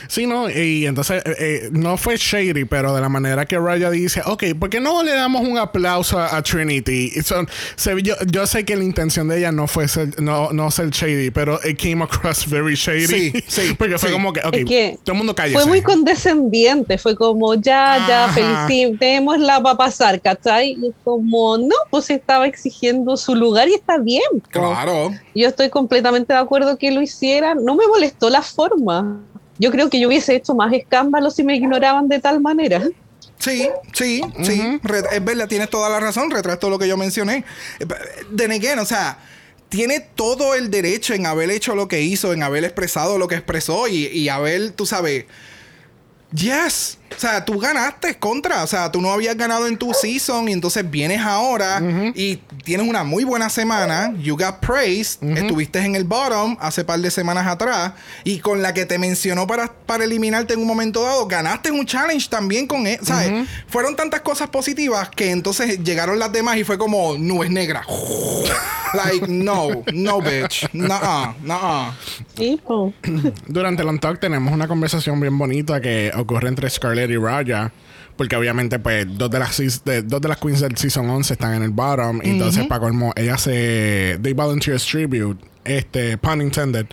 Sí, no, y entonces eh, eh, no fue shady, pero de la manera que Raya dice, ok, ¿por qué no le damos un aplauso a, a Trinity? Y son- se- yo, yo sé que la intención de ella no fue ser, no, no ser shady, pero it came across very shady. Sí, sí, Porque fue sí. como que, ok, Es que todo el mundo cállese. Fue muy condescendiente, fue como ya, ya, Ajá. felicitémosla para pasar, ¿cachai? Y como, no, pues estaba exigiendo su lugar y está bien. Claro. Yo estoy completamente de acuerdo que lo hiciera, no me molestó la forma. Yo creo que yo hubiese hecho más escándalo si me ignoraban de tal manera. Sí, sí, sí. Es verdad, tienes toda la razón. Retrato lo que yo mencioné. De again, o sea, tiene todo el derecho en haber hecho lo que hizo, en haber expresado lo que expresó y, y haber, tú sabes. Yes. O sea, tú ganaste contra. O sea, tú no habías ganado en tu season y entonces vienes ahora y tienes una muy buena semana. You got praised. Estuviste en el bottom hace par de semanas atrás y con la que te mencionó para, para eliminarte en un momento dado, ganaste un challenge también con él. ¿Sabes? Fueron tantas cosas positivas que entonces llegaron las demás y fue como nubes negras. like, no, no, bitch. Nuh-uh. Sí, po. Durante el on talk tenemos una conversación bien bonita que ocurre entre Scarlett y Raya. Porque obviamente, pues, dos de las de- dos de las queens del season 11 están en el bottom. Y entonces, para colmo, ella se. They volunteers tribute. Este, pun intended.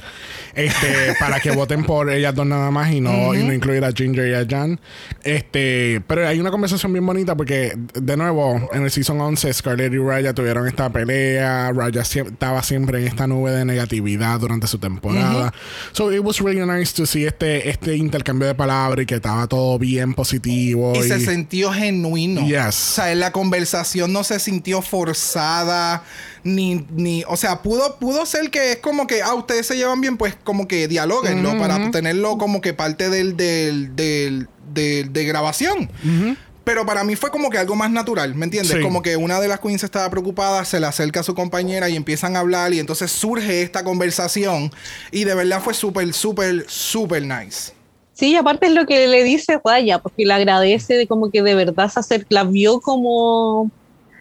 Este, para que voten por ellas dos nada más y no, y no incluir a Ginger y a Jan. Este, pero hay una conversación bien bonita porque, de nuevo, en el season 11, Scarlett y Raya tuvieron esta pelea. Raya sie- estaba siempre en esta nube de negatividad durante su temporada. So it was really nice to see este, este intercambio de palabras y que estaba todo bien positivo. Y se sintió genuino. Yes. O sea, la conversación no se sintió forzada. Ni, ni, o sea, pudo, pudo ser que que es como que, ah, ustedes se llevan bien, pues como que dialóguenlo para tenerlo como que parte del, del, del, del- de grabación. Pero para mí fue como que algo más natural, ¿me entiendes? Sí. Como que una de las queens estaba preocupada, se le acerca a su compañera y empiezan a hablar y entonces surge esta conversación y de verdad fue súper, súper, súper nice. Sí, aparte es lo que le dice Raya, porque le agradece de como que de verdad se acercó, la vio como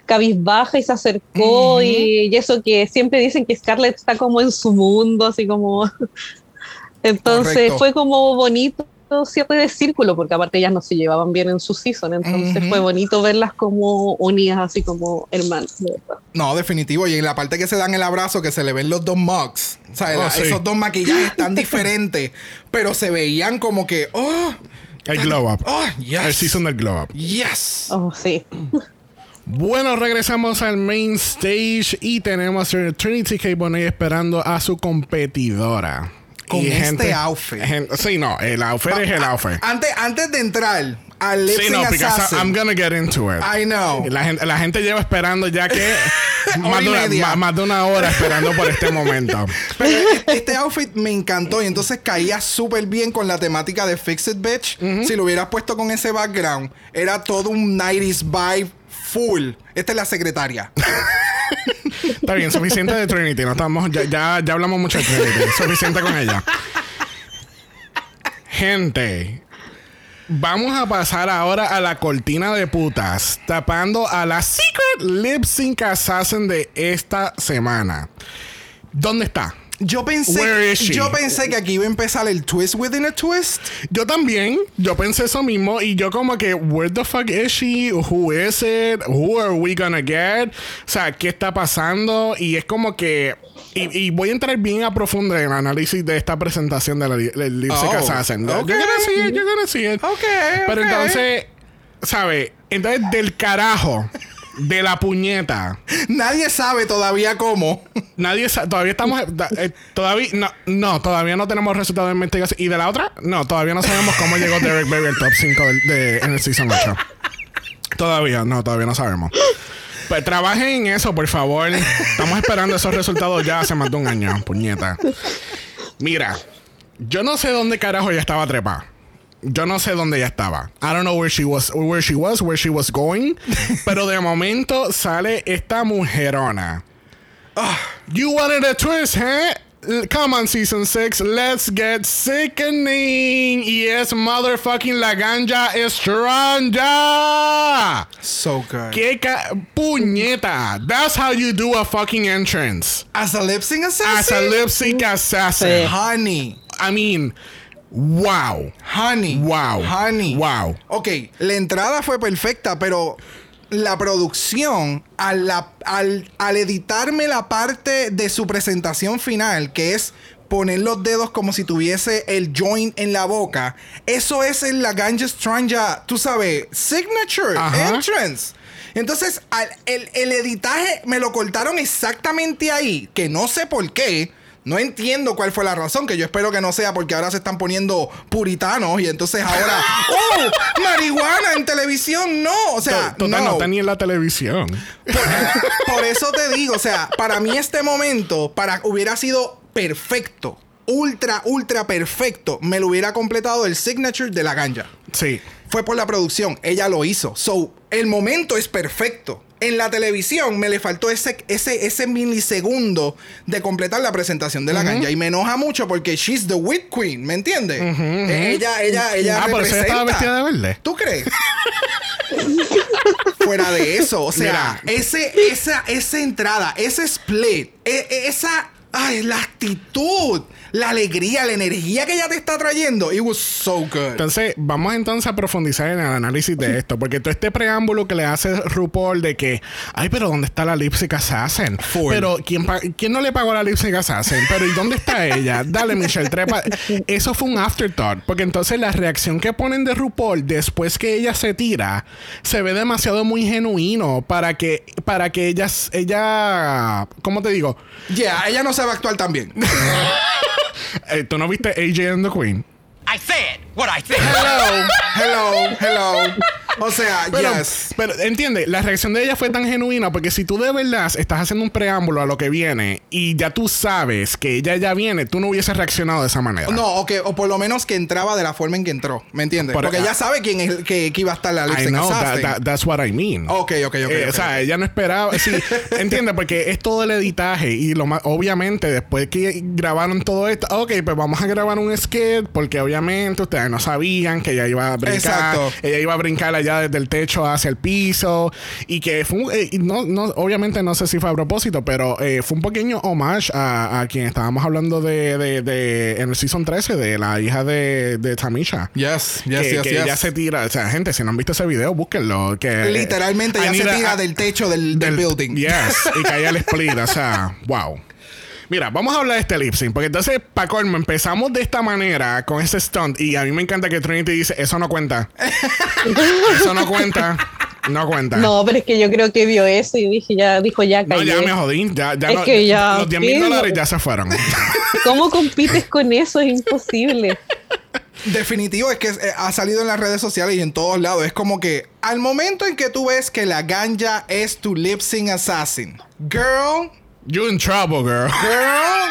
cabizbaja y se acercó y, y eso que siempre dicen que Scarlett está como en su mundo, así como... Entonces Correcto. fue como bonito cierre de círculo, porque aparte ellas no se llevaban bien en su season, entonces fue bonito verlas como unidas, así como hermanas, de. No, definitivo. Y en la parte que se dan el abrazo, que se le ven los dos mugs. O sea, Oh, la- sí. esos dos maquillajes tan diferentes. pero se veían como que, oh, El glow up. oh, yes. El season del glow up. Yes. Oh, sí. Bueno, regresamos al main stage y tenemos a Trinity K. Bonet esperando a su competidora. Con Y este outfit. sí, no, el outfit es el outfit. Antes, antes de entrar al Sí, no, Assassin, I'm gonna get into it. I know. La gente, la gente lleva esperando ya que más, de una, media. ma- más de una hora esperando por este momento. Pero este- este outfit me encantó y entonces caía súper bien con la temática de Fix It Bitch. Si lo hubieras puesto con ese background, era todo un 90s vibe full. Esta es la secretaria. Está bien, suficiente de Trinity. No estamos, ya, ya, ya hablamos mucho de Trinity. Suficiente con ella. Gente, vamos a pasar ahora a la cortina de putas, tapando a la Secret Lip Sync Assassin de esta semana. ¿Dónde está? Yo pensé, Where is she? yo pensé que aquí iba a empezar el twist within a twist. Yo también, yo pensé eso mismo y yo como que, where the fuck is she? Who is it? Who are we gonna get? O sea, ¿qué está pasando? Y es como que, y, y voy a entrar bien a profundo en el análisis de esta presentación de la del Oh, Assassin. You're ok. gonna see it, you're gonna see it. Ok, Pero entonces, ¿sabe? Entonces, del carajo, de la puñeta. Nadie sabe todavía cómo. Nadie sabe, todavía estamos, eh, todavía, no, no, todavía no tenemos resultados de investigación. ¿Y de la otra? No, todavía no sabemos cómo llegó Derek Barry al top 5 del- de, en el Season 8. Todavía, no, todavía no sabemos. Pues trabajen en eso, por favor. Estamos esperando esos resultados ya hace más de un año, puñeta. Mira, yo no sé dónde carajo ella estaba trepada. Yo no sé dónde ella estaba. I don't know where she was, where she was, where she was going. Pero de momento sale esta mujerona. You wanted a twist, huh? Come on, season 6. Let's get sickening. Yes, motherfucking la ganja ya. So good. ¿Qué ca- puñeta? That's how you do a fucking entrance. As a lip sync assassin. As a lip sync assassin. Honey. I mean, wow. Honey. Wow. Honey. Wow. Ok, la entrada fue perfecta, pero la producción, al, la- al, al editarme la parte de su presentación final, que es poner los dedos como si tuviese el joint en la boca, eso es en la Ganja Stranja, tú sabes, signature, Ajá. entrance. Entonces, al- el, el editaje me lo cortaron exactamente ahí, que no sé por qué. No entiendo cuál fue la razón, que yo espero que no sea porque ahora se están poniendo puritanos y entonces ahora, ¡oh! ¡Marihuana en televisión! No, o sea, Total, no no. está ni en la televisión. Por eso te digo, o sea, para mí este momento para, hubiera sido perfecto. Ultra, ultra perfecto. Me lo hubiera completado el signature de la ganja. Sí. Fue por la producción. Ella lo hizo. So, el momento es perfecto. En la televisión me le faltó ese, ese, ese milisegundo de completar la presentación de la ganja. Y me enoja mucho porque she's the wit queen, ¿me entiendes? Eh, Ella, ella, ella. Ah, por eso ella estaba representa. vestida de verde. ¿Tú crees? Fuera de eso, o sea, Mira. ese, esa, esa entrada, ese split, e- e- esa, ay, la actitud, la alegría, la energía que ella te está trayendo, it was so good. Entonces, vamos entonces a profundizar en el análisis de esto, porque todo este preámbulo que le hace RuPaul de que, ay, pero ¿dónde está la Lip Sync Assassin? Full. Pero ¿quién, ¿quién no le pagó la Lip Sync Assassin? Pero ¿y dónde está ella? Dale, Michelle, trepa. Eso fue un afterthought, porque entonces la reacción que ponen de RuPaul después que ella se tira se ve demasiado muy genuino para que, para que ella, ella, ¿cómo te digo? Yeah, ella no sabe actuar tan bien. Eh, ¿Tú no viste AJ and the Queen? I said what I said. Hello, hello, hello. O sea, Pero, yes. pero entiende, la reacción de ella fue tan genuina porque si tú de verdad estás haciendo un preámbulo a lo que viene y ya tú sabes que ella ya viene, tú no hubieses reaccionado de esa manera. No, o, que, o por lo menos que entraba de la forma en que entró. ¿Me entiendes? Por- Porque ah. ya sabe quién es el que, que iba a estar la lip I know, that- that- that's what I mean. Ok, ok, ok, Eh, ok, o sea, ella no esperaba. Sí, entiende, porque es todo el editaje. Y lo más, obviamente, después que grabaron todo esto, ok, pues vamos a grabar un skit, porque obviamente ustedes no sabían que ella iba a brincar. Exacto. Ella iba a brincar allá desde el techo hacia el piso. Y que fue un- eh, no, no, obviamente no sé si fue a propósito, pero eh, fue un pequeño homage a, a quien estábamos hablando de, de, de- en el season 13, de la hija de, de Tamisha. Yes, yes, que, yes, que yes. ella se tira, o sea, gente, si no han visto ese video, búsquenlo. Que, Literalmente ya se tira del techo del, del building. Yes, y cae el split, o sea, wow. Mira, vamos a hablar de este lip sync, porque entonces, para colmo, empezamos de esta manera con ese stunt, y a mí me encanta que Trinity dice, eso no cuenta. eso no cuenta. No cuenta. No, pero es que yo creo que vio eso y dije, ya, dijo, ya No, callé. ya me jodí. Ya, ya Es no- que ya, los 10 mil dólares ya se fueron. ¿Cómo compites con eso? Es imposible. Definitivo es que eh, ha salido en las redes sociales y en todos lados. Es como que al momento en que tú ves que la ganja es tu lip sync assassin, girl, You in trouble, girl. girl.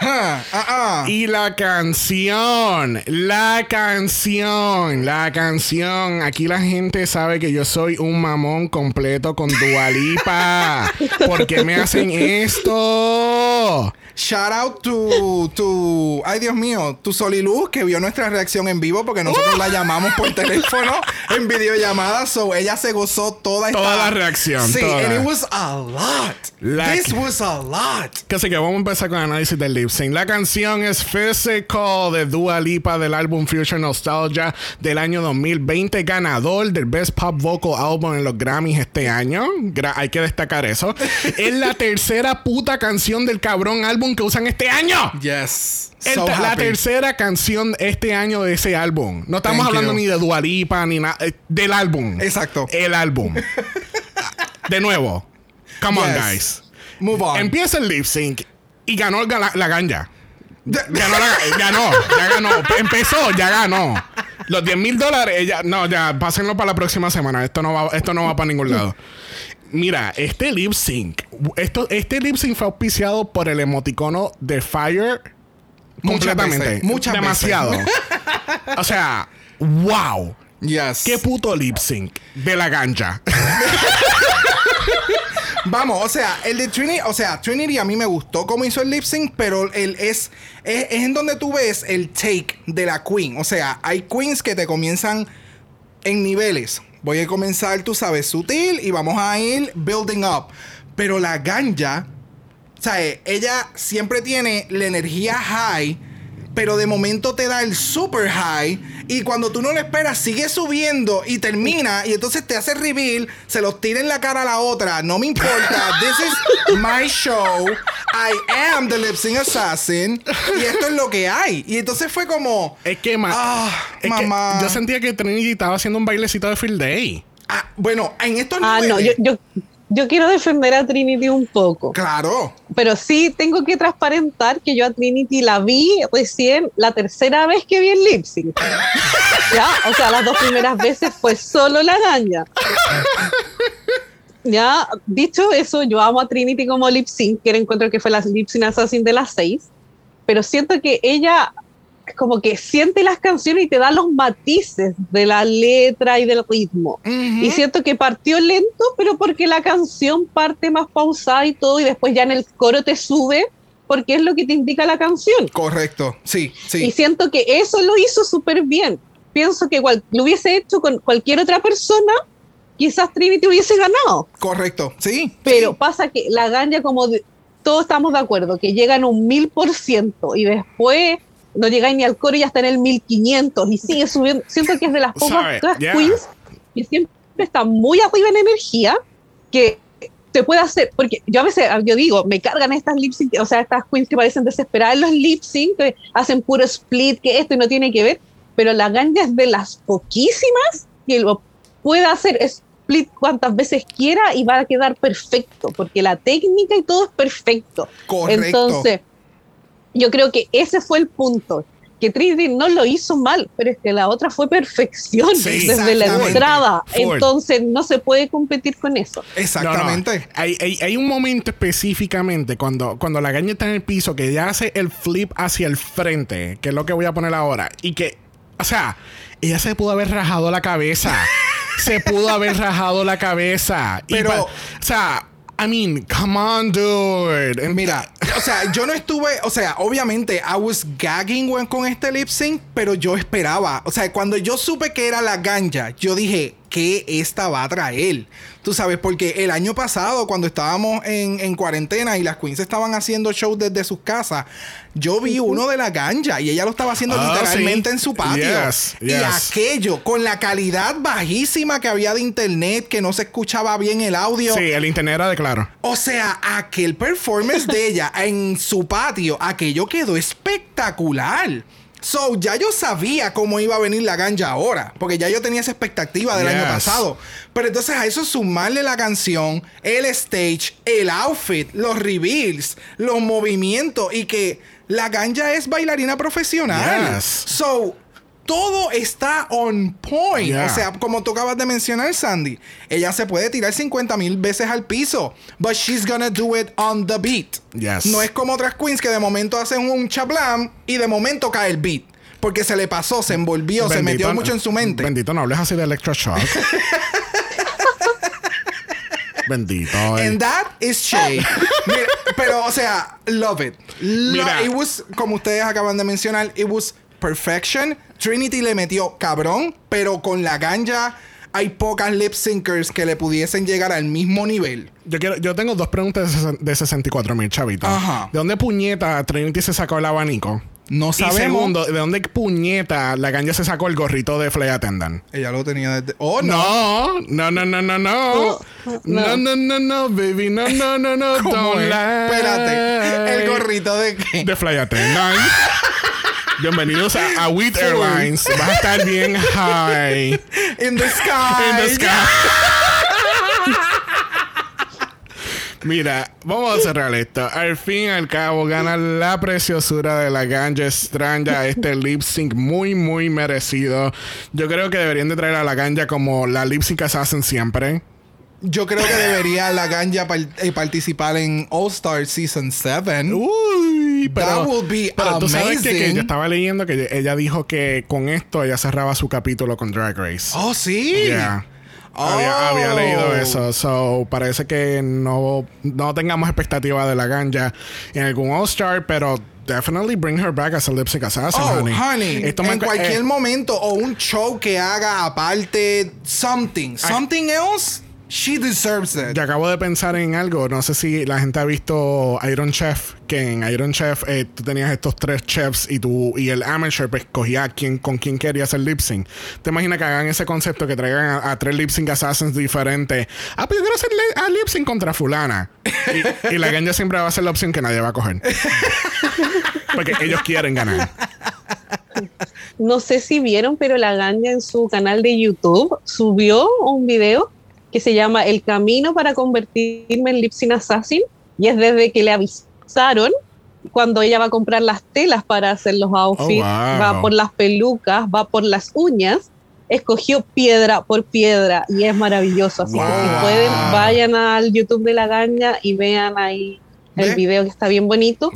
Huh, uh-uh. Y la canción, la canción, la canción. Aquí la gente sabe que yo soy un mamón completo con Dualipa. ¿Por qué me hacen esto? Shout out to, to, ay Dios mío, tu Soliluz que vio nuestra reacción en vivo porque nosotros la llamamos por teléfono en videollamada, so ella se gozó toda esta Toda la reacción, Sí, toda. and it was a lot. La This was a lot. Así que vamos a empezar con el análisis del lip sync. La canción es Physical de Dua Lipa del álbum Future Nostalgia del año 2020, ganador del Best Pop Vocal Album en los Grammys este año. Gra- hay que destacar eso. es la tercera puta canción del cabrón álbum que usan este año. Yes. El So la happy. tercera canción este año de ese álbum. No estamos Thank hablando you. ni de Dua Lipa ni nada. eh, del álbum. Exacto. El álbum. de nuevo. Come on, guys. Move on. Empieza el lip sync y ganó la ganja. Ganó, la, ganó, ya ganó. Empezó, ya ganó. Los 10 mil dólares, ella, no, ya, pásenlo para la próxima semana. Esto no va, esto no va para ningún lado. Mira, este lip sync, esto, este lip sync fue auspiciado por el emoticono de Fire Muchas completamente. veces, muchas Demasiado. o sea, wow. Yes. Qué puto lip sync de la ganja. Vamos, o sea, el de Trinity, o sea, Trinity a mí me gustó cómo hizo el lip sync, pero el es, es, es en donde tú ves el take de la queen. O sea, hay queens que te comienzan en niveles. Voy a comenzar, tú sabes, sutil y vamos a ir building up. Pero la ganja, eh, ella siempre tiene la energía high, pero de momento te da el super high. Y cuando tú no lo esperas, sigue subiendo y termina. Y entonces te hace reveal, se los tira en la cara a la otra. No me importa. This is my show. I am the lip sync assassin. Y esto es lo que hay. Y entonces fue como. Es que, ma- Ah, es que mamá. yo sentía que Trinity estaba haciendo un bailecito de Field Day. ah, bueno, en estos Ah, no, yo, yo, yo quiero defender a Trinity un poco. Claro. Pero sí tengo que transparentar que yo a Trinity la vi recién la tercera vez que vi el lip sync. ya, o sea, las dos primeras veces fue solo la gaña. Ya, dicho eso, yo amo a Trinity como lip sync, que encuentro que fue la lip sync assassin de las seis, pero siento que ella como que siente las canciones y te da los matices de la letra y del ritmo. Y siento que partió lento, pero porque la canción parte más pausada y todo, y después ya en el coro te sube, porque es lo que te indica la canción. Correcto. Sí, sí. Y siento que eso lo hizo súper bien. Pienso que cual- lo hubiese hecho con cualquier otra persona, quizás Trinity hubiese ganado. Correcto. Sí. Pero pasa que la ganja, como de- todos estamos de acuerdo, que llegan un mil por ciento y después no llegáis ni al coro y ya está en el mil quinientos y sigue subiendo. Siento que es de las pocas yeah. queens que siempre está muy arriba en energía que te puede hacer, porque yo a veces yo digo, me cargan estas lip sync, o sea, estas queens que parecen desesperadas en los lip sync, que hacen puro split, que esto no tiene que ver, pero la ganja es de las poquísimas que lo puede hacer split cuantas veces quiera y va a quedar perfecto, porque la técnica y todo es perfecto. Correcto. Entonces, yo creo que ese fue el punto. que Trinity no lo hizo mal, pero es que la otra fue perfección Sí, desde la entrada. Entonces no se puede competir con eso. Exactamente. No, no. Hay, hay- hay un momento específicamente cuando, cuando la gaña está en el piso que ella hace el flip hacia el frente, que es lo que voy a poner ahora, y que, o sea, ella se pudo haber rajado la cabeza. se pudo haber rajado la cabeza. Y Pero- pa- o sea, I mean, come on, dude. Mira, o sea, yo no estuve, o sea, obviamente I was gagging con este lip sync, pero yo esperaba, o sea, cuando yo supe que era la ganja, yo dije, ¿qué esta va a traer? Tú sabes, porque el año pasado, cuando estábamos en, en cuarentena y las queens estaban haciendo shows desde sus casas, yo vi uno de la ganja y ella lo estaba haciendo Ah, literalmente sí. en su patio. Yes, Y aquello, con la calidad bajísima que había de internet, que no se escuchaba bien el audio. Sí, el internet era de claro. O sea, aquel performance de ella en su patio, aquello quedó espectacular. So, ya yo sabía cómo iba a venir la ganja ahora, porque ya yo tenía esa expectativa del año pasado. Pero entonces a eso sumarle la canción, el stage, el outfit, los reveals, los movimientos y que la ganja es bailarina profesional. Yes. So, todo está on point. Yeah. O sea, como tú acabas de mencionar, Sandy, ella se puede tirar 50 mil veces al piso, but she's gonna do it on the beat. Yes. No es como otras queens que de momento hacen un chablam y de momento cae el beat. Porque se le pasó, se envolvió, se metió mucho en su mente. Bendito, no hables así de electroshock. Bendito. ay. And that is Shay. Mira, pero, o sea, love it. Lo- Mira. It was, como ustedes acaban de mencionar, it was perfection. Trinity le metió cabrón, pero con la ganja hay pocas lip syncers que le pudiesen llegar al mismo nivel. Yo, quiero, yo tengo dos preguntas de sesen- de 64 mil chavitos. Ajá. ¿De dónde puñeta Trinity se sacó el abanico? No Y sabemos. segundo, ¿de dónde puñeta la ganja se sacó el gorrito de Flay Attendant? Ella lo tenía desde. Oh, no. No, no, no, no, no, no. No, No. no, no, no, baby. No, no, no, no. ¿Cómo Don't es? lie. Espérate. El gorrito de qué? de Fly Attendant. Bienvenidos a, a Wheat Airlines. Vas a estar bien high. In the sky. In the sky. Mira, vamos a cerrar esto. Al fin y al cabo, gana la preciosura de la ganja extraña. Este lip sync muy, muy merecido. Yo creo que deberían de traer a la ganja como la lip sync assassin siempre. Yo creo que debería la ganja par- eh, participar en All Star Season 7. Pero, That will be pero tú sabes que, que yo estaba leyendo que ella dijo que con esto ella cerraba su capítulo con Drag Race. Oh, sí. Yeah. Había, había Oh. leído eso. So, parece que no, no tengamos expectativa de la ganja en algún All-Star, pero definitely bring her back as a lip sync assassin, Oh, honey. honey. Esto en cualquier eh, momento o un show que haga aparte something. Something else, she deserves it. Yo acabo de pensar en algo. No sé si la gente ha visto Iron Chef. Que en Iron Chef eh, tú tenías estos tres chefs y tú y el amateur pues, escogía a quién, con quién quería hacer lip sync. ¿Te imaginas que hagan ese concepto que traigan a, a tres lip sync assassins diferentes? Ah, pues yo quiero hacer a lip sync contra fulana. Y, y la ganja siempre va a ser la opción que nadie va a coger. Porque ellos quieren ganar. No sé si vieron, pero la Ganja en su canal de YouTube subió un video que se llama El camino para convertirme en Lipsin Assassin y es desde que le avisaron cuando ella va a comprar las telas para hacer los outfits, Oh, wow. va por las pelucas, va por las uñas, escogió piedra por piedra y es maravilloso. Así que si pueden, vayan al YouTube de la Ganja y vean ahí el video que está bien bonito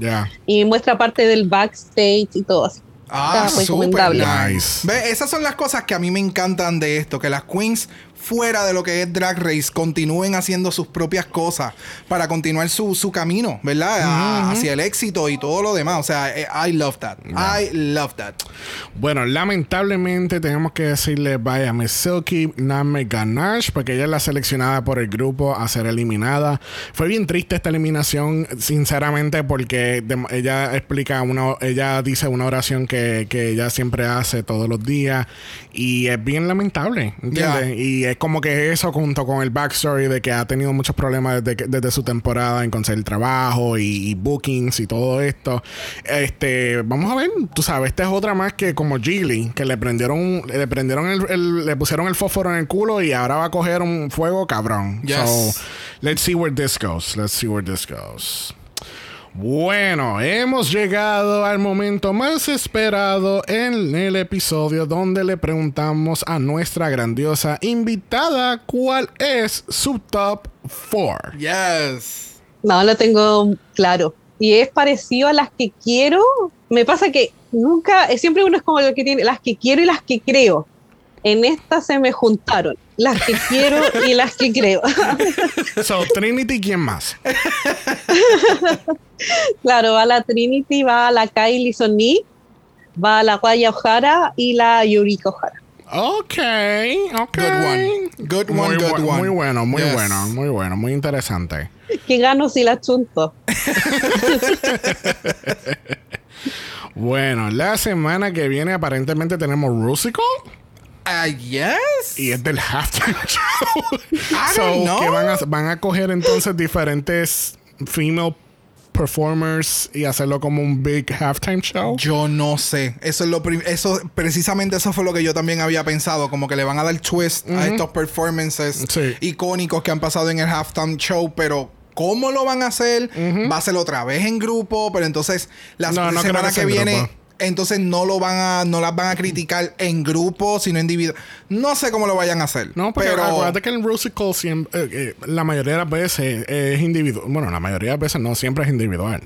y muestra parte del backstage y todo así. Ah, Está súper recomendable. Nice. Ve, esas son las cosas que a mí me encantan de esto, que las queens fuera de lo que es Drag Race continúen haciendo sus propias cosas para continuar su, su camino, ¿verdad? Hacia el éxito y todo lo demás. O sea, eh, I love that. I love that. Bueno, lamentablemente tenemos que decirle bye a Miss Silky Name Ganache porque ella es la seleccionada por el grupo a ser eliminada. Fue bien triste esta eliminación, sinceramente, porque ella explica una, ella dice una oración que, que ella siempre hace todos los días y es bien lamentable, ¿entiendes? Ya. Y es como que eso junto con el backstory de que ha tenido muchos problemas desde, que- desde su temporada en conseguir trabajo y, y bookings y todo esto. Este, vamos a ver, tú sabes, esta es otra más que como Gilly, que le prendieron, le prendieron el, el- le pusieron el fósforo en el culo y ahora va a coger un fuego cabrón. Yes. So, let's see where this goes. Let's see where this goes. Bueno, hemos llegado al momento más esperado en el episodio donde le preguntamos a nuestra grandiosa invitada cuál es su top 4. Yes. No, lo tengo claro. Y es parecido a las que quiero. Me pasa que nunca, siempre uno es como lo que tiene, las que quiero y las que creo. En esta se me juntaron las que quiero y las que creo. So, Trinity, ¿quién más? claro, va la Trinity, va la Kylie Sonic, va la Guaya Ojara y la Yurika Ojara. Ok, ok. Good one. Good one, muy, good bu- one. muy bueno, muy Yes. bueno, muy bueno, muy interesante. Que gano si la chunto. Bueno, la semana que viene aparentemente tenemos Rusical Ah, yes. y es del halftime show. I so, don't know. que van a, van a coger entonces diferentes female performers y hacerlo como un big halftime show. Yo no sé. Eso es lo eso precisamente eso fue lo que yo también había pensado, como que le van a dar twist a estos performances Sí. icónicos que han pasado en el halftime show, pero ¿cómo lo van a hacer? Va a ser otra vez en grupo, pero entonces la No, semana que que, viene grupo. Entonces no lo van a no las van a criticar en grupo, sino individual. No sé cómo lo vayan a hacer. No, porque pero acuérdate que en Rusical siempre, eh, eh, la mayoría de las veces es individual. Bueno, la mayoría de las veces no, siempre es individual.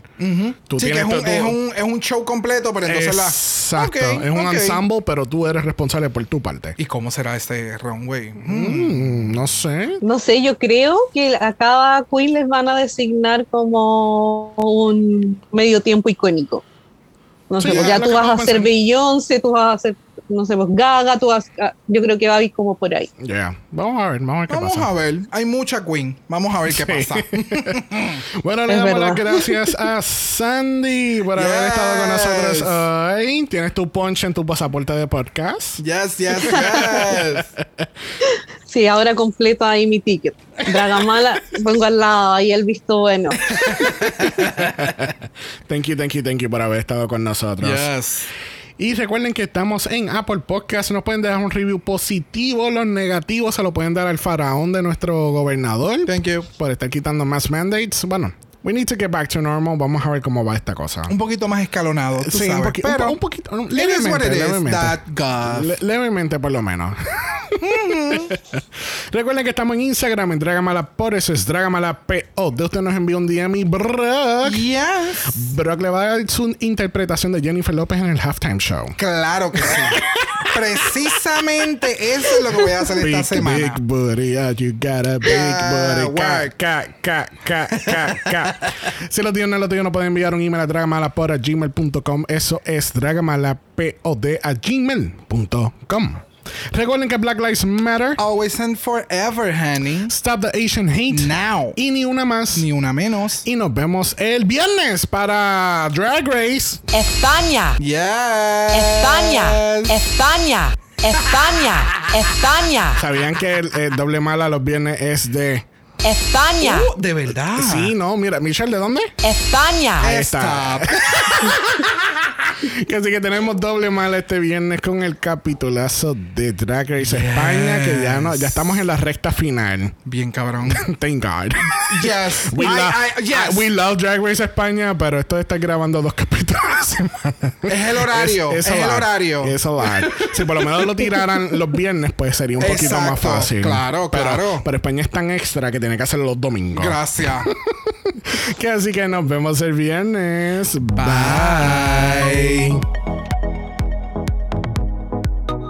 Tú sí que es tienes un, tu- es, un, es un show completo, pero entonces la Exacto. Es un ok. ensemble, pero tú eres responsable por tu parte. ¿Y cómo será este runway? Mm. Mm, no sé. No sé, yo creo que a cada queen les van a designar como un medio tiempo icónico. No Sí, sé, pues ya tú vas a pensando. Beyoncé, tú vas a hacer, no sé, pues Gaga, tú vas a- yo creo que va a ir como por ahí. Yeah. Vamos a ver, vamos a ver qué Vamos pasa. a ver. Hay mucha queen. Vamos a ver qué Sí. pasa. Bueno, le Es damos las gracias a Sandy por haber Yes. estado con nosotros hoy. Tienes tu punch en tu pasaporte de podcast. yes, yes, yes. Sí, ahora completo ahí mi ticket. Dragamala, pongo al lado ahí el visto bueno. Thank you, thank you, thank you por haber estado con nosotros. yes. Y recuerden que estamos en Apple Podcast. Nos pueden dejar un review positivo. Los negativos se lo pueden dar al faraón de nuestro gobernador. Thank you. Por estar quitando más mandates. Bueno, we need to get back to normal. Vamos a ver cómo va esta cosa. Un poquito más escalonado, tú Sí, un, poqui- pero un, po- un poquito. un- levemente, levemente. levemente, por lo menos. Recuerden que estamos en Instagram en Dragamala. Por eso es Dragamala PO. De usted nos envía un DM y Brock. Yes. Brock le va a dar su interpretación de Jennifer López en el halftime show. Claro que sí. Precisamente eso es lo que voy a hacer esta semana. big booty, you got a big Yeah, booty. Ca, work. ca, ca, ca, ca, ca. si lo tienen, no lo tienen, no pueden enviar un email a dragamala a gmail.com. Eso es dragamalapod a gmail.com. Recuerden que Black Lives Matter. Always and forever, honey. Stop the Asian Hate. Now. Y ni una más. Ni una menos. Y nos vemos el viernes para Drag Race. España, Yes. España, España, España, España, ¿Sabían que el, el doble mala los viernes es de... España, Uh, de verdad. Sí, no, mira, Michelle, ¿de dónde? España. Ahí está. Que Así que tenemos doble mala este viernes con el capitulazo de Drag Race España, que ya no, ya estamos en la recta final. Bien cabrón. Thank God. Yes. We, I- love, I- yes. I- we love Drag Race España, pero esto de estar grabando dos capítulos a la semana. Es el horario, es a el lot. horario. Es. Si por lo menos lo tiraran los viernes, pues sería un poquito más fácil. Claro, Pero- claro. Pero España es tan extra que tiene que hacerlo los domingos. Gracias. Que así que nos vemos el viernes. Bye.